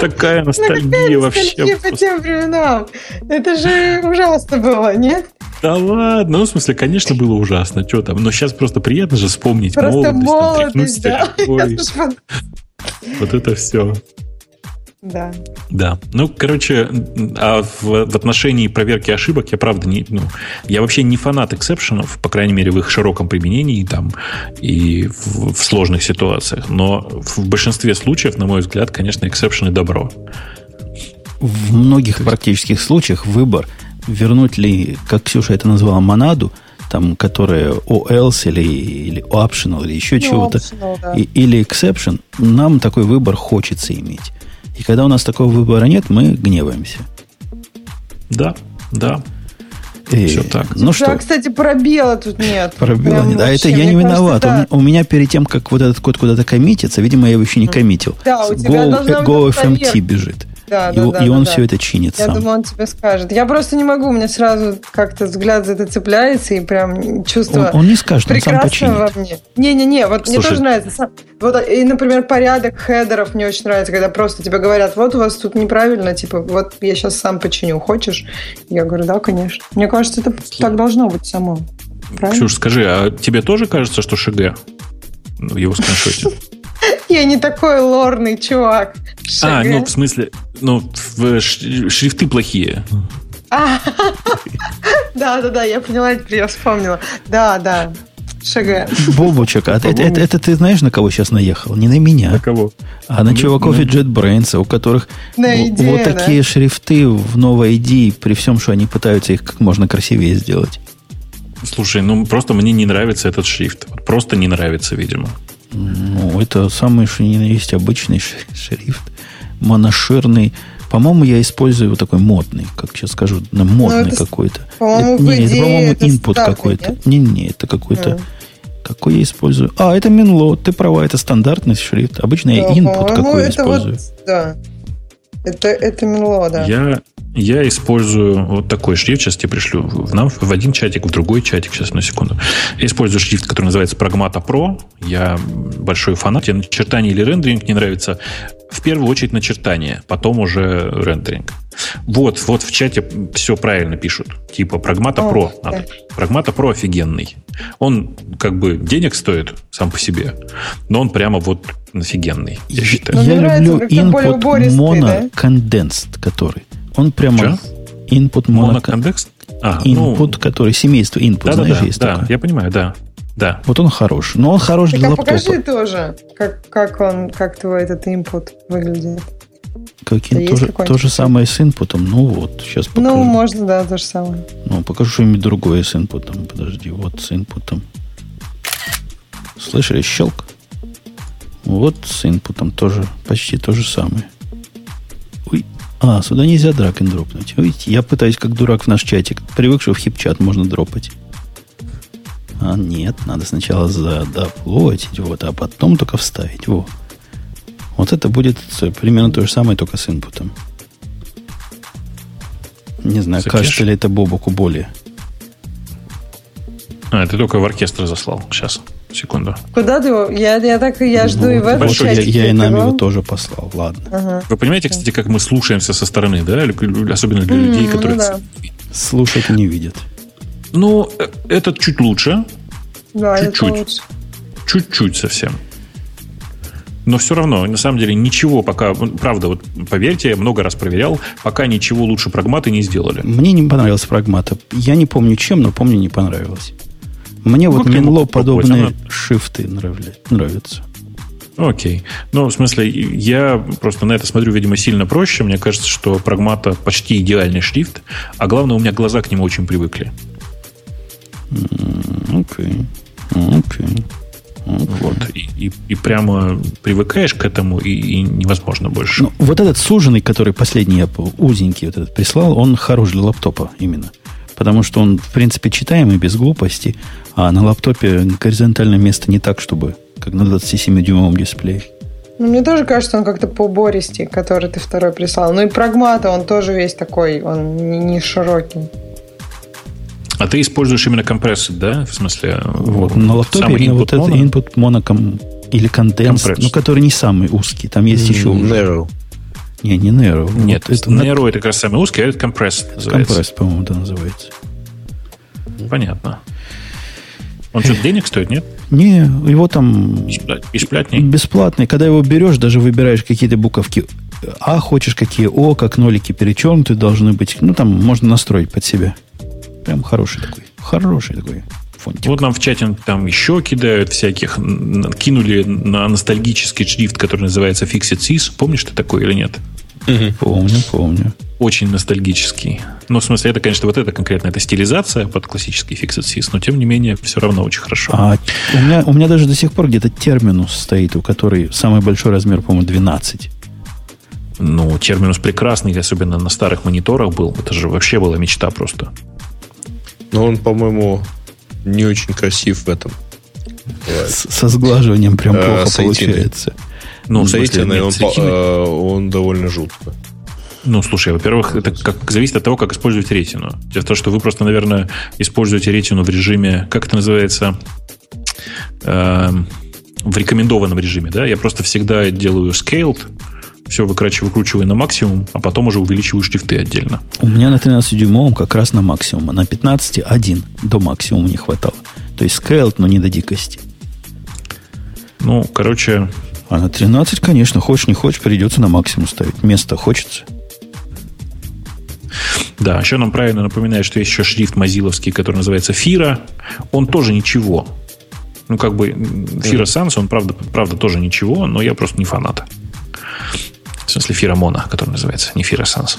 Такая ностальгия вообще. По тем временам. Это же ужасно было, нет? Да ладно, ну в смысле, конечно, было ужасно, что там, но сейчас просто приятно же вспомнить Просто молодость, там, молодость, да. вот это все. Да. Да. Ну, короче, а в, в отношении проверки ошибок я, правда, не... Ну, я вообще не фанат эксепшенов, по крайней мере, в их широком применении там и в, в сложных ситуациях. Но в большинстве случаев, на мой взгляд, конечно, эксепшены добро. В многих практических случаях выбор, вернуть ли, как Ксюша это назвала, монаду, там, которая o else или, или optional, или еще Ну, чего-то, да. и- или exception, нам такой выбор хочется иметь. И когда у нас такого выбора нет, мы гневаемся. Да, да. Э, Всё так. Ну Да, что, кстати, пробела тут нет. пробила Прям нет. А это я не мне виноват. У да. меня- У, меня перед тем, как вот этот код куда-то коммитится, видимо, я его еще не коммитил. Да, у тебя Go. FMT бежит. Да, и, да, да, и да, он да. все это чинит Я сам. думаю, он тебе скажет. Я просто не могу, у меня сразу как-то взгляд за это цепляется и прям чувство Он, он не скажет, он сам прекрасного починит. во мне. Не-не-не, вот мне Слушай. тоже нравится. Сам- Вот, и, например, порядок хедеров мне очень нравится, когда просто тебе говорят, вот у вас тут неправильно, типа, вот я сейчас сам починю, хочешь? Я говорю, да, конечно. Мне кажется, это так должно быть само. Правильно? Ксюш, скажи, а тебе тоже кажется, что ШГ в его скриншоте? Я не такой лорный чувак. А, ну, в смысле, ну, ш- шрифты плохие. Да, да, да, я поняла, я вспомнила. Да, да. ШГ. Бобучек, а это, это- это ты знаешь, на кого сейчас наехал? Не на меня, кого? а на чуваков и JetBrains, у которых На в- идее, вот да. такие шрифты в новой ID, при всем, что они пытаются их как можно красивее сделать. Слушай, ну просто мне не нравится этот шрифт. Просто не нравится, видимо. Ну, это самый, что ни на есть обычный шрифт, моноширный. По-моему, я использую вот такой модный, как сейчас скажу, на модный Ну, это с- какой-то. по-моему, Это- не, это, идее, по-моему, это input какой-то. нет? Не-не, это какой-то... Мгм. Какой я использую? А, это Minlo, ты права, это стандартный шрифт. Обычно я Да, input по-моему, какой это вот- использую. да. Это, это Минло, да. Я, я использую вот такой шрифт. Сейчас тебе пришлю в, нам, в один чатик, в другой чатик. Сейчас, на секунду. Я использую шрифт, который называется Pragmata Pro. Я большой фанат. Тебе начертание или рендеринг не нравится. В первую очередь начертание, потом уже рендеринг. Вот, вот в чате все правильно пишут. Типа Pragmata О, Pro. да. надо. Pragmata Pro офигенный. Он как бы денег стоит сам по себе, но он прямо вот офигенный, я считаю. Ну, я люблю input mono да? condensed, который. Он прямо Чё? input mono Моноконтекст? А, ну, input, который семейство input, да, да, знаешь, да, есть да, такое. я понимаю, да. Да. Вот он хорош. Но он хорош Так, для а лаптопа. покажи тоже, как, как он, как твой этот input выглядит. Каким, то, же, то же самое с инпутом. Ну вот, сейчас покажу. Ну, можно, да, то же самое. Ну, покажу что-нибудь другое с инпутом. Подожди, вот с инпутом. Слышали, щелк? Вот с инпутом тоже почти то же самое. А, сюда нельзя драг и дропнуть. Ой, я пытаюсь, как дурак в наш чатик. Привык, что в хипчат можно дропать. А нет, надо сначала задоплотить, вот, а потом только вставить. Во. Вот это будет примерно то же самое, только с инпутом. Не знаю, Сапеж? кажется ли это Бобоку более. А, ты только в оркестр заслал. Сейчас, секунду. Куда ты его? Я, я так я жду и в этом Большой я, я и нам его тоже послал. Ладно. Ага. Вы понимаете, кстати, как мы слушаемся со стороны, да? Особенно для М, людей, ну которые... да. Слушать и не видят. Ну, э, этот чуть лучше. Да, это Чуть-чуть. лучше. Чуть-чуть совсем. Но все равно, на самом деле, ничего пока... Правда, вот поверьте, я много раз проверял, пока ничего лучше прагматы не сделали. Мне не понравился прагмата. Я не помню чем, но помню, не понравилось. Мне вот Ну, Минло мог попробовать, подобные она- шифты нравятся. Окей. Ну, в смысле, я просто на это смотрю, видимо, сильно проще. Мне кажется, что прагмата почти идеальный шрифт, а главное, у меня глаза к нему очень привыкли. Окей. Окей. Вот. И, и- и прямо привыкаешь к этому, и, и невозможно больше. Ну, вот этот суженный, который последний я узенький вот этот прислал, он хорош для лаптопа именно. Потому что он, в принципе, читаемый без глупости, а на лаптопе горизонтальное место не так, чтобы как на 27-дюймовом дисплее. Ну, мне тоже кажется, он как-то поубористый, который ты второй прислал. Ну и прагмата, он тоже весь такой, он не, не широкий. А ты используешь именно компрессор, да? В смысле, Вот, на лаптопе самый именно вот input это mono? input моноком или конденс, ну, который не самый узкий. Там есть еще уже. Не, не Nero. Нет, Вот это Nero это как раз самый узкий, а это компресс называется. компресс, по-моему, это называется. Понятно. Он что-то денег стоит, нет? Не, его там Бесплатный? бесплатный. Когда его берешь, даже выбираешь какие-то буковки А, хочешь какие О, как нолики перечеркнуты должны быть. Ну, там можно настроить под себя. Прям хороший такой. Хороший такой фонтик. Вот нам в чате там еще кидают всяких. Кинули на ностальгический шрифт, который называется Fixed Sys. Помнишь ты такой или нет? Помню, помню. Очень ностальгический. Ну, в смысле, это, конечно, вот это конкретно, это стилизация под классический Fixed Sys, но, тем не менее, все равно очень хорошо. А у меня, у меня даже до сих пор где-то терминус стоит, у которой самый большой размер, по-моему, 12. Ну, терминус прекрасный, особенно на старых мониторах был. Это же вообще была мечта просто. Но он, по-моему, не очень красив в этом. С- со сглаживанием прям Э, плохо с айтиной. получается. Ну, нет, он, э, он довольно жутко. Ну, слушай, во-первых, это как зависит от того, как использовать ретину. Дело в том, что вы просто, наверное, используете ретину в режиме, как это называется, Эм, в рекомендованном режиме, да? Я просто всегда делаю scaled, все выкрачиваю, выкручиваю на максимум, а потом уже увеличиваю шрифты отдельно. У меня на 13-дюймовом как раз на максимум, а на 15 один до максимума не хватало. То есть scaled, но не до дикости. Ну, короче, А на 13, конечно, хочешь не хочешь, придется на максимум ставить. Место хочется. да, еще нам правильно напоминает, что есть еще шрифт мазиловский, который называется Фира. Он тоже ничего. Ну, как бы Фира Sans, он правда, правда тоже ничего, но я просто не фанат. В смысле Фира Мона, который называется, не Sans.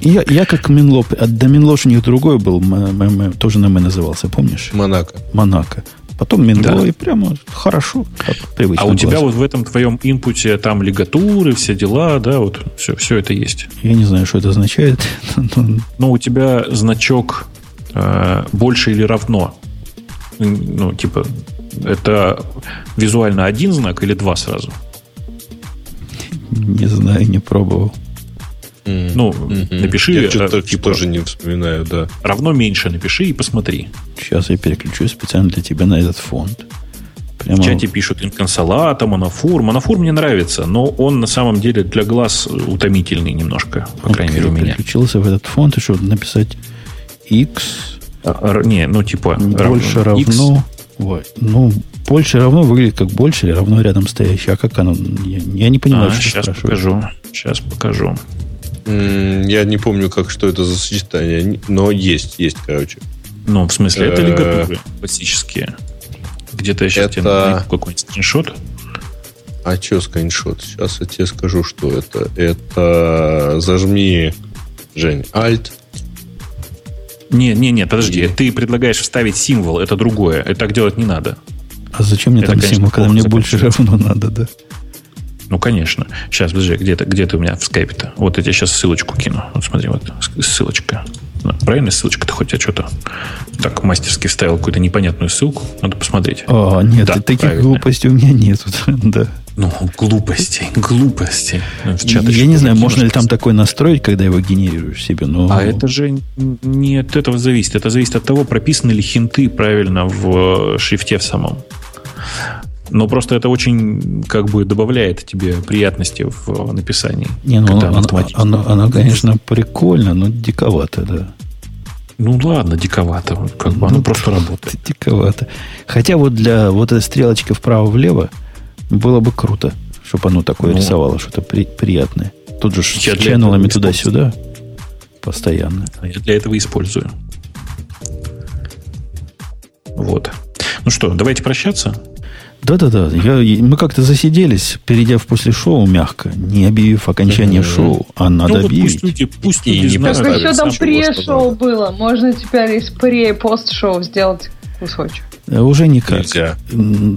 Я, я как Минло, а до Минло у них другой был, м- м- м- тоже на «М» назывался, помнишь? Монако. Монако. Потом Минло, Да. и прямо хорошо, как привычно. А у тебя вот в этом твоем инпуте там лигатуры, все дела, да, вот все, все это есть. Я не знаю, что это означает. но Но у тебя значок э, больше или равно. Ну, типа, это визуально один знак или два сразу? Не знаю, не пробовал. Ну, Мгм. напиши, Я что-то э, типа, тоже не вспоминаю, да. равно меньше напиши и посмотри. Сейчас я переключу специально для тебя на этот фонд. Прямо В чате пишут инконсолата, монофор. Монофор мне нравится, но он на самом деле для глаз утомительный немножко, по крайней мере, у меня. переключился в этот фонд, и что написать X А, р- Не, ну типа больше X. равно. Вот. Ну, больше равно выглядит как больше или равно рядом стоящее. А как оно? Я, я не понимаю, А, что сейчас покажу. Сейчас покажу. Я не помню, как что это за сочетание, но есть, есть, короче. Ну, в смысле, это Э, лигатуры классические. Где-то я сейчас Это- тебе какой-нибудь скриншот. А что скриншот? Сейчас я тебе скажу, что это. Это зажми, Жень, Alt. Не, не, не, подожди. Ты предлагаешь вставить символ, это другое. Это так делать не надо. А зачем мне Это, там конечно, символ, когда плохо мне больше равно надо, да? Ну, конечно. Сейчас, подожди, где ты, где ты у меня в скайпе-то? Вот я тебе сейчас ссылочку кину. Вот смотри, вот ссылочка. Правильная ссылочка-то хоть я что-то так мастерски вставил какую-то непонятную ссылку. Надо посмотреть. А, нет, Да, таких правильно. глупостей у меня нету. да. Ну, глупости, глупости. Ну, в Я не знаю, можно ли там такое настроить, когда его генерируешь себе, но... А это же не от этого зависит. Это зависит от того, прописаны ли хинты правильно в э, шрифте в самом. Но просто это очень как бы добавляет тебе приятности в написании. Не, ну, оно, автоматически. оно, оно, конечно, прикольно, но диковато, да. Ну ладно, диковато. Как бы оно Ну, просто работает. Диковато. Хотя вот для вот этой стрелочки вправо-влево было бы круто, чтобы оно такое Ну. рисовало, что-то при- приятное. Тут же с ченнелами туда-сюда постоянно. Я для этого использую. Вот. Ну что, давайте прощаться. Да-да-да, я- мы как-то засиделись, перейдя в после шоу мягко, не объявив окончание Мгм. шоу, а надо ну вот объявить. пусть люди, пусть И люди не знают. Так еще там пре-шоу было. Можно теперь из пре и пост-шоу сделать кусочек. Уже никак. Нельзя.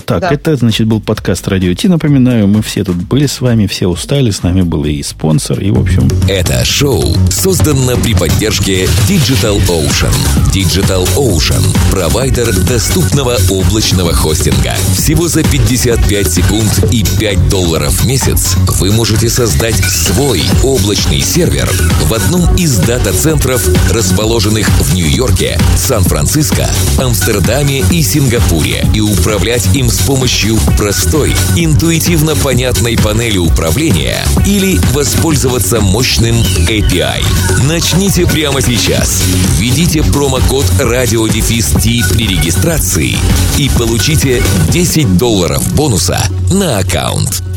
Так, Да. это, значит, был подкаст Радио Ти. Напоминаю, мы все тут были с вами, все устали. С нами был и спонсор, и, в общем, Это шоу создано при поддержке Digital Ocean. Digital Ocean – провайдер доступного облачного хостинга. Всего за 55 секунд и 5 долларов в месяц вы можете создать свой облачный сервер в одном из дата-центров, расположенных в Нью-Йорке, Сан-Франциско, Амстердаме и Сингапуре. Сингапуре и управлять им с помощью простой, интуитивно понятной панели управления или воспользоваться мощным API. Начните прямо сейчас. Введите промокод радиодефис при регистрации и получите 10 долларов бонуса на аккаунт.